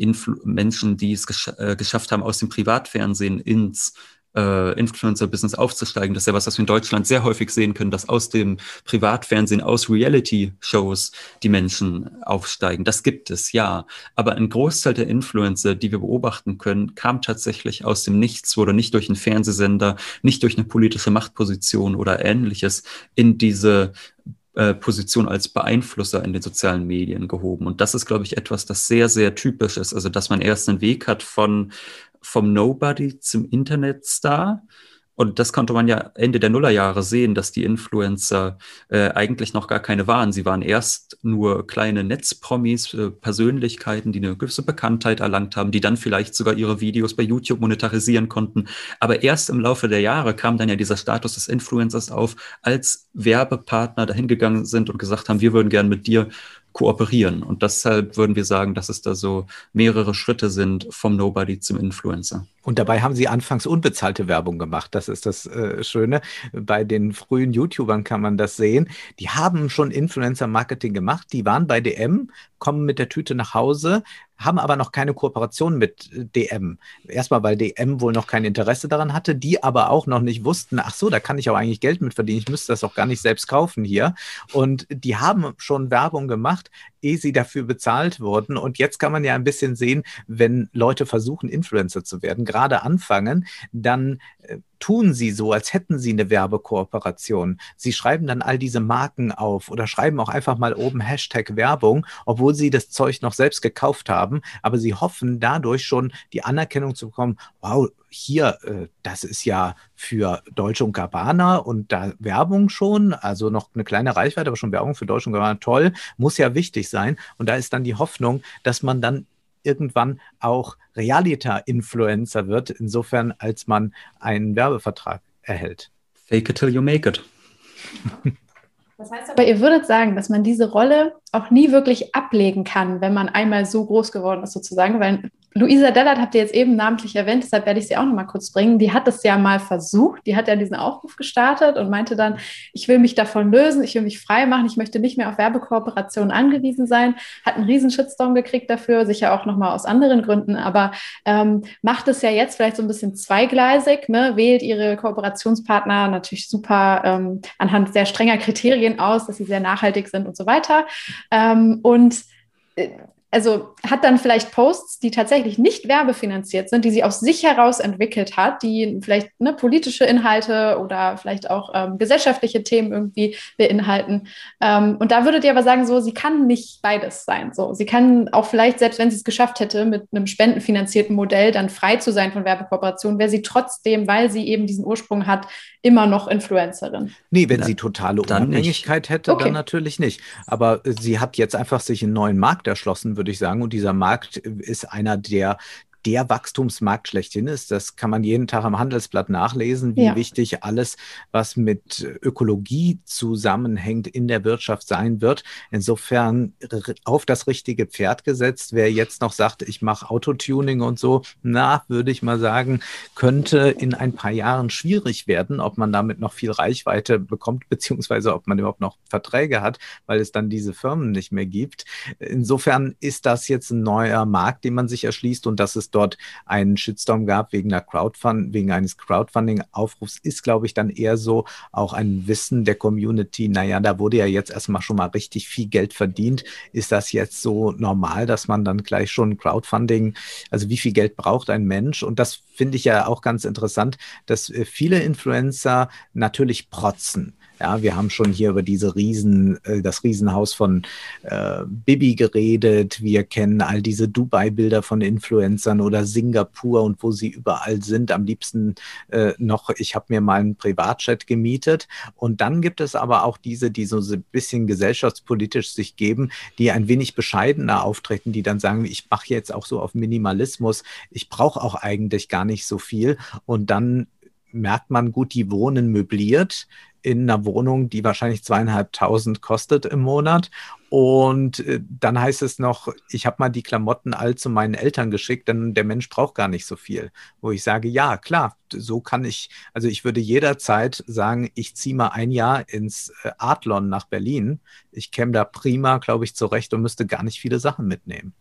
S3: Menschen, die es gesch äh, geschafft haben, aus dem Privatfernsehen ins äh, Influencer-Business aufzusteigen. Das ist ja was, was wir in Deutschland sehr häufig sehen können, dass aus dem Privatfernsehen, aus Reality-Shows die Menschen aufsteigen. Das gibt es, ja. Aber ein Großteil der Influencer, die wir beobachten können, kam tatsächlich aus dem Nichts, wurde nicht durch einen Fernsehsender, nicht durch eine politische Machtposition oder ähnliches in diese äh, Position als Beeinflusser in den sozialen Medien gehoben. Und das ist, glaube ich, etwas, das sehr, sehr typisch ist. Also, dass man erst einen Weg hat von vom Nobody zum Internetstar und das konnte man ja Ende der Nullerjahre sehen, dass die Influencer äh, eigentlich noch gar keine waren. Sie waren erst nur kleine Netzpromis, äh, Persönlichkeiten, die eine gewisse Bekanntheit erlangt haben, die dann vielleicht sogar ihre Videos bei YouTube monetarisieren konnten. Aber erst im Laufe der Jahre kam dann ja dieser Status des Influencers auf, als Werbepartner dahingegangen sind und gesagt haben, wir würden gern mit dir kooperieren. Und deshalb würden wir sagen, dass es da so mehrere Schritte sind vom Nobody zum Influencer.
S2: Und dabei haben sie anfangs unbezahlte Werbung gemacht. Das ist das äh, Schöne. Bei den frühen YouTubern kann man das sehen. Die haben schon Influencer-Marketing gemacht. Die waren bei DM, kommen mit der Tüte nach Hause, haben aber noch keine Kooperation mit äh, DM. Erstmal, weil DM wohl noch kein Interesse daran hatte, die aber auch noch nicht wussten, ach so, da kann ich auch eigentlich Geld mit verdienen, ich müsste das auch gar nicht selbst kaufen hier. Und die haben schon Werbung gemacht, ehe sie dafür bezahlt wurden. Und jetzt kann man ja ein bisschen sehen, wenn Leute versuchen, Influencer zu werden, gerade anfangen, dann äh, tun sie so, als hätten sie eine Werbekooperation. Sie schreiben dann all diese Marken auf oder schreiben auch einfach mal oben Hashtag Werbung, obwohl sie das Zeug noch selbst gekauft haben. Aber sie hoffen dadurch schon die Anerkennung zu bekommen, wow, hier, äh, das ist ja für Deutsche und Gabbana und da Werbung schon, also noch eine kleine Reichweite, aber schon Werbung für Deutsche und Gabbana, toll, muss ja wichtig sein. Und da ist dann die Hoffnung, dass man dann irgendwann auch Realita-Influencer wird, insofern als man einen Werbevertrag erhält.
S3: Fake it till you make it.
S1: Das heißt aber, ihr würdet sagen, dass man diese Rolle auch nie wirklich ablegen kann, wenn man einmal so groß geworden ist, sozusagen, weil Luisa Dellert habt ihr jetzt eben namentlich erwähnt, deshalb werde ich sie auch noch mal kurz bringen. Die hat das ja mal versucht. Die hat ja diesen Aufruf gestartet und meinte dann, ich will mich davon lösen, ich will mich frei machen, ich möchte nicht mehr auf Werbekooperationen angewiesen sein. Hat einen riesen Shitstorm gekriegt dafür, sicher auch noch mal aus anderen Gründen, aber ähm, macht es ja jetzt vielleicht so ein bisschen zweigleisig, ne? wählt ihre Kooperationspartner natürlich super ähm, anhand sehr strenger Kriterien aus, dass sie sehr nachhaltig sind und so weiter. Ähm, und äh, also hat dann vielleicht Posts, die tatsächlich nicht werbefinanziert sind, die sie aus sich heraus entwickelt hat, die vielleicht ne, politische Inhalte oder vielleicht auch ähm, gesellschaftliche Themen irgendwie beinhalten. Ähm, und da würdet ihr aber sagen, so, sie kann nicht beides sein. So, sie kann auch vielleicht, selbst wenn sie es geschafft hätte, mit einem spendenfinanzierten Modell dann frei zu sein von Werbekooperationen, wäre sie trotzdem, weil sie eben diesen Ursprung hat, immer noch Influencerin.
S2: Nee, wenn sie totale Unabhängigkeit hätte, okay. dann natürlich nicht. Aber äh, sie hat jetzt einfach sich einen neuen Markt erschlossen, würde ich sagen. Und dieser Markt ist einer der der Wachstumsmarkt schlechthin ist. Das kann man jeden Tag am Handelsblatt nachlesen, wie ja. wichtig alles, was mit Ökologie zusammenhängt, in der Wirtschaft sein wird. Insofern auf das richtige Pferd gesetzt. Wer jetzt noch sagt, ich mache Autotuning und so, na, würde ich mal sagen, könnte in ein paar Jahren schwierig werden, ob man damit noch viel Reichweite bekommt, [LAUGHS] beziehungsweise ob man überhaupt noch Verträge hat, weil es dann diese Firmen nicht mehr gibt. Insofern ist das jetzt ein neuer Markt, den man sich erschließt und das ist dort einen Shitstorm gab wegen einer Crowdfund, wegen eines Crowdfunding-Aufrufs, ist, glaube ich, dann eher so auch ein Wissen der Community, naja, da wurde ja jetzt erstmal schon mal richtig viel Geld verdient. Ist das jetzt so normal, dass man dann gleich schon Crowdfunding, also wie viel Geld braucht ein Mensch? Und das finde ich ja auch ganz interessant, dass äh, viele Influencer natürlich protzen. Ja, wir haben schon hier über diese Riesen, äh, das Riesenhaus von äh, Bibi geredet. Wir kennen all diese Dubai-Bilder von Influencern oder Singapur und wo sie überall sind. Am liebsten äh, noch, ich habe mir mal einen Privatchat gemietet. Und dann gibt es aber auch diese, die so ein bisschen gesellschaftspolitisch sich geben, die ein wenig bescheidener auftreten, die dann sagen, ich mache jetzt auch so auf Minimalismus. Ich brauche auch eigentlich gar nicht so viel. Und dann merkt man gut, die wohnen möbliert in einer Wohnung, die wahrscheinlich zweieinhalbtausend kostet im Monat. Und äh, dann heißt es noch, ich habe mal die Klamotten all zu meinen Eltern geschickt, denn der Mensch braucht gar nicht so viel. Wo ich sage, ja, klar, so kann ich, also ich würde jederzeit sagen, ich ziehe mal ein Jahr ins äh, Adlon nach Berlin. Ich käme da prima, glaube ich, zurecht und müsste gar nicht viele Sachen mitnehmen.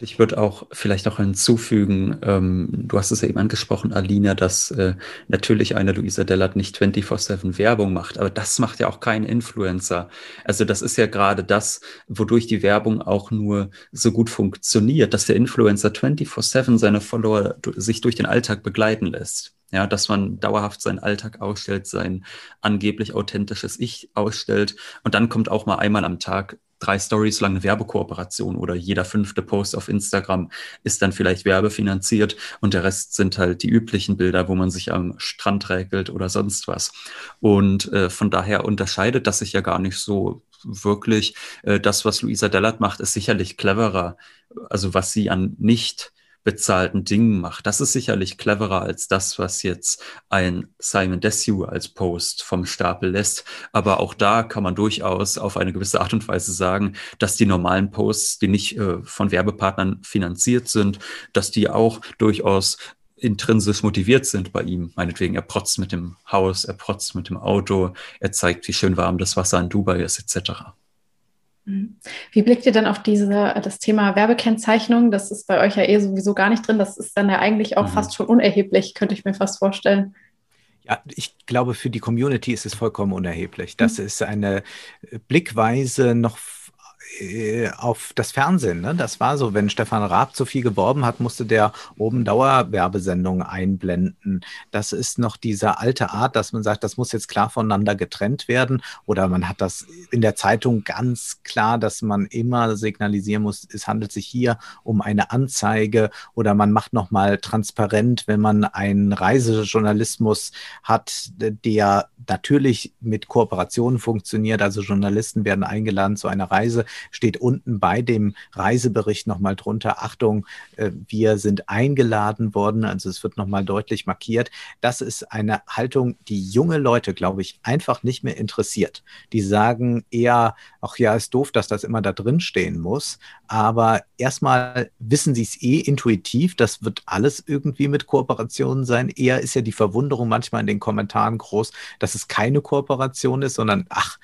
S3: Ich würde auch vielleicht auch hinzufügen, ähm, du hast es ja eben angesprochen, Alina, dass äh, natürlich eine Luisa Dellert nicht 24-7 Werbung macht, aber das macht ja auch kein Influencer. Also das ist ja gerade das, wodurch die Werbung auch nur so gut funktioniert, dass der Influencer 24-7 seine Follower sich durch den Alltag begleiten lässt. Ja, dass man dauerhaft seinen Alltag ausstellt, sein angeblich authentisches Ich ausstellt. Und dann kommt auch mal einmal am Tag drei Stories lang eine Werbekooperation oder jeder fünfte Post auf Instagram ist dann vielleicht werbefinanziert und der Rest sind halt die üblichen Bilder, wo man sich am Strand räkelt oder sonst was. Und äh, von daher unterscheidet das sich ja gar nicht so wirklich. Äh, das, was Luisa Dellert macht, ist sicherlich cleverer. Also was sie an nicht bezahlten Dingen macht. Das ist sicherlich cleverer als das, was jetzt ein Simon Desue als Post vom Stapel lässt. Aber auch da kann man durchaus auf eine gewisse Art und Weise sagen, dass die normalen Posts, die nicht äh, von Werbepartnern finanziert sind, dass die auch durchaus intrinsisch motiviert sind bei ihm. Meinetwegen, er protzt mit dem Haus, er protzt mit dem Auto, er zeigt, wie schön warm das Wasser in Dubai ist, etc.
S1: Mhm. Wie blickt ihr denn auf diese, das Thema Werbekennzeichnung? Das ist bei euch ja eh sowieso gar nicht drin. Das ist dann ja eigentlich auch mhm. fast schon unerheblich, könnte ich mir fast vorstellen.
S2: Ja, ich glaube, für die Community ist es vollkommen unerheblich. Das mhm. ist eine Blickweise noch äh, auf das Fernsehen. Ne? Das war so, wenn Stefan Raab zu viel geworben hat, musste der oben Dauerwerbesendungen einblenden. Das ist noch diese alte Art, dass man sagt, das muss jetzt klar voneinander getrennt werden. Oder man hat das in der Zeitung ganz klar, dass man immer signalisieren muss, es handelt sich hier um eine Anzeige oder man macht nochmal transparent, wenn man einen Reisejournalismus hat, der natürlich mit Kooperationen funktioniert. Also Journalisten werden eingeladen zu einer Reise steht unten bei dem Reisebericht nochmal drunter, Achtung, äh, wir sind eingeladen worden, also es wird nochmal deutlich markiert. Das ist eine Haltung, die junge Leute, glaube ich, einfach nicht mehr interessiert. Die sagen eher, ach ja, ist doof, dass das immer da drin stehen muss, aber erstmal wissen sie es eh intuitiv, das wird alles irgendwie mit Kooperationen sein. Eher ist ja die Verwunderung manchmal in den Kommentaren groß, dass es keine Kooperation ist, sondern ach,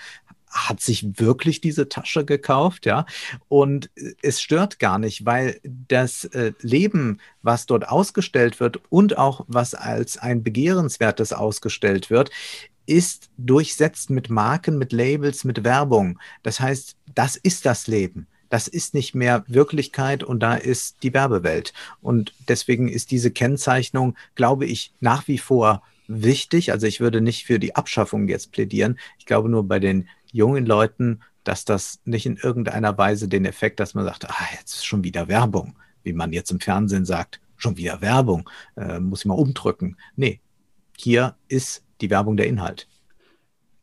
S2: hat sich wirklich diese Tasche gekauft, ja. Und es stört gar nicht, weil das äh, Leben, was dort ausgestellt wird und auch was als ein begehrenswertes ausgestellt wird, ist durchsetzt mit Marken, mit Labels, mit Werbung. Das heißt, das ist das Leben. Das ist nicht mehr Wirklichkeit und da ist die Werbewelt. Und deswegen ist diese Kennzeichnung, glaube ich, nach wie vor wichtig. Also ich würde nicht für die Abschaffung jetzt plädieren. Ich glaube nur bei den jungen Leuten, dass das nicht in irgendeiner Weise den Effekt, dass man sagt, ah, jetzt ist schon wieder Werbung, wie man jetzt im Fernsehen sagt, schon wieder Werbung, äh, muss ich mal umdrücken. Nee, hier ist die Werbung der Inhalt.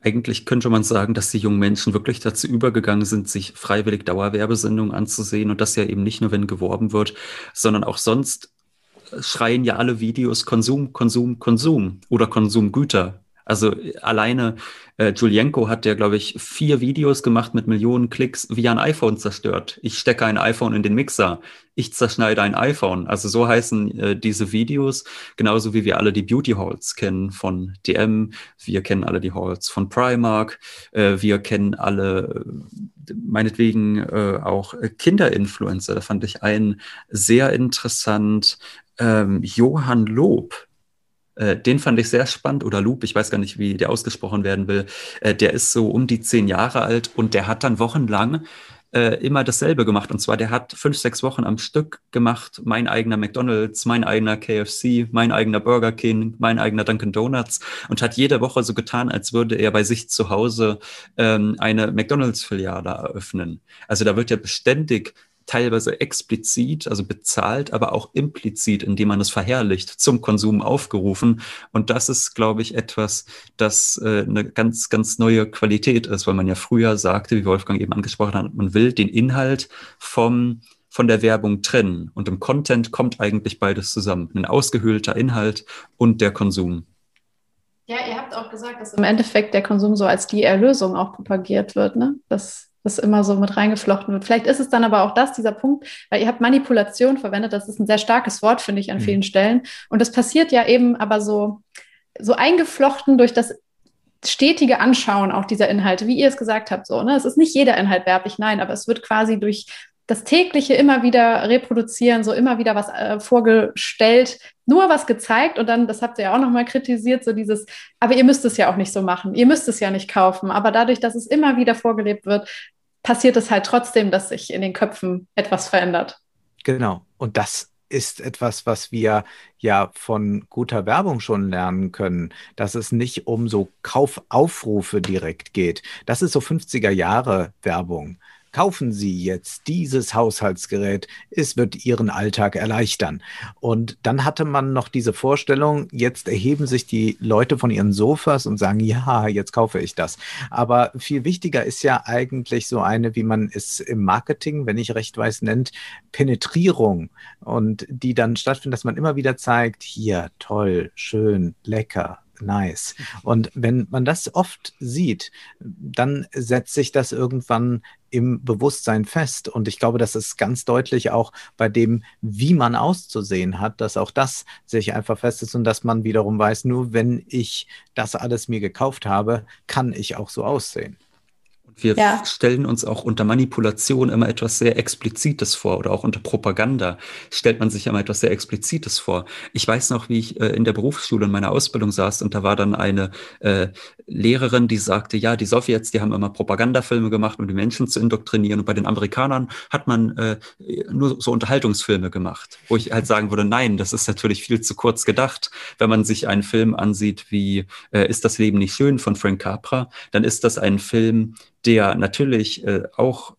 S3: Eigentlich könnte man sagen, dass die jungen Menschen wirklich dazu übergegangen sind, sich freiwillig Dauerwerbesendungen anzusehen und das ja eben nicht nur, wenn geworben wird, sondern auch sonst schreien ja alle Videos Konsum, Konsum, Konsum oder Konsumgüter. Also alleine äh, Julienko hat ja, glaube ich, vier Videos gemacht mit Millionen Klicks, wie ein iPhone zerstört. Ich stecke ein iPhone in den Mixer. Ich zerschneide ein iPhone. Also so heißen äh, diese Videos, genauso wie wir alle die Beauty Halls kennen von DM. Wir kennen alle die Halls von Primark. Äh, wir kennen alle äh, meinetwegen äh, auch Kinderinfluencer. Da fand ich einen sehr interessant. Ähm, Johann Lob, äh, den fand ich sehr spannend. Oder Loop, ich weiß gar nicht, wie der ausgesprochen werden will. Äh, der ist so um die zehn Jahre alt und der hat dann wochenlang äh, immer dasselbe gemacht. Und zwar, der hat fünf, sechs Wochen am Stück gemacht. Mein eigener McDonald's, mein eigener KFC, mein eigener Burger King, mein eigener Dunkin' Donuts und hat jede Woche so getan, als würde er bei sich zu Hause ähm, eine McDonald's-Filiale eröffnen. Also da wird ja beständig teilweise explizit, also bezahlt, aber auch implizit, indem man es verherrlicht, zum Konsum aufgerufen. Und das ist, glaube ich, etwas, das äh, eine ganz, ganz neue Qualität ist, weil man ja früher sagte, wie Wolfgang eben angesprochen hat, man will den Inhalt vom von der Werbung trennen. Und im Content kommt eigentlich beides zusammen. Ein ausgehöhlter Inhalt und der Konsum.
S1: Ja, ihr habt auch gesagt, dass im Endeffekt der Konsum so als die Erlösung auch propagiert wird, ne? Das das immer so mit reingeflochten wird. Vielleicht ist es dann aber auch das, dieser Punkt, weil ihr habt Manipulation verwendet, das ist ein sehr starkes Wort, finde ich, an mhm. vielen Stellen. Und das passiert ja eben aber so, so eingeflochten durch das stetige Anschauen auch dieser Inhalte, wie ihr es gesagt habt, so, ne? Es ist nicht jeder Inhalt werblich, nein, aber es wird quasi durch das tägliche immer wieder reproduzieren, so immer wieder was äh, vorgestellt, nur was gezeigt und dann, das habt ihr ja auch nochmal kritisiert, so dieses, aber ihr müsst es ja auch nicht so machen, ihr müsst es ja nicht kaufen, aber dadurch, dass es immer wieder vorgelebt wird, passiert es halt trotzdem, dass sich in den Köpfen etwas verändert.
S2: Genau. Und das ist etwas, was wir ja von guter Werbung schon lernen können, dass es nicht um so Kaufaufrufe direkt geht. Das ist so 50er Jahre Werbung. Kaufen Sie jetzt dieses Haushaltsgerät, es wird Ihren Alltag erleichtern. Und dann hatte man noch diese Vorstellung, jetzt erheben sich die Leute von ihren Sofas und sagen, ja, jetzt kaufe ich das. Aber viel wichtiger ist ja eigentlich so eine, wie man es im Marketing, wenn ich recht weiß, nennt, Penetrierung. Und die dann stattfindet, dass man immer wieder zeigt, hier, toll, schön, lecker, nice. Und wenn man das oft sieht, dann setzt sich das irgendwann im Bewusstsein fest. Und ich glaube, das ist ganz deutlich auch bei dem, wie man auszusehen hat, dass auch das sich einfach fest ist und dass man wiederum weiß, nur wenn ich das alles mir gekauft habe, kann ich auch so aussehen.
S3: Wir ja. stellen uns auch unter Manipulation immer etwas sehr Explizites vor oder auch unter Propaganda stellt man sich immer etwas sehr Explizites vor. Ich weiß noch, wie ich äh, in der Berufsschule in meiner Ausbildung saß und da war dann eine äh, Lehrerin, die sagte, ja, die Sowjets, die haben immer Propagandafilme gemacht, um die Menschen zu indoktrinieren und bei den Amerikanern hat man äh, nur so Unterhaltungsfilme gemacht, wo ich halt sagen würde, nein, das ist natürlich viel zu kurz gedacht. Wenn man sich einen Film ansieht wie äh, Ist das Leben nicht schön von Frank Capra, dann ist das ein Film, der natürlich äh, auch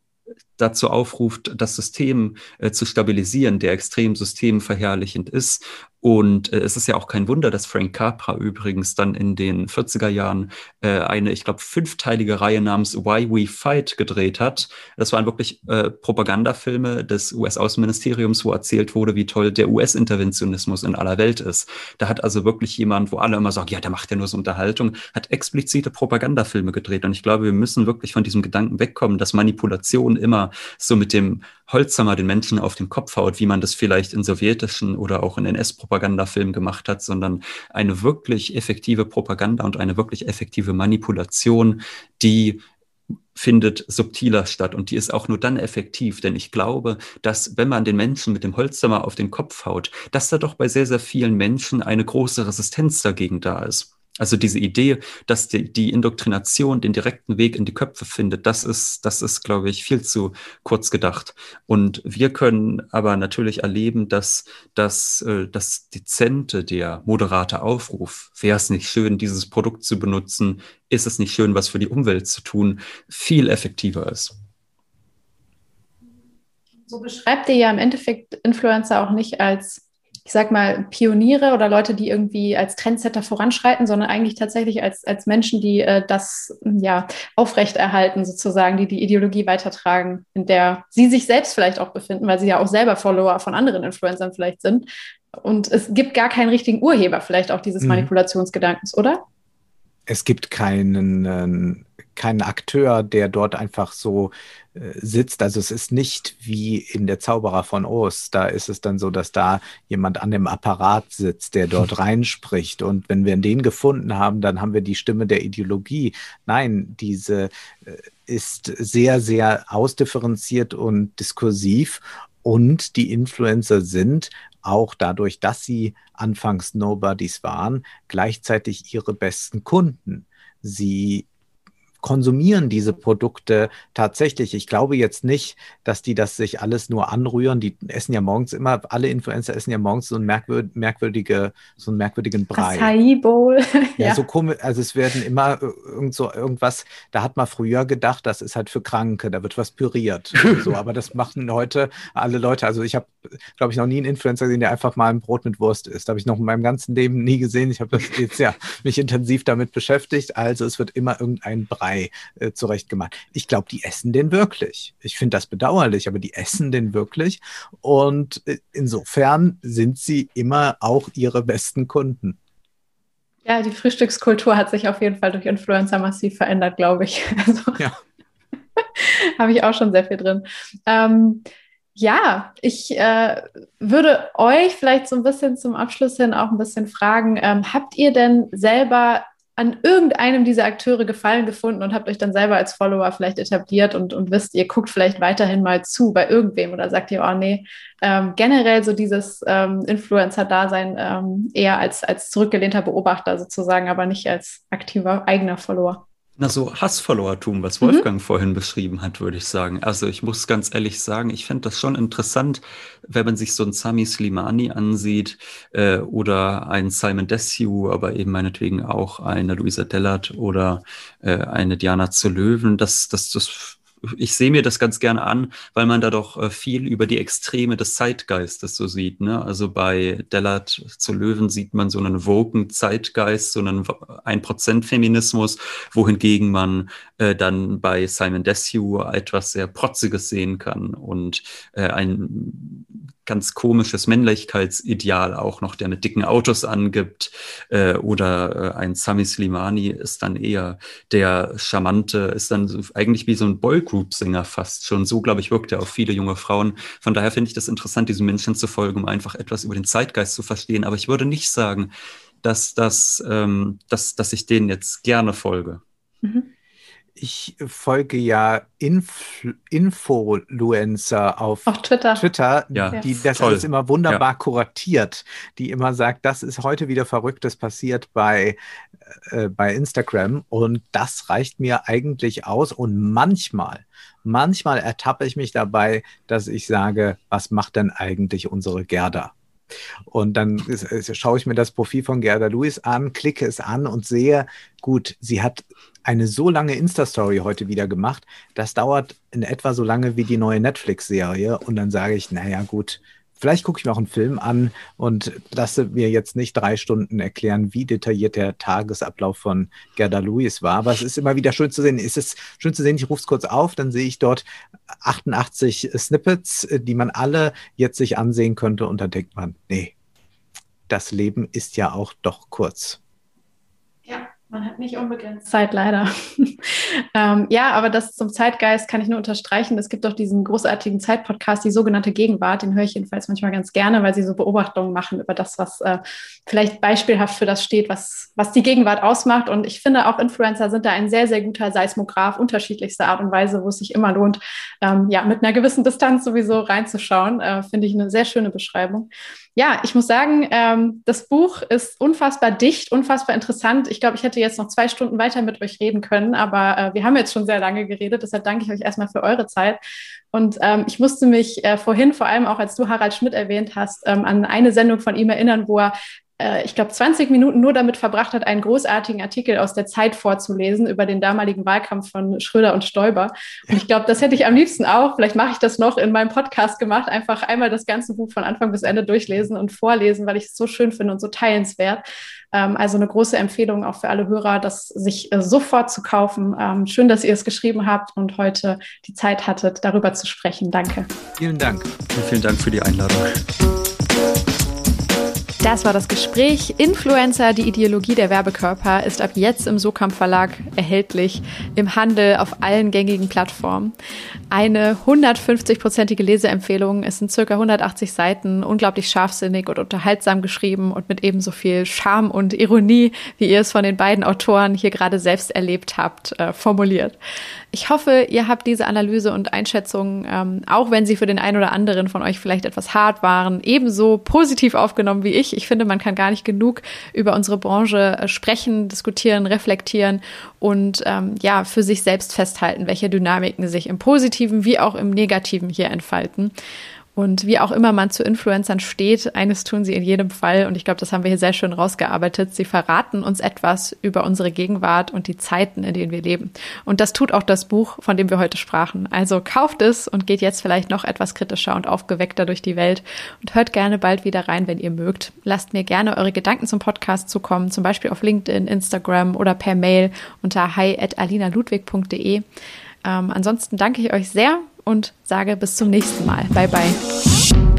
S3: dazu aufruft, das System äh, zu stabilisieren, der extrem systemverherrlichend ist und äh, es ist ja auch kein Wunder, dass Frank Capra übrigens dann in den 40er Jahren äh, eine, ich glaube, fünfteilige Reihe namens Why We Fight gedreht hat. Das waren wirklich äh, Propagandafilme des US-Außenministeriums, wo erzählt wurde, wie toll der US-Interventionismus in aller Welt ist. Da hat also wirklich jemand, wo alle immer sagen, ja, der macht ja nur so Unterhaltung, hat explizite Propagandafilme gedreht. Und ich glaube, wir müssen wirklich von diesem Gedanken wegkommen, dass Manipulation immer so mit dem Holzhammer den Menschen auf den Kopf haut, wie man das vielleicht in sowjetischen oder auch in NS-Propagandafilmen gemacht hat, sondern eine wirklich effektive Propaganda und eine wirklich effektive Manipulation, die findet subtiler statt und die ist auch nur dann effektiv, denn ich glaube, dass wenn man den Menschen mit dem Holzhammer auf den Kopf haut, dass da doch bei sehr, sehr vielen Menschen eine große Resistenz dagegen da ist. Also diese Idee, dass die, die, Indoktrination den direkten Weg in die Köpfe findet, das ist, das ist, glaube ich, viel zu kurz gedacht. Und wir können aber natürlich erleben, dass, dass äh, das Dezente, der moderate Aufruf, wäre es nicht schön, dieses Produkt zu benutzen, ist es nicht schön, was für die Umwelt zu tun, viel effektiver ist.
S1: So beschreibt ihr ja im Endeffekt Influencer auch nicht als ich sag mal, Pioniere oder Leute, die irgendwie als Trendsetter voranschreiten, sondern eigentlich tatsächlich als, als Menschen, die äh, das ja aufrechterhalten, sozusagen, die die Ideologie weitertragen, in der sie sich selbst vielleicht auch befinden, weil sie ja auch selber Follower von anderen Influencern vielleicht sind. Und es gibt gar keinen richtigen Urheber vielleicht auch dieses mhm. Manipulationsgedankens, oder?
S2: Es gibt keinen, keinen Akteur, der dort einfach so äh, sitzt. Also es ist nicht wie in der Zauberer von Oz. Da ist es dann so, dass da jemand an dem Apparat sitzt, der dort [LAUGHS] reinspricht. Und wenn wir den gefunden haben, dann haben wir die Stimme der Ideologie. Nein, diese äh, ist sehr, sehr ausdifferenziert und diskursiv. Und die Influencer sind auch dadurch, dass sie anfangs Nobodies waren, gleichzeitig ihre besten Kunden. Sie konsumieren diese Produkte tatsächlich. Ich glaube jetzt nicht, dass die das sich alles nur anrühren. Die essen ja morgens immer, alle Influencer essen ja morgens so, ein merkwürd, merkwürdige, so einen merkwürdigen Brei.
S1: Acai Bowl. [LAUGHS]
S2: ja, ja, so komisch. Also es werden immer irgend so irgendwas, da hat man früher gedacht, das ist halt für Kranke, da wird was püriert. so, aber das machen heute alle Leute. Also ich habe, glaube ich, noch nie einen Influencer gesehen, der einfach mal ein Brot mit Wurst isst. Habe ich noch in meinem ganzen Leben nie gesehen. Ich habe jetzt ja mich intensiv damit beschäftigt. Also es wird immer irgendein Brei Brei äh, zurechtgemacht. Ich glaube, die essen den wirklich. Ich finde das bedauerlich, aber die essen den wirklich. Und äh, insofern sind sie immer auch ihre besten Kunden.
S1: Ja, die Frühstückskultur hat sich auf jeden Fall durch Influencer massiv verändert, glaube ich. [LAUGHS] Also, ja. [LAUGHS] habe ich auch schon sehr viel drin. Ähm, ja, ich äh, würde euch vielleicht so ein bisschen zum Abschluss hin auch ein bisschen fragen, ähm, habt ihr denn selber an irgendeinem dieser Akteure Gefallen gefunden und habt euch dann selber als Follower vielleicht etabliert und, und wisst, ihr guckt vielleicht weiterhin mal zu bei irgendwem oder sagt ihr, oh nee, ähm, generell so dieses ähm, Influencer-Dasein ähm, eher als, als zurückgelehnter Beobachter sozusagen, aber nicht als aktiver eigener Follower.
S3: Na, so Hassfollowertum, was Wolfgang mhm. vorhin beschrieben hat, würde ich sagen. Also ich muss ganz ehrlich sagen, ich fände das schon interessant, wenn man sich so einen Sami Slimani ansieht äh, oder einen Simon Desue, aber eben meinetwegen auch eine Luisa Dellert oder äh, eine Diana zu Löwen. Das, das, das ich sehe mir das ganz gerne an, weil man da doch äh, viel über die Extreme des Zeitgeistes so sieht. Ne? Also bei Dellert zu Löwen sieht man so einen woken Zeitgeist, so einen 1%-Feminismus, wohingegen man äh, dann bei Simon Desue etwas sehr Protziges sehen kann und äh, ein ganz komisches Männlichkeitsideal auch noch, der mit dicken Autos angibt. Äh, oder äh, ein Sami Slimani ist dann eher der charmante, ist dann so, eigentlich wie so ein Boygroup-Sänger fast schon. So, glaube ich, wirkt er auf viele junge Frauen. Von daher finde ich das interessant, diesen Menschen zu folgen, um einfach etwas über den Zeitgeist zu verstehen. Aber ich würde nicht sagen, dass, das, ähm, dass, dass ich denen jetzt gerne folge. Mhm
S2: ich folge ja Influ Influencer auf,
S1: auf Twitter,
S2: Twitter ja, die das toll. alles immer wunderbar ja. kuratiert, die immer sagt, das ist heute wieder Verrücktes passiert bei, äh, bei Instagram und das reicht mir eigentlich aus und manchmal, manchmal ertappe ich mich dabei, dass ich sage, was macht denn eigentlich unsere Gerda? Und dann schaue ich mir das Profil von Gerda Lewis an, klicke es an und sehe, gut, sie hat eine so lange Insta-Story heute wieder gemacht. Das dauert in etwa so lange wie die neue Netflix-Serie. Und dann sage ich, naja, gut, vielleicht gucke ich mir auch einen Film an und lasse mir jetzt nicht drei Stunden erklären, wie detailliert der Tagesablauf von Gerda Lewis war. Aber es ist immer wieder schön zu sehen. Es ist schön zu sehen, ich rufe es kurz auf, dann sehe ich dort 88 Snippets, die man alle jetzt sich ansehen könnte. Und dann denkt man, nee, das Leben ist ja auch doch kurz.
S1: Man hat nicht unbegrenzt Zeit, leider. [LAUGHS] ähm, ja, aber das zum Zeitgeist kann ich nur unterstreichen. Es gibt auch diesen großartigen Zeitpodcast, die sogenannte Gegenwart. Den höre ich jedenfalls manchmal ganz gerne, weil sie so Beobachtungen machen über das, was äh, vielleicht beispielhaft für das steht, was, was die Gegenwart ausmacht. Und ich finde, auch Influencer sind da ein sehr, sehr guter Seismograph, unterschiedlichster Art und Weise, wo es sich immer lohnt, ähm, ja, mit einer gewissen Distanz sowieso reinzuschauen. Äh, finde ich eine sehr schöne Beschreibung. Ja, ich muss sagen, ähm, das Buch ist unfassbar dicht, unfassbar interessant. Ich glaube, ich hätte jetzt noch zwei Stunden weiter mit euch reden können, aber äh, wir haben jetzt schon sehr lange geredet. Deshalb danke ich euch erstmal für eure Zeit. Und ähm, ich musste mich äh, vorhin, vor allem auch als du Harald Schmidt erwähnt hast, ähm, an eine Sendung von ihm erinnern, wo er äh, ich glaube, 20 Minuten nur damit verbracht hat, einen großartigen Artikel aus der Zeit vorzulesen über den damaligen Wahlkampf von Schröder und Stoiber. Und ich glaube, das hätte ich am liebsten auch, vielleicht mache ich das noch in meinem Podcast gemacht, einfach einmal das ganze Buch von Anfang bis Ende durchlesen und vorlesen, weil ich es so schön finde und so teilenswert. Ähm, also eine große Empfehlung auch für alle Hörer, das sich äh, sofort zu kaufen. Ähm, schön, dass ihr es geschrieben habt und heute die Zeit hattet, darüber zu sprechen. Danke.
S2: Vielen Dank.
S3: Vielen Dank für die Einladung.
S1: Das war das Gespräch. Influencer, die Ideologie der Werbekörper, ist ab jetzt im Sokamp Verlag erhältlich im Handel auf allen gängigen Plattformen. Eine 150-prozentige Leseempfehlung. Es sind circa 180 Seiten, unglaublich scharfsinnig und unterhaltsam geschrieben und mit ebenso viel Charme und Ironie, wie ihr es von den beiden Autoren hier gerade selbst erlebt habt, äh, formuliert. Ich hoffe, ihr habt diese Analyse und Einschätzung, ähm, auch wenn sie für den einen oder anderen von euch vielleicht etwas hart waren, ebenso positiv aufgenommen wie ich. Ich finde, man kann gar nicht genug über unsere Branche äh, sprechen, diskutieren, reflektieren und ähm, ja, für sich selbst festhalten, welche Dynamiken sich im Positiven wie auch im Negativen hier entfalten. Und wie auch immer man zu Influencern steht, eines tun sie in jedem Fall. Und ich glaube, das haben wir hier sehr schön rausgearbeitet. Sie verraten uns etwas über unsere Gegenwart und die Zeiten, in denen wir leben. Und das tut auch das Buch, von dem wir heute sprachen. Also kauft es und geht jetzt vielleicht noch etwas kritischer und aufgeweckter durch die Welt. Und hört gerne bald wieder rein, wenn ihr mögt. Lasst mir gerne eure Gedanken zum Podcast zukommen, zum Beispiel auf LinkedIn, Instagram oder per Mail unter hi.alinaludwig.de. Ähm, ansonsten danke ich euch sehr und sage bis zum nächsten Mal. Bye, bye.